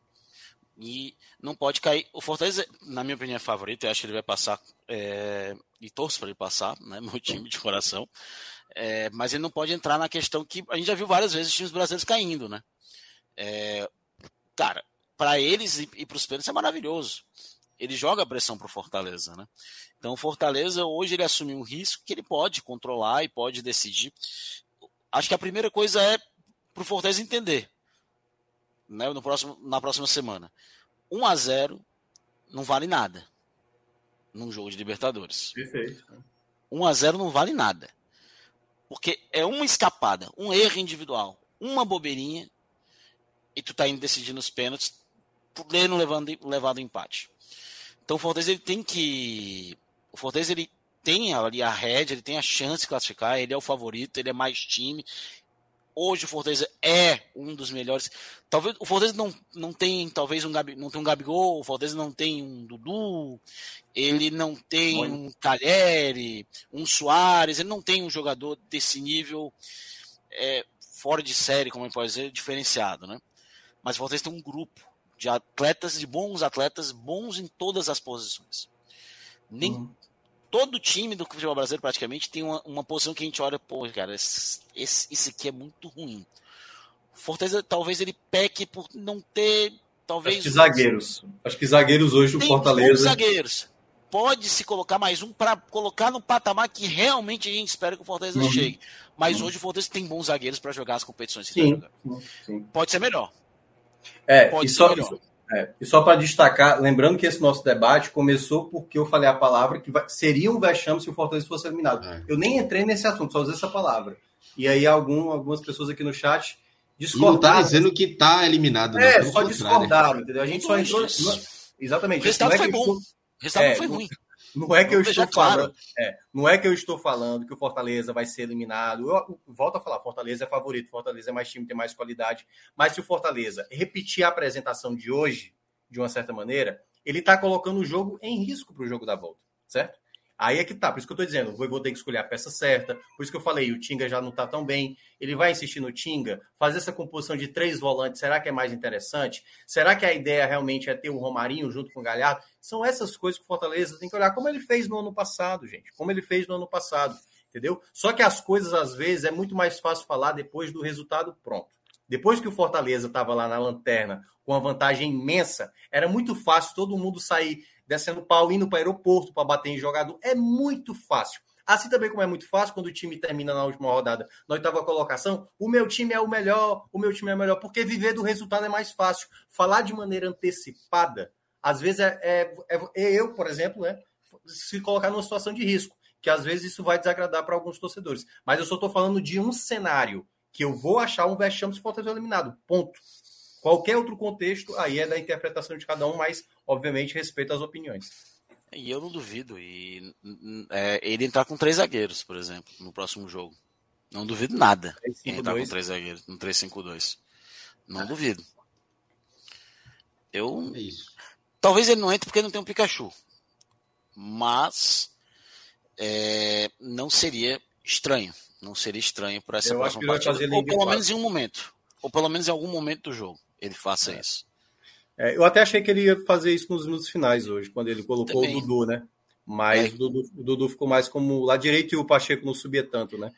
E não pode cair. O Fortaleza, na minha opinião, é favorito. Eu acho que ele vai passar. É... E torço para ele passar, né? *laughs* Meu time de coração. É... Mas ele não pode entrar na questão que a gente já viu várias vezes os times brasileiros caindo, né? É... Cara, para eles e para os pênaltis é maravilhoso. Ele joga a pressão para o Fortaleza, né? Então o Fortaleza hoje ele assumiu um risco que ele pode controlar e pode decidir acho que a primeira coisa é para o Fortaleza entender né, no próximo, na próxima semana. 1 a 0 não vale nada num jogo de Libertadores. Perfeito. 1 a 0 não vale nada. Porque é uma escapada, um erro individual, uma bobeirinha e tu tá indo decidindo os pênaltis, podendo levando levado empate. Então o Fortaleza ele tem que o Fortaleza ele tem ali a rédea, ele tem a chance de classificar, ele é o favorito, ele é mais time. Hoje o Fortaleza é um dos melhores. Talvez o Fortaleza não, não tem talvez um Gabi, não tem um Gabigol, o Fortaleza não tem um Dudu, ele não tem um Calheri, um Soares, ele não tem um jogador desse nível é, fora de série, como pode dizer, diferenciado, né? Mas o Fortaleza tem um grupo de atletas, de bons atletas, bons em todas as posições. Nem, uhum todo time do futebol brasileiro praticamente tem uma, uma posição que a gente olha, pô, cara, esse, esse, esse aqui é muito ruim. Fortaleza talvez ele peque por não ter, talvez. Acho que zagueiros. Acho que zagueiros hoje o Fortaleza. zagueiros. Pode se colocar mais um para colocar no patamar que realmente a gente espera que o Fortaleza uhum. chegue. Mas uhum. hoje o Fortaleza tem bons zagueiros para jogar as competições que sim, sim. Pode ser melhor. É, Pode e só. É, e só para destacar, lembrando que esse nosso debate começou porque eu falei a palavra que vai, seria um vexame se o Fortaleza fosse eliminado. É. Eu nem entrei nesse assunto, só usei essa palavra. E aí algum, algumas pessoas aqui no chat discordaram. não tá dizendo que está eliminado. É, só discordaram, entendeu? A gente só entrou... Exatamente. O resultado é foi bom. O resultado é, foi ruim. Não é que eu estou falando, é, não é que eu estou falando que o Fortaleza vai ser eliminado. Eu, eu volto a falar, Fortaleza é favorito, Fortaleza é mais time, tem mais qualidade. Mas se o Fortaleza repetir a apresentação de hoje, de uma certa maneira, ele está colocando o jogo em risco para o jogo da volta, certo? Aí é que tá, por isso que eu tô dizendo, vou ter que escolher a peça certa, por isso que eu falei, o Tinga já não tá tão bem, ele vai insistir no Tinga, fazer essa composição de três volantes, será que é mais interessante? Será que a ideia realmente é ter o Romarinho junto com o Galhardo? São essas coisas que o Fortaleza tem que olhar, como ele fez no ano passado, gente, como ele fez no ano passado, entendeu? Só que as coisas, às vezes, é muito mais fácil falar depois do resultado pronto. Depois que o Fortaleza estava lá na lanterna com uma vantagem imensa, era muito fácil todo mundo sair descendo pau, indo para o aeroporto para bater em jogador. É muito fácil. Assim também como é muito fácil quando o time termina na última rodada, na oitava colocação, o meu time é o melhor, o meu time é o melhor, porque viver do resultado é mais fácil. Falar de maneira antecipada, às vezes é, é, é, é eu, por exemplo, né, se colocar numa situação de risco, que às vezes isso vai desagradar para alguns torcedores. Mas eu só estou falando de um cenário que eu vou achar um vexame se Fortaleza eliminado. Ponto. Qualquer outro contexto, aí é da interpretação de cada um, mas obviamente respeito as opiniões. E eu não duvido. E é, ele entrar com três zagueiros, por exemplo, no próximo jogo. Não duvido nada. 3, 5, entrar 2. com três zagueiros no 3-5-2. Não ah. duvido. Eu. É Talvez ele não entre porque não tem um Pikachu. Mas é, não seria estranho. Não seria estranho para essa eu próxima partida. Ou pelo menos em um momento. Ou pelo menos em algum momento do jogo ele faça é. isso. É, eu até achei que ele ia fazer isso nos minutos finais hoje, quando ele colocou Também. o Dudu, né? Mas é. o, Dudu, o, Dudu, ficou mais como lá direito e o Pacheco não subia tanto, né?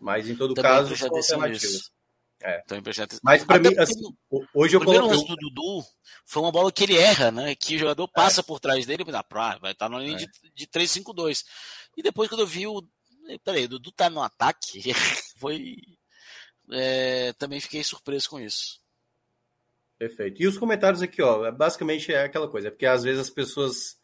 Mas em todo Também caso, são alternativas. É. Mas para mim, assim, hoje eu coloquei. O do Dudu foi uma bola que ele erra, né? Que o jogador é. passa é. por trás dele e ah, vai estar na linha é. de, de 3-5-2. E depois, quando eu vi o. Peraí, o Dudu tá no ataque, *laughs* foi. É, também fiquei surpreso com isso. Perfeito. E os comentários aqui, ó, é basicamente é aquela coisa, é porque às vezes as pessoas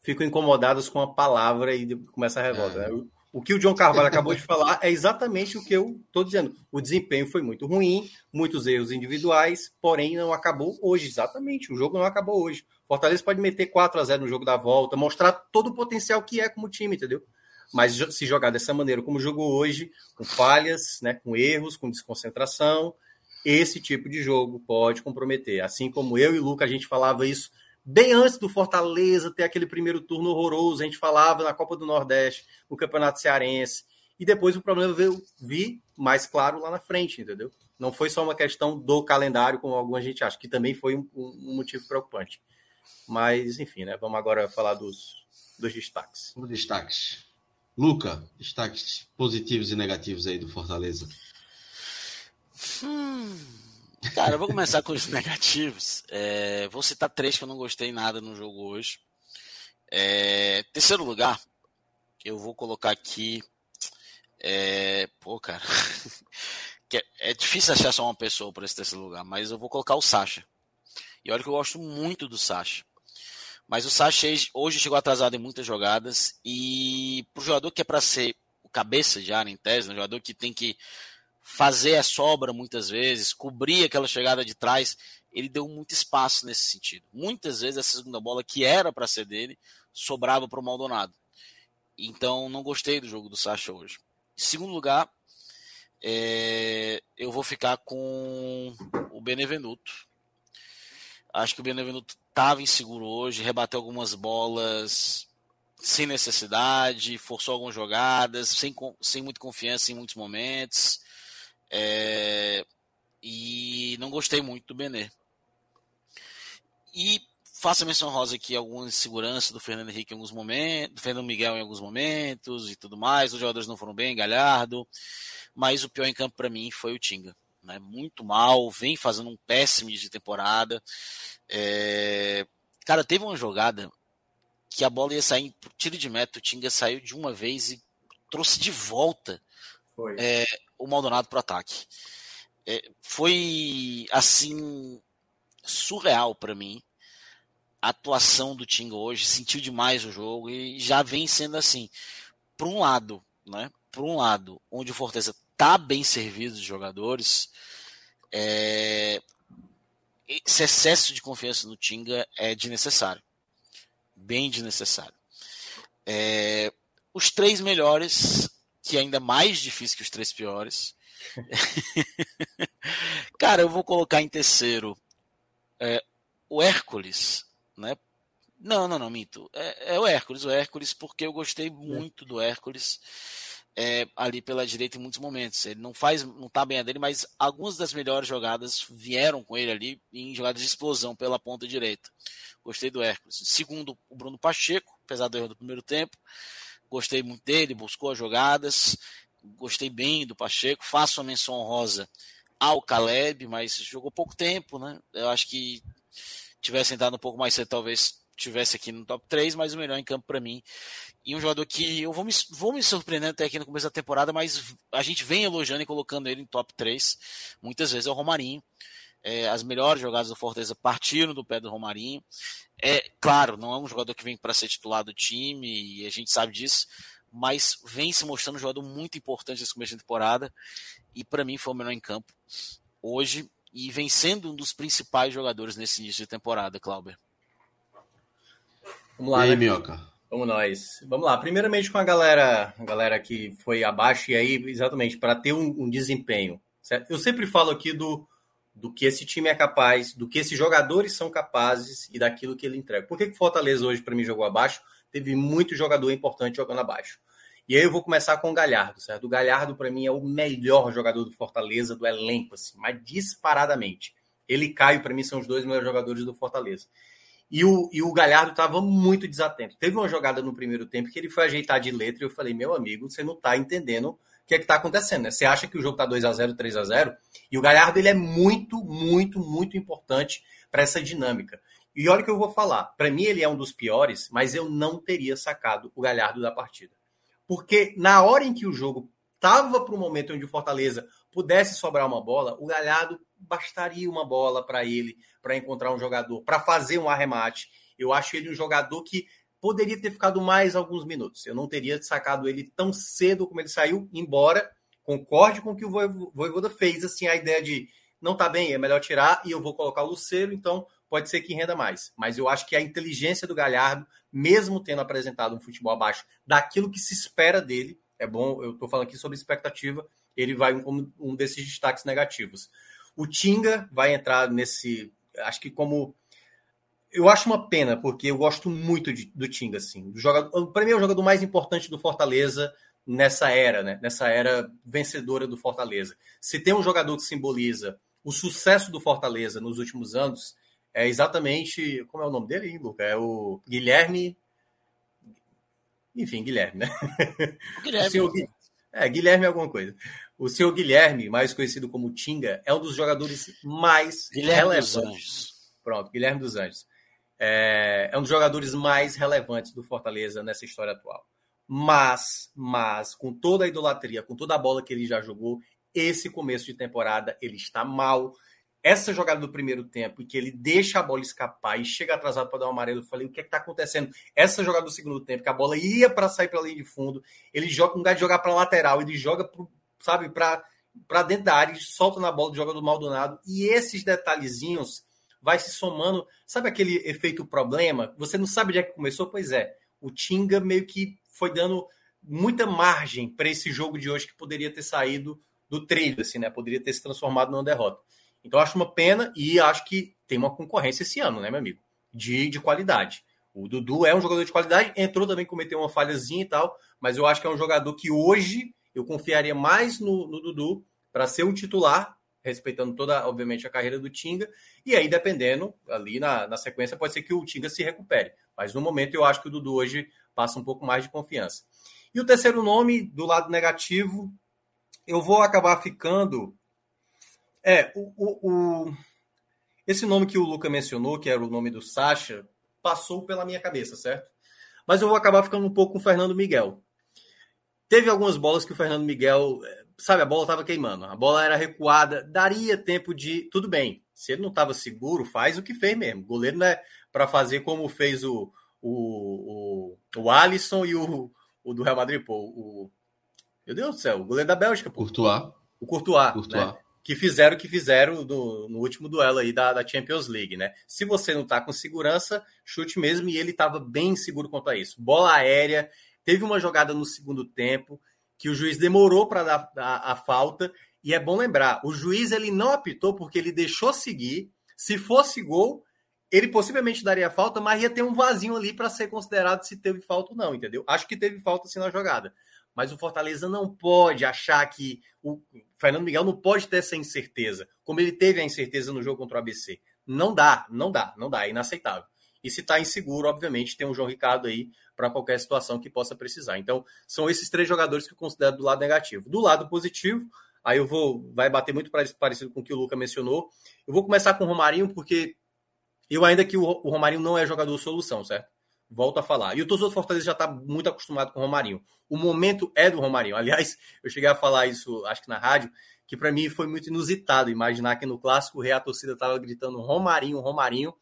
ficam incomodadas com a palavra e começa a revolta. É. Né? O que o John Carvalho acabou de falar é exatamente o que eu estou dizendo. O desempenho foi muito ruim, muitos erros individuais, porém não acabou hoje, exatamente. O jogo não acabou hoje. Fortaleza pode meter 4 a 0 no jogo da volta, mostrar todo o potencial que é como time, entendeu? Mas se jogar dessa maneira como jogou hoje, com falhas, né, com erros, com desconcentração, esse tipo de jogo pode comprometer. Assim como eu e o Luca, a gente falava isso bem antes do Fortaleza ter aquele primeiro turno horroroso, a gente falava na Copa do Nordeste, no Campeonato Cearense, e depois o problema veio vir mais claro lá na frente, entendeu? Não foi só uma questão do calendário, como alguma gente acha, que também foi um, um motivo preocupante. Mas, enfim, né? Vamos agora falar dos, dos destaques. Os destaques. Luca, destaques positivos e negativos aí do Fortaleza. Hum, cara, eu vou começar com os *laughs* negativos. É, vou citar três que eu não gostei nada no jogo hoje. É, terceiro lugar, eu vou colocar aqui. É, pô, cara. *laughs* é, é difícil achar só uma pessoa para esse terceiro lugar, mas eu vou colocar o Sasha. E olha que eu gosto muito do Sasha. Mas o Sasha hoje chegou atrasado em muitas jogadas. E pro jogador que é para ser o cabeça área em tese, um jogador que tem que fazer a sobra muitas vezes, cobrir aquela chegada de trás, ele deu muito espaço nesse sentido. Muitas vezes essa segunda bola que era para ser dele sobrava para o Maldonado. Então não gostei do jogo do Sacha hoje. Em segundo lugar, é, eu vou ficar com o Benevenuto. Acho que o Benevenuto estava inseguro hoje, rebateu algumas bolas sem necessidade, forçou algumas jogadas, sem, sem muita confiança em muitos momentos. É, e não gostei muito do Benê. E faça menção rosa aqui alguma insegurança do Fernando Henrique em alguns momentos, do Fernando Miguel em alguns momentos e tudo mais. Os jogadores não foram bem, Galhardo. Mas o pior em campo para mim foi o Tinga. Né? Muito mal, vem fazendo um péssimo de temporada. É... Cara, teve uma jogada que a bola ia sair tiro de meta, o Tinga saiu de uma vez e trouxe de volta é, o Maldonado para o ataque. É, foi assim surreal para mim a atuação do Tinga hoje. Sentiu demais o jogo e já vem sendo assim. Por um lado, né? Por um lado, onde o Fortaleza tá bem servido de jogadores, é, esse excesso de confiança no Tinga é desnecessário. Bem desnecessário. É, os três melhores que é ainda mais difícil que os três piores. *laughs* Cara, eu vou colocar em terceiro é, o Hércules, né? Não, não, não, minto. É, é, o Hércules, o Hércules, porque eu gostei muito do Hércules é, ali pela direita em muitos momentos. Ele não faz, não tá bem a dele, mas algumas das melhores jogadas vieram com ele ali em jogadas de explosão pela ponta direita. Gostei do Hércules. Segundo, o Bruno Pacheco, apesar do erro do primeiro tempo. Gostei muito dele, buscou as jogadas, gostei bem do Pacheco. Faço uma menção honrosa ao Caleb, mas jogou pouco tempo, né? Eu acho que tivesse entrado um pouco mais cedo, talvez tivesse aqui no top 3, mas o melhor em campo para mim. E um jogador que eu vou me, vou me surpreendendo até aqui no começo da temporada, mas a gente vem elogiando e colocando ele em top 3. Muitas vezes é o Romarinho. É, as melhores jogadas do Fortaleza partiram do pé do Romarinho. É claro, não é um jogador que vem para ser titular do time, e a gente sabe disso, mas vem se mostrando um jogador muito importante nesse começo de temporada. E para mim foi o melhor em campo hoje e vem sendo um dos principais jogadores nesse início de temporada, Clauber. Vamos lá, e aí, né? Minhoca? Vamos nós. Vamos lá. Primeiramente com a galera, a galera que foi abaixo e aí exatamente para ter um, um, desempenho. Certo? Eu sempre falo aqui do, do que esse time é capaz, do que esses jogadores são capazes e daquilo que ele entrega. Por que o Fortaleza hoje para mim jogou abaixo? Teve muito jogador importante jogando abaixo. E aí eu vou começar com o Galhardo, certo? O Galhardo para mim é o melhor jogador do Fortaleza do elenco, assim, mas disparadamente. Ele e Caio para mim são os dois melhores jogadores do Fortaleza. E o, e o Galhardo estava muito desatento. Teve uma jogada no primeiro tempo que ele foi ajeitar de letra e eu falei, meu amigo, você não está entendendo o que é que está acontecendo, né? Você acha que o jogo está 2 a 0 3 a 0 E o Galhardo, ele é muito, muito, muito importante para essa dinâmica. E olha o que eu vou falar. Para mim, ele é um dos piores, mas eu não teria sacado o Galhardo da partida. Porque na hora em que o jogo estava para o momento onde o Fortaleza pudesse sobrar uma bola, o Galhardo bastaria uma bola para ele, para encontrar um jogador, para fazer um arremate. Eu acho ele um jogador que poderia ter ficado mais alguns minutos. Eu não teria sacado ele tão cedo como ele saiu, embora concorde com o que o Voivoda fez, assim, a ideia de não tá bem, é melhor tirar e eu vou colocar o Luceiro, então pode ser que renda mais. Mas eu acho que a inteligência do Galhardo, mesmo tendo apresentado um futebol abaixo daquilo que se espera dele, é bom, eu estou falando aqui sobre expectativa, ele vai um desses destaques negativos. O Tinga vai entrar nesse, acho que como eu acho uma pena, porque eu gosto muito de, do Tinga, assim. Para mim é o jogador mais importante do Fortaleza nessa era, né? Nessa era vencedora do Fortaleza. Se tem um jogador que simboliza o sucesso do Fortaleza nos últimos anos, é exatamente. Como é o nome dele, hein, Luca? É o Guilherme. Enfim, Guilherme, né? Guilherme. *laughs* O senhor, é, Guilherme é alguma coisa. O senhor Guilherme, mais conhecido como Tinga, é um dos jogadores mais Guilherme relevantes. Dos Anjos. Pronto, Guilherme dos Anjos. É, é um dos jogadores mais relevantes do Fortaleza nessa história atual. Mas, mas, com toda a idolatria, com toda a bola que ele já jogou, esse começo de temporada ele está mal. Essa jogada do primeiro tempo, em que ele deixa a bola escapar e chega atrasado para dar um amarelo, eu falei: o que é está acontecendo? Essa jogada do segundo tempo, que a bola ia para sair para a linha de fundo, ele joga, um lugar de jogar para lateral, ele joga pro, sabe, para dentro da área, solta na bola, joga do Maldonado. E esses detalhezinhos vai se somando. Sabe aquele efeito problema? Você não sabe onde é que começou? Pois é. O Tinga meio que foi dando muita margem para esse jogo de hoje que poderia ter saído do trilho, assim, né? Poderia ter se transformado numa derrota. Então, acho uma pena e acho que tem uma concorrência esse ano, né, meu amigo? De, de qualidade. O Dudu é um jogador de qualidade, entrou também, cometeu uma falhazinha e tal, mas eu acho que é um jogador que hoje eu confiaria mais no, no Dudu para ser um titular, respeitando toda, obviamente, a carreira do Tinga. E aí, dependendo, ali na, na sequência, pode ser que o Tinga se recupere. Mas no momento, eu acho que o Dudu hoje passa um pouco mais de confiança. E o terceiro nome, do lado negativo, eu vou acabar ficando. É, o, o, o, esse nome que o Luca mencionou, que era o nome do Sacha, passou pela minha cabeça, certo? Mas eu vou acabar ficando um pouco com o Fernando Miguel. Teve algumas bolas que o Fernando Miguel, é, sabe, a bola estava queimando, a bola era recuada, daria tempo de. Tudo bem, se ele não estava seguro, faz o que fez mesmo. O goleiro não é para fazer como fez o, o, o, o Alisson e o, o do Real Madrid, pô, o. Meu Deus do céu, o goleiro da Bélgica, pô. Courtois. O Courtois, Courtois. Né? que fizeram o que fizeram do, no último duelo aí da, da, Champions League, né? Se você não tá com segurança, chute mesmo, e ele estava bem seguro quanto a isso. Bola aérea, Teve uma jogada no segundo tempo que o juiz demorou para dar a, a, falta. E é bom lembrar, o juiz ele não apitou porque ele deixou seguir. Se fosse gol, ele possivelmente daria falta, mas ia ter um vazinho ali para ser considerado se teve falta ou não, entendeu? Acho que teve falta sim na jogada. Mas o Fortaleza não pode achar que o Fernando Miguel não pode ter essa incerteza, como ele teve a incerteza no jogo contra o ABC. Não dá, não dá, não dá, é inaceitável. E se está inseguro, obviamente, tem o João Ricardo aí para qualquer situação que possa precisar. Então, são esses três jogadores que eu considero do lado negativo. Do lado positivo, aí eu vou vai bater muito parecido com o que o Luca mencionou. Eu vou começar com o Romarinho, porque Eu ainda que o, Romarinho não é jogador solução, certo? Volto a falar. E o torcedor do Fortaleza já está muito acostumado com o Romarinho. O momento é do Romarinho. Aliás, eu cheguei a falar isso, acho que na rádio, que para mim foi muito inusitado imaginar que no clássico o Rei a torcida estava gritando Romarinho, Romarinho,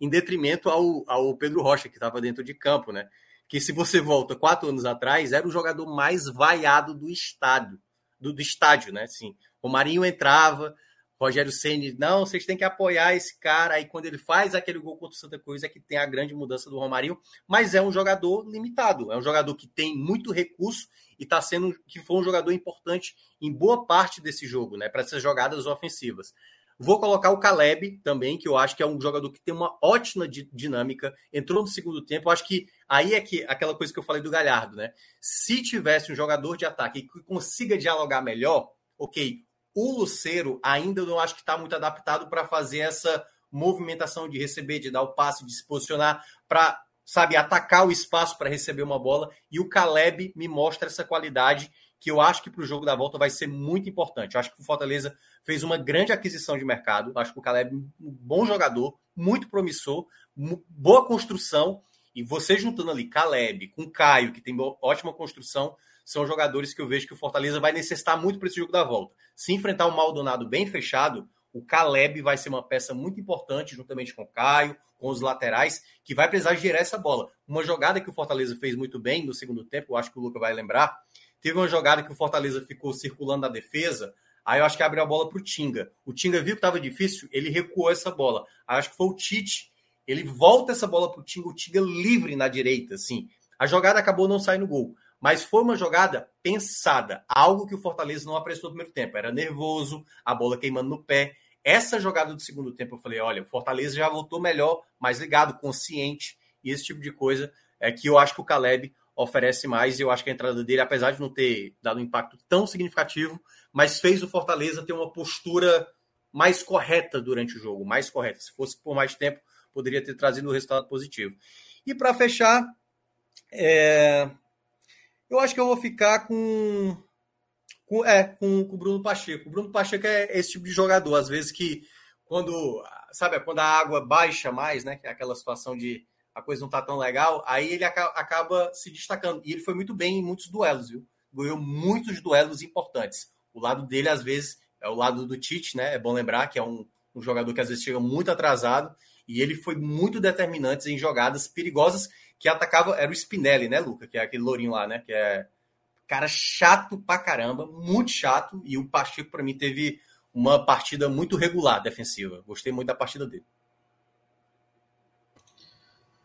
em detrimento ao, ao Pedro Rocha, que estava dentro de campo, né? Que se você volta quatro anos atrás, era o jogador mais vaiado do estádio, do, do estádio, né? Sim, Romarinho entrava, Rogério Ceni, não, vocês têm que apoiar esse cara. Aí quando ele faz aquele gol contra o Santa Cruz é que tem a grande mudança do Romarinho, mas é um jogador limitado, é um jogador que tem muito recurso e está sendo que foi um jogador importante em boa parte desse jogo, né, para essas jogadas ofensivas. Vou colocar o Caleb também, que eu acho que é um jogador que tem uma ótima dinâmica. Entrou no segundo tempo. Eu acho que aí é que aquela coisa que eu falei do Galhardo, né? Se tivesse um jogador de ataque que consiga dialogar melhor, ok, o Luceiro ainda não acho que está muito adaptado para fazer essa movimentação de receber, de dar o passe, de se posicionar para, sabe, atacar o espaço para receber uma bola. E o Caleb me mostra essa qualidade que eu acho que para o jogo da volta vai ser muito importante. Eu acho que o Fortaleza fez uma grande aquisição de mercado. Eu acho que o Caleb é um bom jogador, muito promissor, boa construção. E você juntando ali Caleb com Caio, que tem ótima construção, são jogadores que eu vejo que o Fortaleza vai necessitar muito para esse jogo da volta. Se enfrentar um Maldonado bem fechado, o Caleb vai ser uma peça muito importante, juntamente com o Caio, com os laterais, que vai precisar girar essa bola. Uma jogada que o Fortaleza fez muito bem no segundo tempo, eu acho que o Luca vai lembrar. Teve uma jogada que o Fortaleza ficou circulando a defesa, aí eu acho que abriu a bola para o Tinga. O Tinga viu que estava difícil, ele recuou essa bola. Aí acho que foi o Tite, ele volta essa bola para o Tinga, o Tinga livre na direita, assim. A jogada acabou não saindo gol. Mas foi uma jogada pensada, algo que o Fortaleza não apressou no primeiro tempo. Era nervoso, a bola queimando no pé. Essa jogada do segundo tempo, eu falei: olha, o Fortaleza já voltou melhor, mais ligado, consciente, e esse tipo de coisa é que eu acho que o Caleb oferece mais. E eu acho que a entrada dele, apesar de não ter dado um impacto tão significativo, mas fez o Fortaleza ter uma postura mais correta durante o jogo, mais correta. Se fosse por mais tempo, poderia ter trazido um resultado positivo. E para fechar, é, eu acho que eu vou ficar com. com é, com, com o Bruno Pacheco. O Bruno Pacheco é esse tipo de jogador, às vezes que quando. Sabe, quando a água baixa mais, né? Que é aquela situação de a coisa não tá tão legal, aí ele acaba se destacando. E ele foi muito bem em muitos duelos, viu? Ganhou muitos duelos importantes. O lado dele, às vezes, é o lado do Tite, né? É bom lembrar que é um, um jogador que às vezes chega muito atrasado. E ele foi muito determinante em jogadas perigosas que atacava era o Spinelli, né, Luca? Que é aquele lourinho lá, né? Que é cara chato pra caramba, muito chato. E o Pacheco, para mim, teve uma partida muito regular defensiva. Gostei muito da partida dele.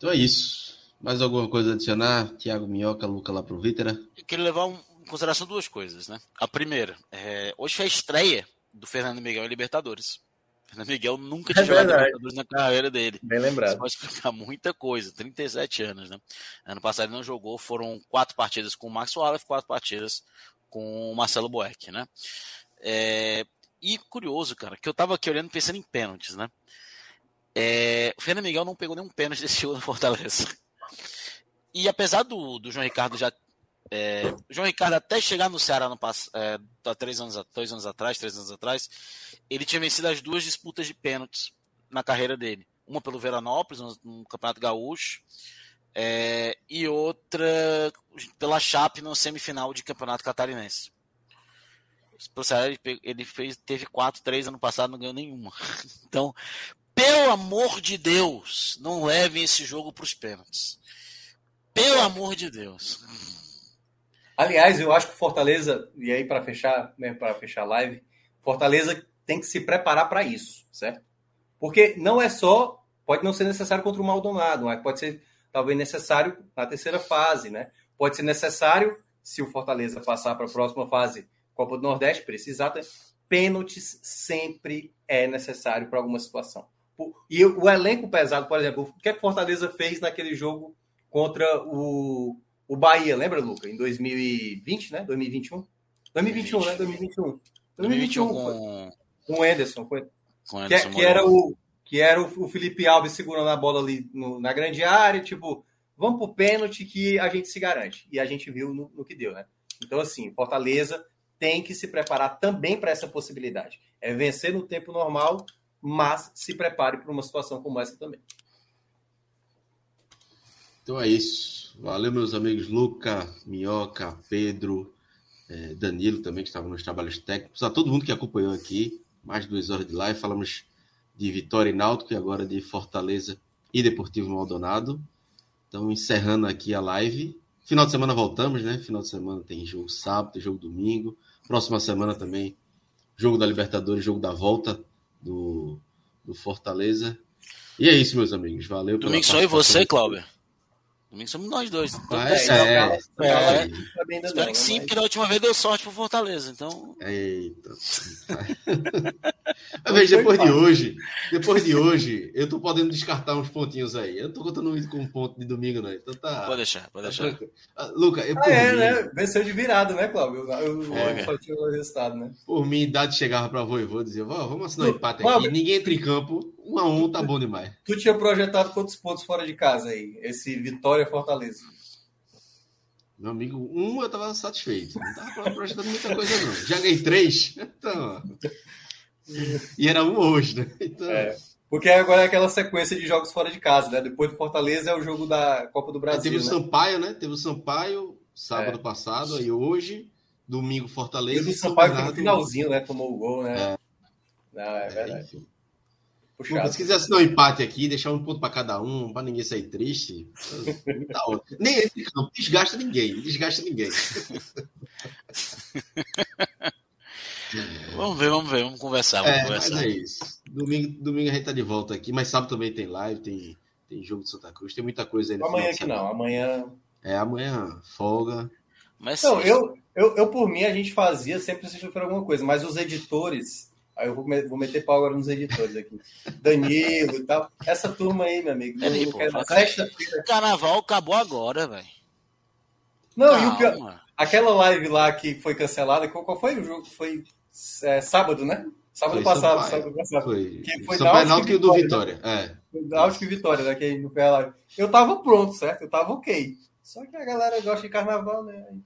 Então é isso. Mais alguma coisa a adicionar? Tiago Minhoca, Luca lá pro Vítera? Eu queria levar em consideração duas coisas, né? A primeira, é, hoje foi a estreia do Fernando Miguel em Libertadores. Fernando Miguel nunca tinha é jogado Libertadores na carreira dele. Bem lembrado. Isso pode explicar muita coisa. 37 anos, né? Ano passado ele não jogou, foram quatro partidas com o Max Wallace, quatro partidas com o Marcelo Boeck, né? É... E curioso, cara, que eu tava aqui olhando pensando em pênaltis, né? É... O Fernando Miguel não pegou nenhum pênalti desse jogo no Fortaleza. E apesar do, do João Ricardo já é, João Ricardo, até chegar no Ceará no é, há três anos, dois anos atrás, três anos atrás, ele tinha vencido as duas disputas de pênaltis na carreira dele. Uma pelo Veranópolis, no, Campeonato Gaúcho, é, e outra pela Chape no semifinal de Campeonato Catarinense. Pro Ceará, ele, ele fez, teve quatro, três ano passado, não ganhou nenhuma. *laughs* Então, pelo amor de Deus, não levem esse jogo para os pênaltis. Pelo amor de Deus. Aliás, eu acho que Fortaleza, e aí para fechar, né, para fechar a live, Fortaleza tem que se preparar para isso, certo? Porque não é só, pode não ser necessário contra o Maldonado, mas pode ser talvez necessário na terceira fase, né? Pode ser necessário se o Fortaleza passar para a próxima fase, Copa do Nordeste, precisar pênaltis sempre é necessário para alguma situação. E o elenco pesado, por exemplo, o que a Fortaleza fez naquele jogo contra o o Bahia, lembra, Luca? Em 2020, né? 2021? 2021, 2020. né? 2021. 2021, 2021 com... com o Ederson. Foi... Com Ederson que, que, era o, que era o, Felipe Alves segurando a bola ali no, na grande área, tipo, vamos pro pênalti que a gente se garante. E a gente viu no, no que deu, né? Então, assim, Fortaleza tem que se preparar também para essa possibilidade. É vencer no tempo normal mas se prepare para uma situação como essa também. Então é isso. Valeu, meus amigos Luca, Minhoca, Pedro, eh, Danilo também, que estavam nos trabalhos técnicos. A todo mundo que acompanhou aqui, mais duas horas de live. Falamos de Vitória e Náutico e agora de Fortaleza e Deportivo Maldonado. Então, encerrando aqui a live. Final de semana voltamos, né? Final de semana tem jogo sábado, jogo domingo. Próxima semana também, jogo da Libertadores, jogo da volta do, do Fortaleza. E é isso, meus amigos. Valeu. Domingo só e você, Cláudio. Domingo somos nós dois. Então, Ah, é, é, é, é. Espero que sim, porque da última vez deu sorte pro Fortaleza. Então, Eita. *laughs* *laughs* Mas veja, depois de hoje, depois de hoje, eu tô podendo descartar uns pontinhos aí. Eu não tô contando muito com um ponto de domingo, não. Então tá. pode deixar, pode tá deixar. Ah, Luca, eu, Ah, por, é, mim, né? Venceu de virada, né, Cláudio? Eu, eu, Foi, só tinha o resultado, né? por mim, idade chegava pra voivô e dizia: Vó, vamos assinar um empate aqui. Ninguém entra em campo. Um a um tá bom demais. Tu tinha projetado quantos pontos fora de casa aí? Esse Vitória Fortaleza. Meu amigo, um eu tava satisfeito. Não tava projetando muita coisa, não. Já ganhei três. *laughs* Então. E era um hoje, né? Então. É. Porque agora é aquela sequência de jogos fora de casa, né? Depois do Fortaleza é o jogo da Copa do Aí Brasil. teve o né? Sampaio, né? Teve o Sampaio sábado É. passado, aí hoje, domingo Fortaleza. o do e São Sampaio foi no finalzinho, né? Tomou o gol, né? Não, é É, verdade. enfim. Puxado. Se quiser assinar um empate aqui, deixar um ponto para cada um, para ninguém sair triste, tá. Nem entre campo, desgasta ninguém, desgasta ninguém. *laughs* Vamos ver, vamos ver, vamos conversar, vamos É, mas conversar. é isso. Domingo, domingo a gente tá de volta aqui, mas sábado também tem live, tem, tem jogo de Santa Cruz, tem muita coisa aí no Amanhã que não, amanhã. É, amanhã, folga. Mas Não, eu, eu, eu por mim a gente fazia sempre se for alguma coisa, mas os editores. Aí eu vou, me- vou meter pau agora nos editores aqui. Danilo e tal. Essa turma aí, meu amigo. Peraí, não pô, Sexta-feira. o carnaval acabou agora, velho. Não, e o pior, Calma. aquela live lá que foi cancelada, qual, qual foi o jogo? Foi é, sábado, né? Sábado Foi passado, Sampaio. sábado passado. Foi. Que foi Sampaio Náutico Náutico e o do Vitória, Vitória. É. Náutico e Vitória, né? Que a live. Eu tava pronto, certo? Eu tava ok. Só que a galera gosta de carnaval, né? Aí,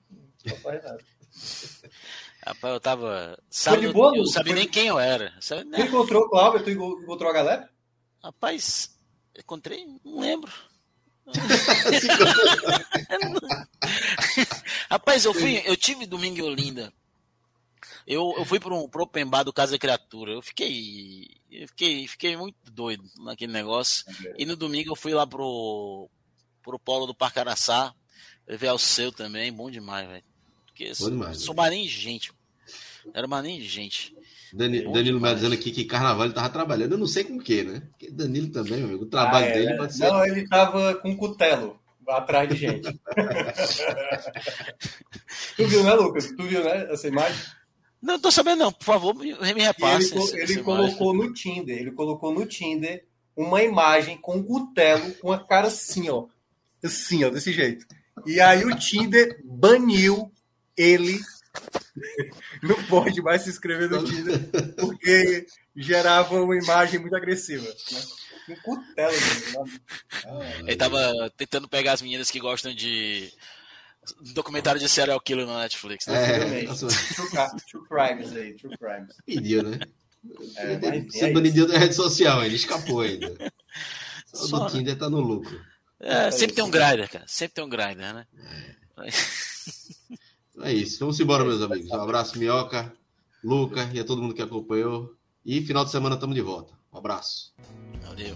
Não faz nada. *laughs* Rapaz, eu tava. Sábado, de boa, eu não sabia Foi- nem quem eu era. Sabe, Tu né? encontrou o Cláudio? Tu encontrou a galera? Rapaz, encontrei? Não lembro. *laughs* Rapaz, eu fui, eu tive domingo em Olinda. Eu, eu fui para um pro open bar do Casa Criatura. Eu fiquei, eu fiquei, fiquei muito doido naquele negócio. E no domingo eu fui lá pro pro polo do Parque Araçá, ver ao seu também, bom demais, velho. Porque Bom demais, sou marinho de gente. Era marinho de gente. Dani- Bom Danilo demais. Dizendo aqui que carnaval ele tava trabalhando. Eu não sei com o quê, né? Porque Danilo também, meu amigo. O trabalho Ah, é, dele né? pode ser. Não, ele tava com cutelo atrás de gente. *laughs* tu viu, né, Lucas? Tu viu, né, essa imagem? Não tô sabendo não, por favor, me, me E ele, repasse. co- essa- ele essa imagem. colocou no Tinder, ele colocou no Tinder uma imagem com um cutelo com a cara assim, ó. Assim, ó, desse jeito. E aí o Tinder baniu ele. *laughs* Não pode mais se inscrever no Tinder, porque gerava uma imagem muito agressiva. Né? Um cutelo. né? Ele tava tentando pegar as meninas que gostam de documentário de serial killer na Netflix. Né? É, Exatamente. nossa, True, cri- true crimes aí, true crimes. pediu, né? É, é banido da rede social, ele escapou ainda. *laughs* Só Só, do né? Tinder tá no lucro. É, sempre tem um grinder, cara. Sempre tem um grinder, né? *laughs* É isso. Vamos embora, meus amigos. Um abraço, Minhoca, Luca e a todo mundo que acompanhou. E final de semana estamos de volta. Um abraço. Valeu.